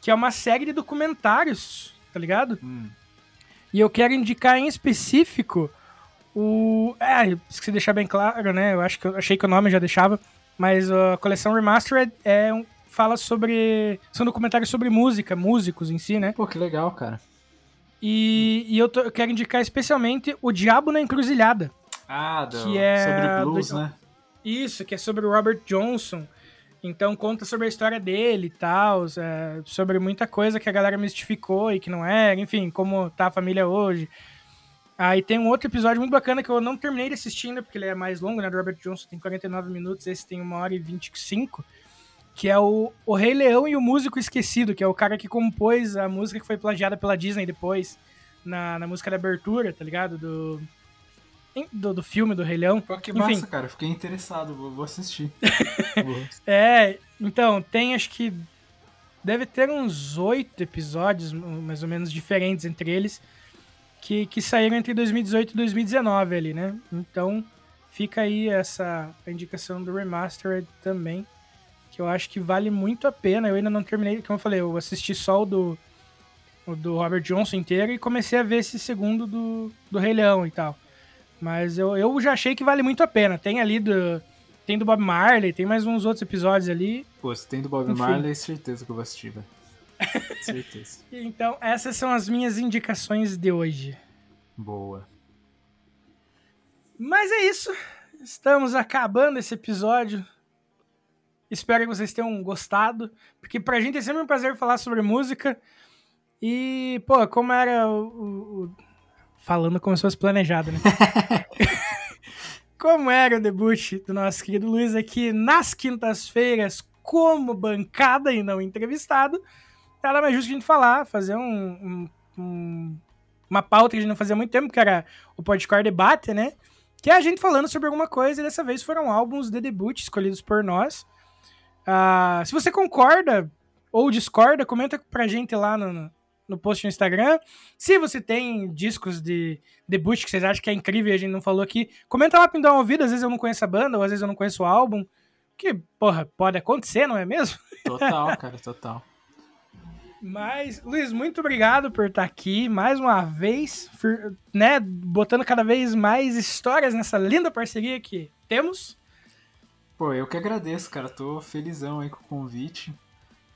que é uma série de documentários, tá ligado? Hum. E eu quero indicar em específico o. É, esqueci de deixar bem claro, né? Eu acho que eu achei que o nome já deixava. Mas a coleção Remastered é um, fala sobre. São documentários sobre música, músicos em si, né? Pô, que legal, cara. E, e eu, tô- eu quero indicar especialmente O Diabo na Encruzilhada. Ah, do, Que é sobre blues, do- né? Isso, que é sobre o Robert Johnson. Então conta sobre a história dele e tal, é, sobre muita coisa que a galera mistificou e que não era, enfim, como tá a família hoje. Aí tem um outro episódio muito bacana que eu não terminei de assistir porque ele é mais longo, né? Do Robert Johnson tem 49 minutos, esse tem 1 hora e 25, que é o, o Rei Leão e o Músico Esquecido, que é o cara que compôs a música que foi plagiada pela Disney depois, na, na música da abertura, tá ligado? Do, do, do filme do Rei Leão. Pô, que Enfim. massa, cara. Fiquei interessado, vou, vou assistir. <laughs> É, então, tem acho que. Deve ter uns oito episódios, mais ou menos, diferentes entre eles, que, que saíram entre 2018 e 2019 ali, né? Então, fica aí essa indicação do Remastered também, que eu acho que vale muito a pena. Eu ainda não terminei, como eu falei, eu assisti só o do, o do Robert Johnson inteiro e comecei a ver esse segundo do, do Rei Leão e tal. Mas eu, eu já achei que vale muito a pena. Tem ali do. Tem do Bob Marley, tem mais uns outros episódios ali. Pô, se tem do Bob Enfim. Marley, certeza que eu vou assistir, velho. <laughs> certeza. Então, essas são as minhas indicações de hoje. Boa. Mas é isso. Estamos acabando esse episódio. Espero que vocês tenham gostado, porque pra gente é sempre um prazer falar sobre música. E, pô, como era o. o- o- Falando como se fosse planejado, né? <laughs> como era o debut do nosso querido Luiz aqui nas quintas-feiras, como bancada e não entrevistado, nada mais justo a gente falar, fazer um, um- um- uma pauta que a gente não fazia há muito tempo, que era o Podcore Debate, né? Que é a gente falando sobre alguma coisa, e dessa vez foram álbuns de debut escolhidos por nós. Ah, se você concorda ou discorda, comenta pra gente lá no, no post no Instagram. Se você tem discos de debut que vocês acham que é incrível e a gente não falou aqui, comenta lá pra me dar uma ouvida. Às vezes eu não conheço a banda, ou às vezes eu não conheço o álbum. Que, porra, pode acontecer, não é mesmo? <laughs> Total, cara, total. Mas, Luiz, muito obrigado por estar aqui mais uma vez, né, botando cada vez mais histórias nessa linda parceria que temos. Pô, eu que agradeço, cara. Tô felizão aí com o convite.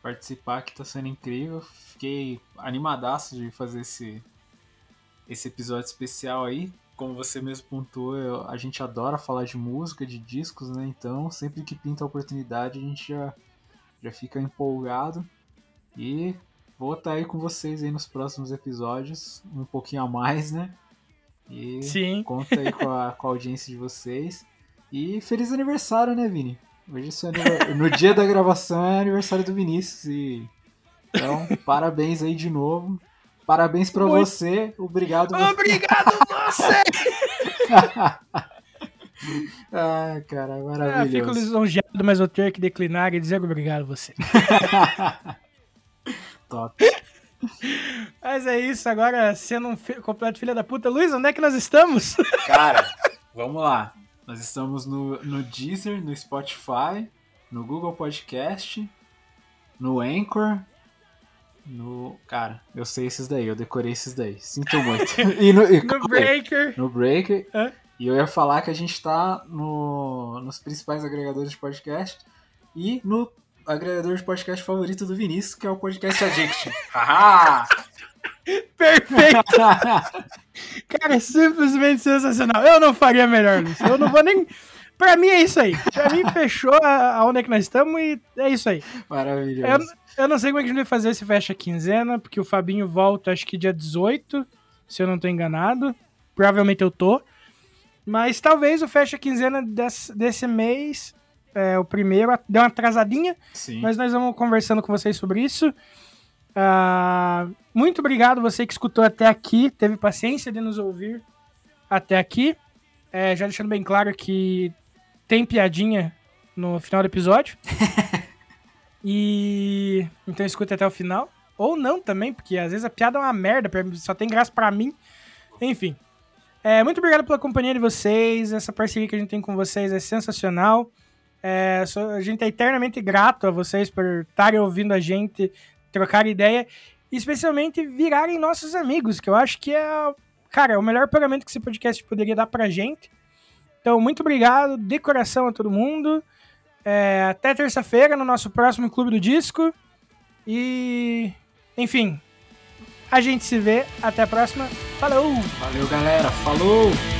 Participar aqui tá sendo incrível. Fiquei animadaço de fazer esse, esse episódio especial aí. Como você mesmo pontuou, eu- a gente adora falar de música, de discos, né? Então, sempre que pinta a oportunidade, a gente já, já fica empolgado. E vou estar aí com vocês aí nos próximos episódios, um pouquinho a mais, né? E Sim. Conta aí com a, com a audiência de vocês. E feliz aniversário, né, Vini? Hoje é no dia da gravação é aniversário do Vinícius e então parabéns aí de novo. Parabéns pra Muito. você. Obrigado. Obrigado você! <laughs> Ah, cara, Ah, fico maravilhoso. lisonjeado, mas vou ter que declinar e dizer obrigado você. <laughs> Top. Mas é isso, agora sendo um completo filho da puta. Luiz, onde é que nós estamos? Cara, vamos lá. Nós estamos no, no Deezer, no Spotify, no Google Podcast, no Anchor, no. Cara, eu sei esses daí, eu decorei esses daí. Sinto muito. <laughs> E no, e, No aí. Breaker. no Breaker. Hã? E eu ia falar que a gente tá no, nos principais agregadores de podcast e no agregador de podcast favorito do Vinícius, que é o Podcast Addiction. <laughs> Haha! <laughs> Perfeito! Cara, é simplesmente sensacional. Eu não faria melhor, Luiz. Eu não vou nem. Pra mim é isso aí. Pra mim fechou aonde é que nós estamos e é isso aí. Eu, Maravilhoso. eu não sei como é que a gente vai fazer esse fecha quinzena, porque o Fabinho volta acho que dia 18, se eu não tô enganado. Provavelmente eu tô. Mas talvez o fecha quinzena desse, desse mês, é, o primeiro, deu uma atrasadinha. Sim. Mas nós vamos conversando com vocês sobre isso. Ah, muito obrigado você que escutou até aqui, teve paciência de nos ouvir até aqui. É, já deixando bem claro que tem piadinha no final do episódio. <laughs> e então escuta até o final. Ou não também, porque às vezes a piada é uma merda, só tem graça pra mim. Enfim. É, muito obrigado pela companhia de vocês. Essa parceria que a gente tem com vocês é sensacional. É, a gente é eternamente grato a vocês por estarem ouvindo a gente, trocar ideia, e especialmente virarem nossos amigos, que eu acho que é, cara, é o melhor pagamento que esse podcast poderia dar pra gente. Então, muito obrigado de coração a todo mundo. É, até terça-feira no nosso próximo Clube do Disco. E, enfim, a gente se vê. Até a próxima. Falou! Valeu, galera. Falou!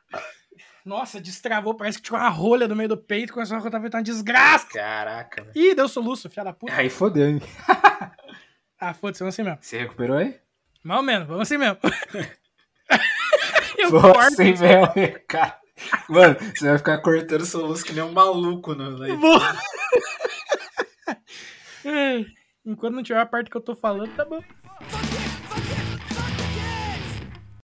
Nossa, destravou, parece que tinha uma rolha no meio do peito, começou a contar uma desgraça. Caraca, velho. Ih, deu soluço, filha da puta. Aí fodeu, hein? <laughs> Ah, foda-se, vamos assim mesmo. Você recuperou aí? Mais ou menos, vamos assim mesmo. <laughs> Eu Pô, corto sem isso. mel, cara. Mano, você vai ficar cortando soluço que nem um maluco no no- Vou. É, <laughs> Enquanto não tiver a parte que eu tô falando, tá bom.